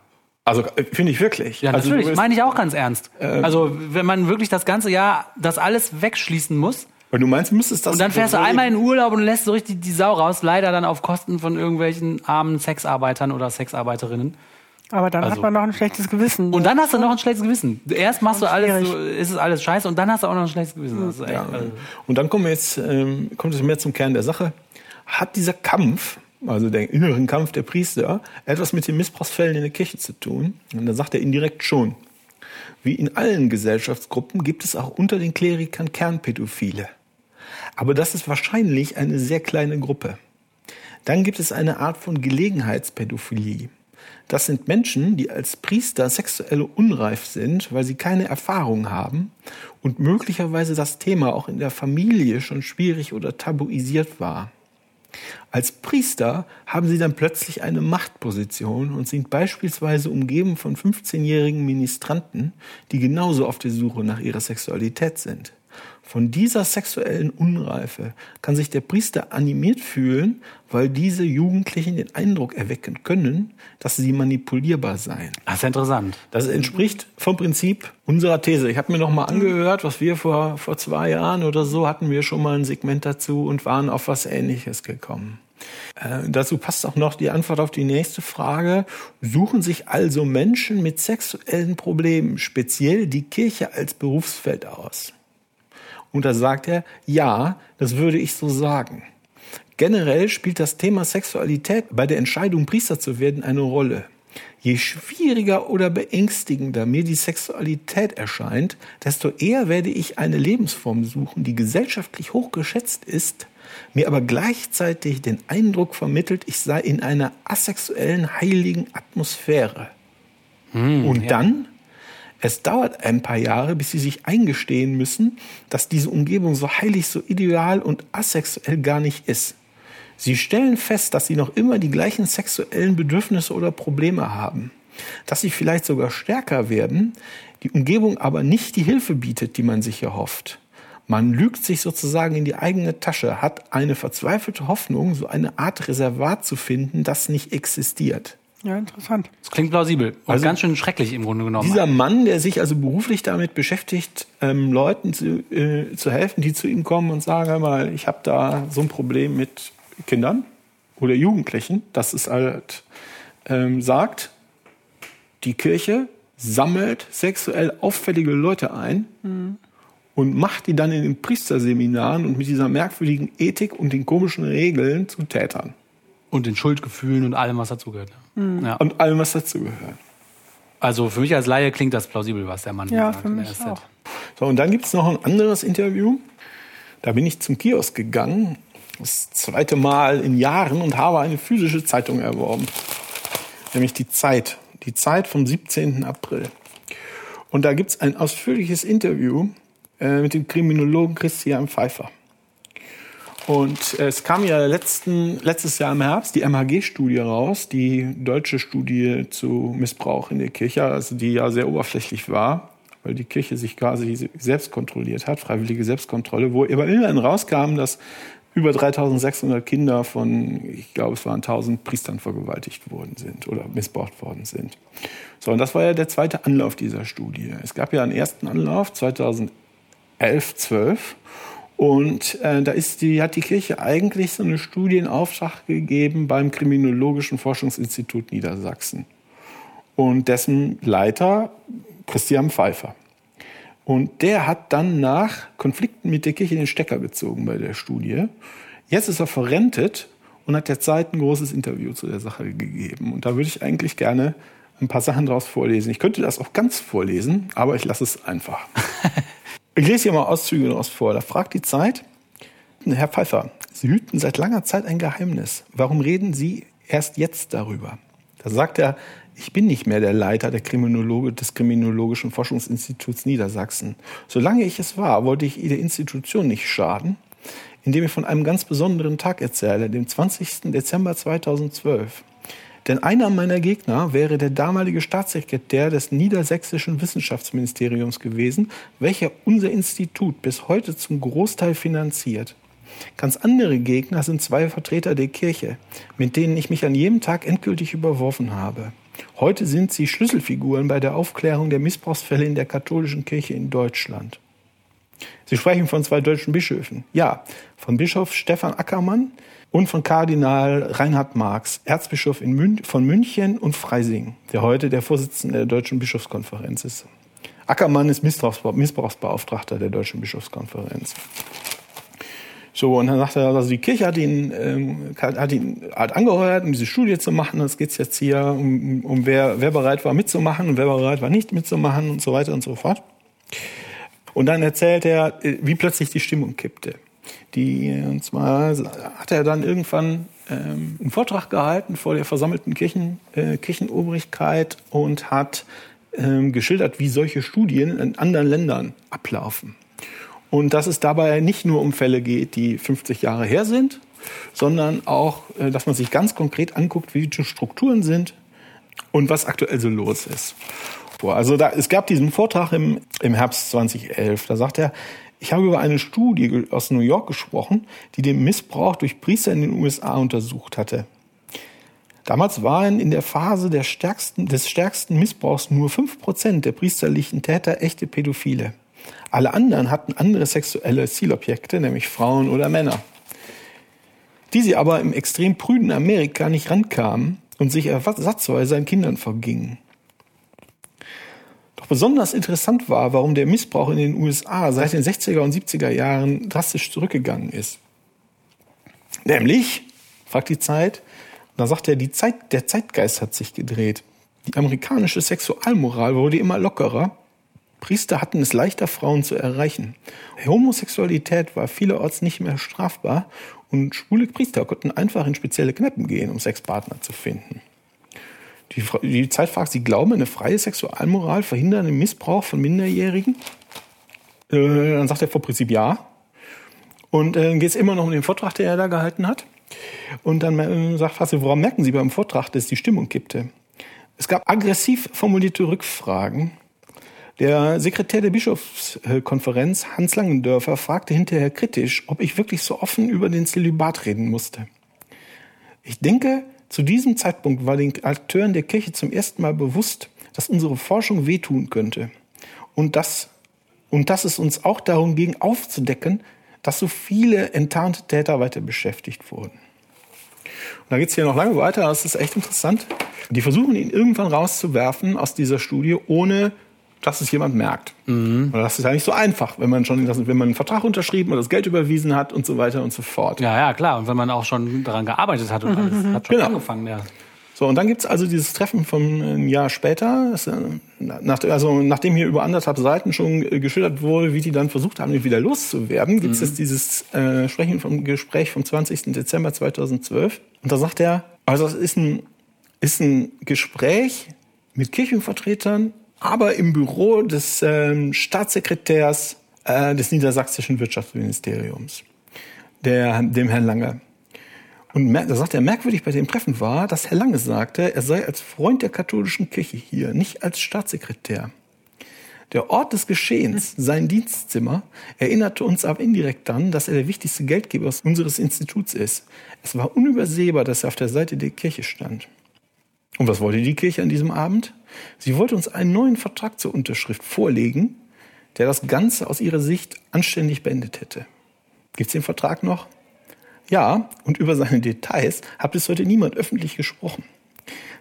Also äh, finde ich wirklich. Ja, also, natürlich. bist- Meine ich auch ganz ernst. also, wenn man wirklich das ganze Jahr das alles wegschließen muss Weil du meinst, müsstest das. und dann fährst du einmal in den Urlaub und lässt so richtig die Sau raus, leider dann auf Kosten von irgendwelchen armen Sexarbeitern oder Sexarbeiterinnen. Aber dann Also- hat man noch ein schlechtes Gewissen. Und dann hast du noch ein schlechtes Gewissen. Erst machst du alles, so, ist es alles scheiße und dann hast du auch noch ein schlechtes Gewissen. Echt, Ja. also, Und dann kommen wir jetzt, ähm, kommt es mehr zum Kern der Sache. Hat dieser Kampf also der inneren Kampf der Priester, etwas mit den Missbrauchsfällen in der Kirche zu tun? Und dann sagt er indirekt schon. Wie in allen Gesellschaftsgruppen gibt es auch unter den Klerikern Kernpädophile. Aber das ist wahrscheinlich eine sehr kleine Gruppe. Dann gibt es eine Art von Gelegenheitspädophilie. Das sind Menschen, die als Priester sexuell unreif sind, weil sie keine Erfahrung haben und möglicherweise das Thema auch in der Familie schon schwierig oder tabuisiert war. Als Priester haben sie dann plötzlich eine Machtposition und sind beispielsweise umgeben von 15-jährigen Ministranten, die genauso auf der Suche nach ihrer Sexualität sind. Von dieser sexuellen Unreife kann sich der Priester animiert fühlen, weil diese Jugendlichen den Eindruck erwecken können, dass sie manipulierbar seien. Das ist interessant. Das entspricht vom Prinzip unserer These. Ich habe mir noch mal angehört, was wir vor, vor zwei Jahren oder so hatten wir schon mal ein Segment dazu und waren auf was Ähnliches gekommen. Äh, dazu passt auch noch die Antwort auf die nächste Frage. Suchen sich also Menschen mit sexuellen Problemen speziell die Kirche als Berufsfeld aus? Und da sagt er, ja, das würde ich so sagen. Generell spielt das Thema Sexualität bei der Entscheidung, Priester zu werden, eine Rolle. Je schwieriger oder beängstigender mir die Sexualität erscheint, desto eher werde ich eine Lebensform suchen, die gesellschaftlich hochgeschätzt ist, mir aber gleichzeitig den Eindruck vermittelt, ich sei in einer asexuellen, heiligen Atmosphäre. Hm, Und ja. dann es dauert ein paar Jahre, bis sie sich eingestehen müssen, dass diese Umgebung so heilig, so ideal und asexuell gar nicht ist. Sie stellen fest, dass sie noch immer die gleichen sexuellen Bedürfnisse oder Probleme haben, dass sie vielleicht sogar stärker werden, die Umgebung aber nicht die Hilfe bietet, die man sich erhofft. Man lügt sich sozusagen in die eigene Tasche, hat eine verzweifelte Hoffnung, so eine Art Reservat zu finden, das nicht existiert. Ja, interessant. Das klingt plausibel und also ganz schön schrecklich im Grunde genommen. Dieser Mann, der sich also beruflich damit beschäftigt, ähm, Leuten zu, äh, zu helfen, die zu ihm kommen und sagen, hör mal, ich habe da so ein Problem mit Kindern oder Jugendlichen, dass es halt ähm, sagt, die Kirche sammelt sexuell auffällige Leute ein mhm. und macht die dann in den Priesterseminaren und mit dieser merkwürdigen Ethik und den komischen Regeln zu Tätern. Und den Schuldgefühlen und allem, was dazugehört. Mhm. Ja. Und allem, was dazugehört. Also für mich als Laie klingt das plausibel, was der Mann ja, sagt. Ja, für mich auch. So, und dann gibt es noch ein anderes Interview. Da bin ich zum Kiosk gegangen, das zweite Mal in Jahren und habe eine physische Zeitung erworben. Nämlich die Zeit. Die Zeit vom 17. April. Und da gibt es ein ausführliches Interview äh, mit dem Kriminologen Christian Pfeiffer. Und es kam ja letzten, letztes Jahr im Herbst die MHG-Studie raus, die deutsche Studie zu Missbrauch in der Kirche, also die ja sehr oberflächlich war, weil die Kirche sich quasi selbst kontrolliert hat, freiwillige Selbstkontrolle, wo aber immerhin rauskam, dass über 3600 Kinder von, ich glaube, es waren 1000 Priestern vergewaltigt worden sind oder missbraucht worden sind. So, und das war ja der zweite Anlauf dieser Studie. Es gab ja einen ersten Anlauf 2011, 12 und äh, da ist die, hat die Kirche eigentlich so eine Studie in Auftrag gegeben beim Kriminologischen Forschungsinstitut Niedersachsen. Und dessen Leiter Christian Pfeiffer. Und der hat dann nach Konflikten mit der Kirche den Stecker gezogen bei der Studie. Jetzt ist er verrentet und hat der Zeit ein großes Interview zu der Sache gegeben. Und da würde ich eigentlich gerne ein paar Sachen draus vorlesen. Ich könnte das auch ganz vorlesen, aber ich lasse es einfach. Ich lese hier mal Auszüge daraus vor. Da fragt die Zeit, Herr Pfeiffer, Sie hüten seit langer Zeit ein Geheimnis. Warum reden Sie erst jetzt darüber? Da sagt er, ich bin nicht mehr der Leiter der Kriminologe des Kriminologischen Forschungsinstituts Niedersachsen. Solange ich es war, wollte ich der Institution nicht schaden, indem ich von einem ganz besonderen Tag erzähle, dem 20. Dezember 2012. Denn einer meiner Gegner wäre der damalige Staatssekretär des niedersächsischen Wissenschaftsministeriums gewesen, welcher unser Institut bis heute zum Großteil finanziert. Ganz andere Gegner sind zwei Vertreter der Kirche, mit denen ich mich an jedem Tag endgültig überworfen habe. Heute sind sie Schlüsselfiguren bei der Aufklärung der Missbrauchsfälle in der katholischen Kirche in Deutschland. Sie sprechen von zwei deutschen Bischöfen. Ja, von Bischof Stefan Ackermann, und von Kardinal Reinhard Marx, Erzbischof Mün von München und Freising, der heute der Vorsitzende der Deutschen Bischofskonferenz ist. Ackermann ist Missbrauchsbeauftragter der Deutschen Bischofskonferenz. So, und dann sagt er, also die Kirche hat ihn, ähm, hat ihn hat angeheuert, um diese Studie zu machen. Es geht jetzt hier um, um wer, wer bereit war mitzumachen und wer bereit war nicht mitzumachen und so weiter und so fort. Und dann erzählt er, äh, wie plötzlich die Stimmung kippte. Die, und zwar hat er dann irgendwann ähm, einen Vortrag gehalten vor der versammelten Kirchen, äh, Kirchenobrigkeit und hat ähm, geschildert, wie solche Studien in anderen Ländern ablaufen. Und dass es dabei nicht nur um Fälle geht, die 50 Jahre her sind, sondern auch, äh, dass man sich ganz konkret anguckt, wie die Strukturen sind und was aktuell so los ist. Also da, es gab diesen Vortrag im, im Herbst 2011. Da sagt er, ich habe über eine Studie aus New York gesprochen, die den Missbrauch durch Priester in den USA untersucht hatte. Damals waren in der Phase der stärksten, des stärksten Missbrauchs nur fünf Prozent der priesterlichen Täter echte Pädophile. Alle anderen hatten andere sexuelle Zielobjekte, nämlich Frauen oder Männer, die sie aber im extrem prüden Amerika nicht rankamen und sich ersatzweise an Kindern vergingen. Besonders interessant war, warum der Missbrauch in den USA seit den 60er und 70er Jahren drastisch zurückgegangen ist. Nämlich, fragt die Zeit, da sagt er, die Zeit, der Zeitgeist hat sich gedreht. Die amerikanische Sexualmoral wurde immer lockerer Priester hatten es leichter, Frauen zu erreichen. Homosexualität war vielerorts nicht mehr strafbar und schwule Priester konnten einfach in spezielle Kneipen gehen, um Sexpartner zu finden. Die, die Zeit fragt, Sie glauben, eine freie Sexualmoral verhindert den Missbrauch von Minderjährigen? Äh, dann sagt er vor Prinzip ja. Und äh, geht es immer noch um den Vortrag, den er da gehalten hat. Und dann äh, sagt Fasse, woran merken Sie beim Vortrag, dass die Stimmung kippte? Es gab aggressiv formulierte Rückfragen der Sekretär der Bischofskonferenz, Hans Langendörfer, fragte hinterher kritisch, ob ich wirklich so offen über den Zölibat reden musste. Ich denke, zu diesem Zeitpunkt war den Akteuren der Kirche zum ersten Mal bewusst, dass unsere Forschung wehtun könnte und dass, und dass es uns auch darum ging, aufzudecken, dass so viele enttarnte Täter weiter beschäftigt wurden. Und da geht es hier noch lange weiter, das ist echt interessant. Die versuchen ihn irgendwann rauszuwerfen aus dieser Studie, ohne dass es jemand merkt. Mhm. das ist ja nicht so einfach, wenn man schon, wenn man einen Vertrag unterschrieben oder das Geld überwiesen hat und so weiter und so fort. Ja, ja, klar. Und wenn man auch schon daran gearbeitet hat und alles mhm. hat schon genau. angefangen, ja. So, und dann gibt's also dieses Treffen von einem Jahr später, das, äh, nach, also nachdem hier über anderthalb Seiten schon geschildert wurde, wie die dann versucht haben, wieder loszuwerden, gibt's mhm. jetzt dieses äh, Sprechen vom Gespräch vom 20. Dezember 2012. Und da sagt er, also es ist ein, ist ein Gespräch mit Kirchenvertretern aber im Büro des ähm, Staatssekretärs äh, des niedersächsischen Wirtschaftsministeriums, der, dem Herrn Lange. Und da sagt er, merkwürdig bei dem Treffen war, dass Herr Lange sagte, er sei als Freund der katholischen Kirche hier, nicht als Staatssekretär. Der Ort des Geschehens, sein Dienstzimmer, erinnerte uns aber indirekt dann, dass er der wichtigste Geldgeber unseres Instituts ist. Es war unübersehbar, dass er auf der Seite der Kirche stand. Und was wollte die Kirche an diesem Abend? Sie wollte uns einen neuen Vertrag zur Unterschrift vorlegen, der das Ganze aus ihrer Sicht anständig beendet hätte. Gibt es den Vertrag noch? Ja, und über seine Details hat bis heute niemand öffentlich gesprochen.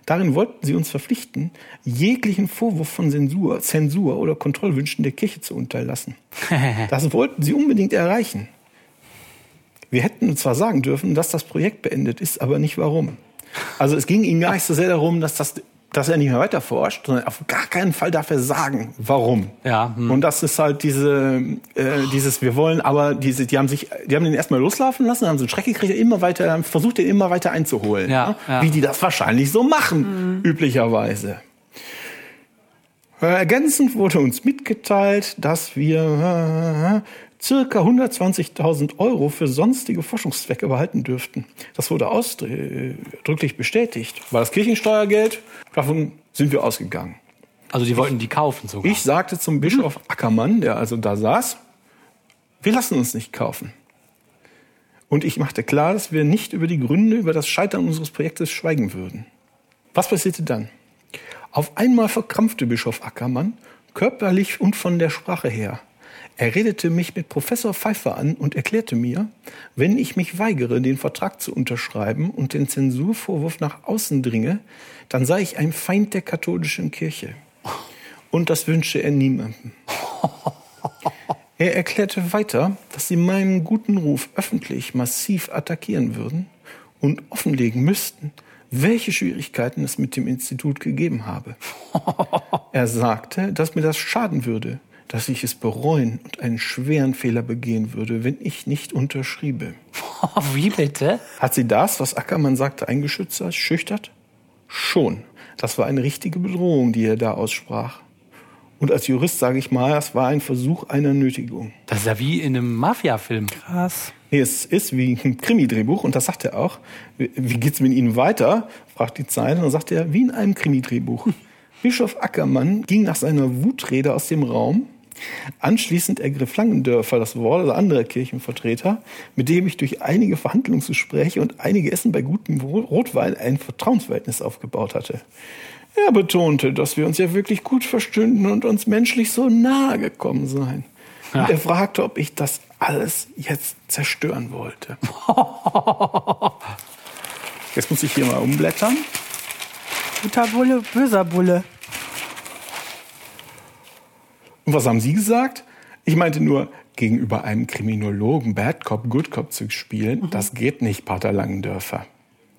Darin wollten sie uns verpflichten, jeglichen Vorwurf von Zensur, Zensur oder Kontrollwünschen der Kirche zu unterlassen. Das wollten sie unbedingt erreichen. Wir hätten zwar sagen dürfen, dass das Projekt beendet ist, aber nicht warum. Also es ging ihm gar nicht so sehr darum, dass das dass er nicht mehr weiter forscht, sondern auf gar keinen Fall darf er sagen, warum. Ja. Hm. Und das ist halt diese, äh, dieses, wir wollen, aber diese, die haben sich, die haben den erstmal loslaufen lassen, haben so einen Schreck gekriegt, immer weiter, haben versucht, den immer weiter einzuholen. Ja, ne? ja. Wie die das wahrscheinlich so machen, mhm. üblicherweise. Äh, ergänzend wurde uns mitgeteilt, dass wir äh, circa 120.000 Euro für sonstige Forschungszwecke behalten dürften. Das wurde ausdrücklich bestätigt. War das Kirchensteuergeld? Davon sind wir ausgegangen. Also die wollten die kaufen sogar. Ich sagte zum Bischof Ackermann, der also da saß, wir lassen uns nicht kaufen. Und ich machte klar, dass wir nicht über die Gründe, über das Scheitern unseres Projektes schweigen würden. Was passierte dann? Auf einmal verkrampfte Bischof Ackermann, körperlich und von der Sprache her. Er redete mich mit Professor Pfeiffer an und erklärte mir, wenn ich mich weigere, den Vertrag zu unterschreiben und den Zensurvorwurf nach außen dringe, dann sei ich ein Feind der katholischen Kirche. Und das wünsche er niemandem. Er erklärte weiter, dass sie meinen guten Ruf öffentlich massiv attackieren würden und offenlegen müssten, welche Schwierigkeiten es mit dem Institut gegeben habe. Er sagte, dass mir das schaden würde, dass ich es bereuen und einen schweren Fehler begehen würde, wenn ich nicht unterschriebe. Wie bitte? Hat sie das, was Ackermann sagte, eingeschützt schüchtert? Schon. Das war eine richtige Bedrohung, die er da aussprach. Und als Jurist sage ich mal, es war ein Versuch einer Nötigung. Das ist ja wie in einem Mafia-Film. Krass. Nee, es ist wie ein Krimi-Drehbuch und das sagt er auch. Wie wie geht's mit Ihnen weiter? fragt die Zeit und dann sagt er, wie in einem Krimi-Drehbuch. Bischof Ackermann ging nach seiner Wutrede aus dem Raum. Anschließend ergriff Langendörfer das Wort, also anderer Kirchenvertreter, mit dem ich durch einige Verhandlungsgespräche und einige Essen bei gutem Rotwein ein Vertrauensverhältnis aufgebaut hatte. Er betonte, dass wir uns ja wirklich gut verstünden und uns menschlich so nahe gekommen seien. Und er fragte, ob ich das alles jetzt zerstören wollte. Jetzt muss ich hier mal umblättern. Guter Bulle, böser Bulle. Und was haben Sie gesagt? Ich meinte nur, gegenüber einem Kriminologen Bad Cop, Good Cop zu spielen, das geht nicht, Pater Langendörfer.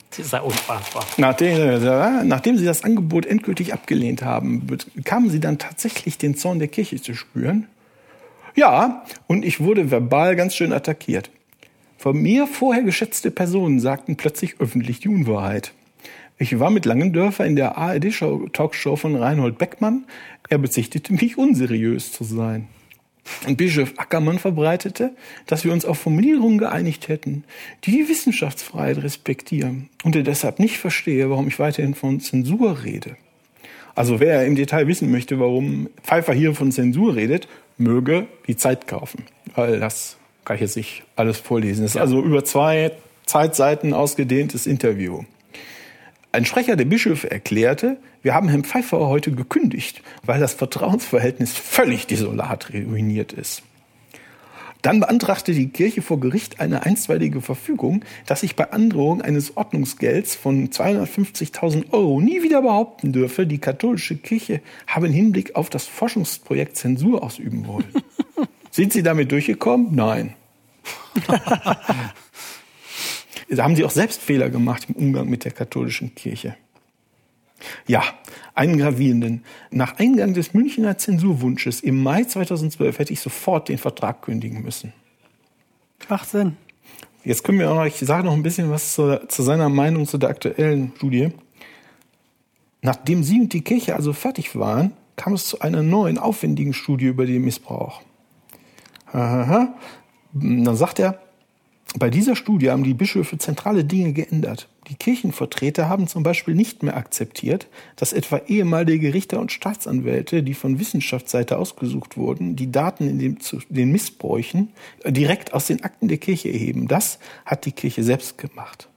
Das ist ja unfassbar. Nachdem, nachdem Sie das Angebot endgültig abgelehnt haben, bekamen Sie dann tatsächlich den Zorn der Kirche zu spüren? Ja, und ich wurde verbal ganz schön attackiert. Von mir vorher geschätzte Personen sagten plötzlich öffentlich die Unwahrheit. Ich war mit Langendörfer in der ARD-Talkshow von Reinhold Beckmann. Er bezichtigte mich, unseriös zu sein. Und Bischof Ackermann verbreitete, dass wir uns auf Formulierungen geeinigt hätten, die die Wissenschaftsfreiheit respektieren und er deshalb nicht verstehe, warum ich weiterhin von Zensur rede. Also wer im Detail wissen möchte, warum Pfeiffer hier von Zensur redet, möge die Zeit kaufen, weil das kann ich jetzt nicht alles vorlesen. Das ist also über zwei Zeitseiten ausgedehntes Interview. Ein Sprecher der Bischöfe erklärte, wir haben Herrn Pfeiffer heute gekündigt, weil das Vertrauensverhältnis völlig desolat ruiniert ist. Dann beantragte die Kirche vor Gericht eine einstweilige Verfügung, dass ich bei Androhung eines Ordnungsgelds von 250.000 Euro nie wieder behaupten dürfe, die katholische Kirche habe im Hinblick auf das Forschungsprojekt Zensur ausüben wollen. Sind Sie damit durchgekommen? Nein. da haben Sie auch selbst Fehler gemacht im Umgang mit der katholischen Kirche. Ja, einen gravierenden. Nach Eingang des Münchner Zensurwunsches im Mai 2012 hätte ich sofort den Vertrag kündigen müssen. Macht Sinn. Jetzt können wir auch noch, ich sage noch ein bisschen was zu, zu seiner Meinung zu der aktuellen Studie. Nachdem Sie und die Kirche also fertig waren, kam es zu einer neuen, aufwendigen Studie über den Missbrauch. Aha. Dann sagt er, bei dieser Studie haben die Bischöfe zentrale Dinge geändert. Die Kirchenvertreter haben zum Beispiel nicht mehr akzeptiert, dass etwa ehemalige Richter und Staatsanwälte, die von Wissenschaftsseite ausgesucht wurden, die Daten in dem, zu den Missbräuchen direkt aus den Akten der Kirche erheben. Das hat die Kirche selbst gemacht.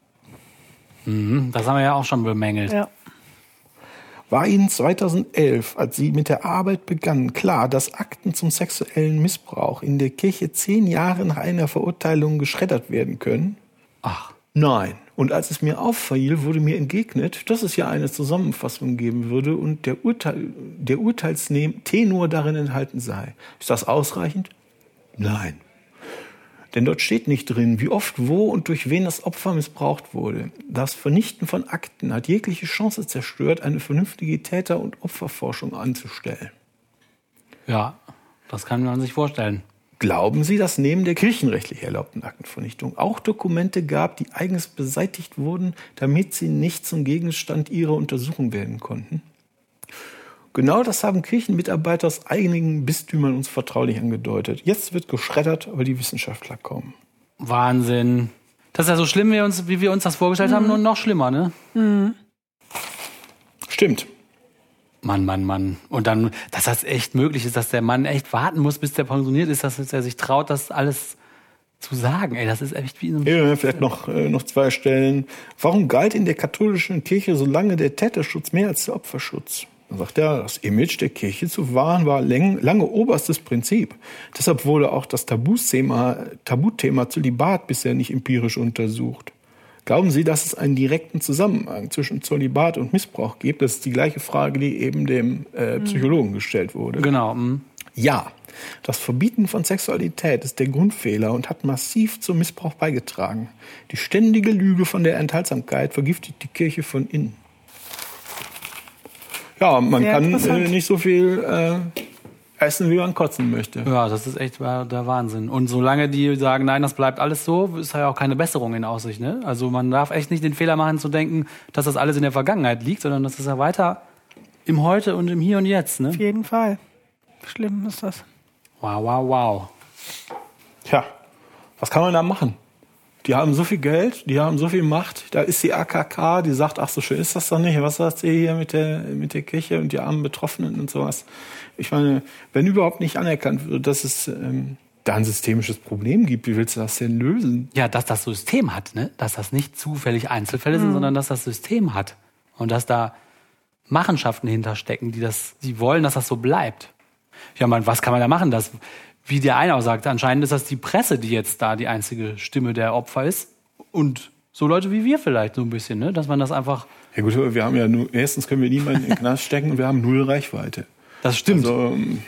Mhm, das haben wir ja auch schon bemängelt. Ja. War Ihnen 2011, als Sie mit der Arbeit begannen, klar, dass Akten zum sexuellen Missbrauch in der Kirche zehn Jahre nach einer Verurteilung geschreddert werden können? Ach, Nein. Und als es mir auffiel, wurde mir entgegnet, dass es ja eine Zusammenfassung geben würde und der, Urteil, der Urteilstenor darin enthalten sei. Ist das ausreichend? Nein. Denn dort steht nicht drin, wie oft, wo und durch wen das Opfer missbraucht wurde. Das Vernichten von Akten hat jegliche Chance zerstört, eine vernünftige Täter- und Opferforschung anzustellen. ja, das kann man sich vorstellen. Glauben Sie, dass neben der kirchenrechtlich erlaubten Aktenvernichtung auch Dokumente gab, die eigens beseitigt wurden, damit sie nicht zum Gegenstand ihrer Untersuchung werden konnten? Genau das haben Kirchenmitarbeiter aus einigen Bistümern uns vertraulich angedeutet. Jetzt wird geschreddert, weil die Wissenschaftler kommen. Wahnsinn. Das ist ja so schlimm, wie, uns, wie wir uns das vorgestellt haben, nur noch schlimmer, ne? Stimmt. Mann, Mann, Mann. Und dann, dass das echt möglich ist, dass der Mann echt warten muss, bis der pensioniert ist, dass er sich traut, das alles zu sagen. Ey, das ist echt wie in einem Ja, vielleicht noch, äh, noch zwei Stellen. Warum galt in der katholischen Kirche so lange der Täterschutz mehr als der Opferschutz? Dann sagt er, das Image der Kirche zu wahren war lange oberstes Prinzip. Deshalb wurde auch das Tabuthema, Tabuthema Zölibat bisher nicht empirisch untersucht. Glauben Sie, dass es einen direkten Zusammenhang zwischen Zölibat und Missbrauch gibt? Das ist die gleiche Frage, die eben dem äh, Psychologen gestellt wurde. Genau. mm. Ja, Das Verbieten von Sexualität ist der Grundfehler und hat massiv zum Missbrauch beigetragen. Die ständige Lüge von der Enthaltsamkeit vergiftet die Kirche von innen. Ja, man Sehr kann äh, nicht so viel äh, essen, wie man kotzen möchte. Ja, das ist echt der Wahnsinn. Und solange die sagen, nein, das bleibt alles so, ist ja auch keine Besserung in Aussicht. Ne? Also man darf echt nicht den Fehler machen zu denken, dass das alles in der Vergangenheit liegt, sondern das ist ja weiter im Heute und im Hier und Jetzt. Ne? Auf jeden Fall. Schlimm ist das. Wow, wow, wow. Tja, was kann man da machen? Die haben so viel Geld, die haben so viel Macht. Da ist die AKK, die sagt, ach so schön ist das doch nicht. Was sagt ihr hier mit der, mit der Kirche und die armen Betroffenen und sowas? Ich meine, wenn überhaupt nicht anerkannt wird, dass es ähm, da ein systemisches Problem gibt, wie willst du das denn lösen? Ja, dass das System hat, ne? dass das nicht zufällig Einzelfälle sind, sondern dass das System hat. Und dass da Machenschaften hinterstecken, die das, die wollen, dass das so bleibt. Ja, man, was kann man da machen? Das, wie der eine auch sagte, anscheinend ist das die Presse, die jetzt da die einzige Stimme der Opfer ist. Und so Leute wie wir vielleicht so ein bisschen, ne? Dass man das einfach. Ja gut, wir haben ja nur, erstens können wir niemanden in den Knast stecken und wir haben null Reichweite. Das stimmt. Also, ähm,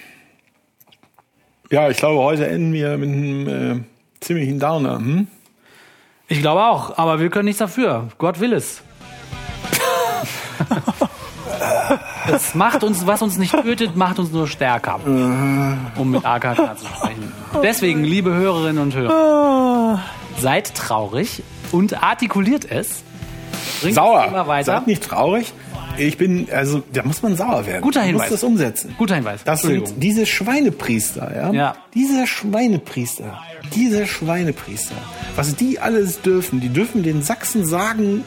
ja, ich glaube, heute enden wir mit einem äh, ziemlichen Downer. Hm? Ich glaube auch, aber wir können nichts dafür. Gott will es. Es macht uns, was uns nicht tötet, macht uns nur stärker. Um mit AKK zu sprechen. Deswegen, liebe Hörerinnen und Hörer, seid traurig und artikuliert es. Bringt das Sauer. Thema weiter. Seid nicht traurig. Ich bin, also, da muss man sauer werden. Guter Man Hinweis. muss das umsetzen. Guter Hinweis. Das sind diese Schweinepriester, ja? Ja. Diese Schweinepriester. Diese Schweinepriester. Was die alles dürfen, die dürfen den Sachsen sagen,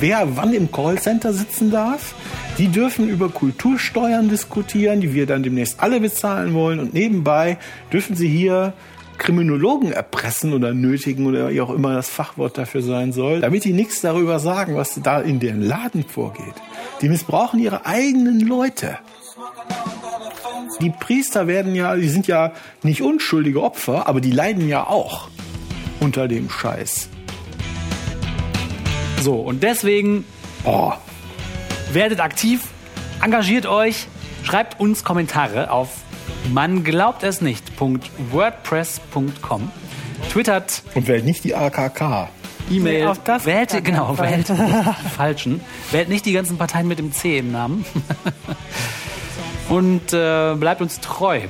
wer wann im Callcenter sitzen darf. Die dürfen über Kultursteuern diskutieren, die wir dann demnächst alle bezahlen wollen. Und nebenbei dürfen sie hier Kriminologen erpressen oder nötigen oder wie auch immer das Fachwort dafür sein soll, damit die nichts darüber sagen, was da in deren Laden vorgeht. Die missbrauchen ihre eigenen Leute. Die Priester werden ja, die sind ja nicht unschuldige Opfer, aber die leiden ja auch unter dem Scheiß. So, und deswegen Oh, werdet aktiv, engagiert euch, schreibt uns Kommentare auf man glaubt es nicht.wordpress.com, twittert, und wählt nicht die AKK. E-Mail, Nee, auf das wählt, auf genau, wählt die falschen, wählt nicht die ganzen Parteien mit dem C im Namen und äh, bleibt uns treu.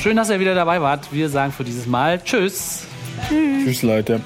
Schön, dass ihr wieder dabei wart. Wir sagen für dieses Mal Tschüss. Tschüss, Leute.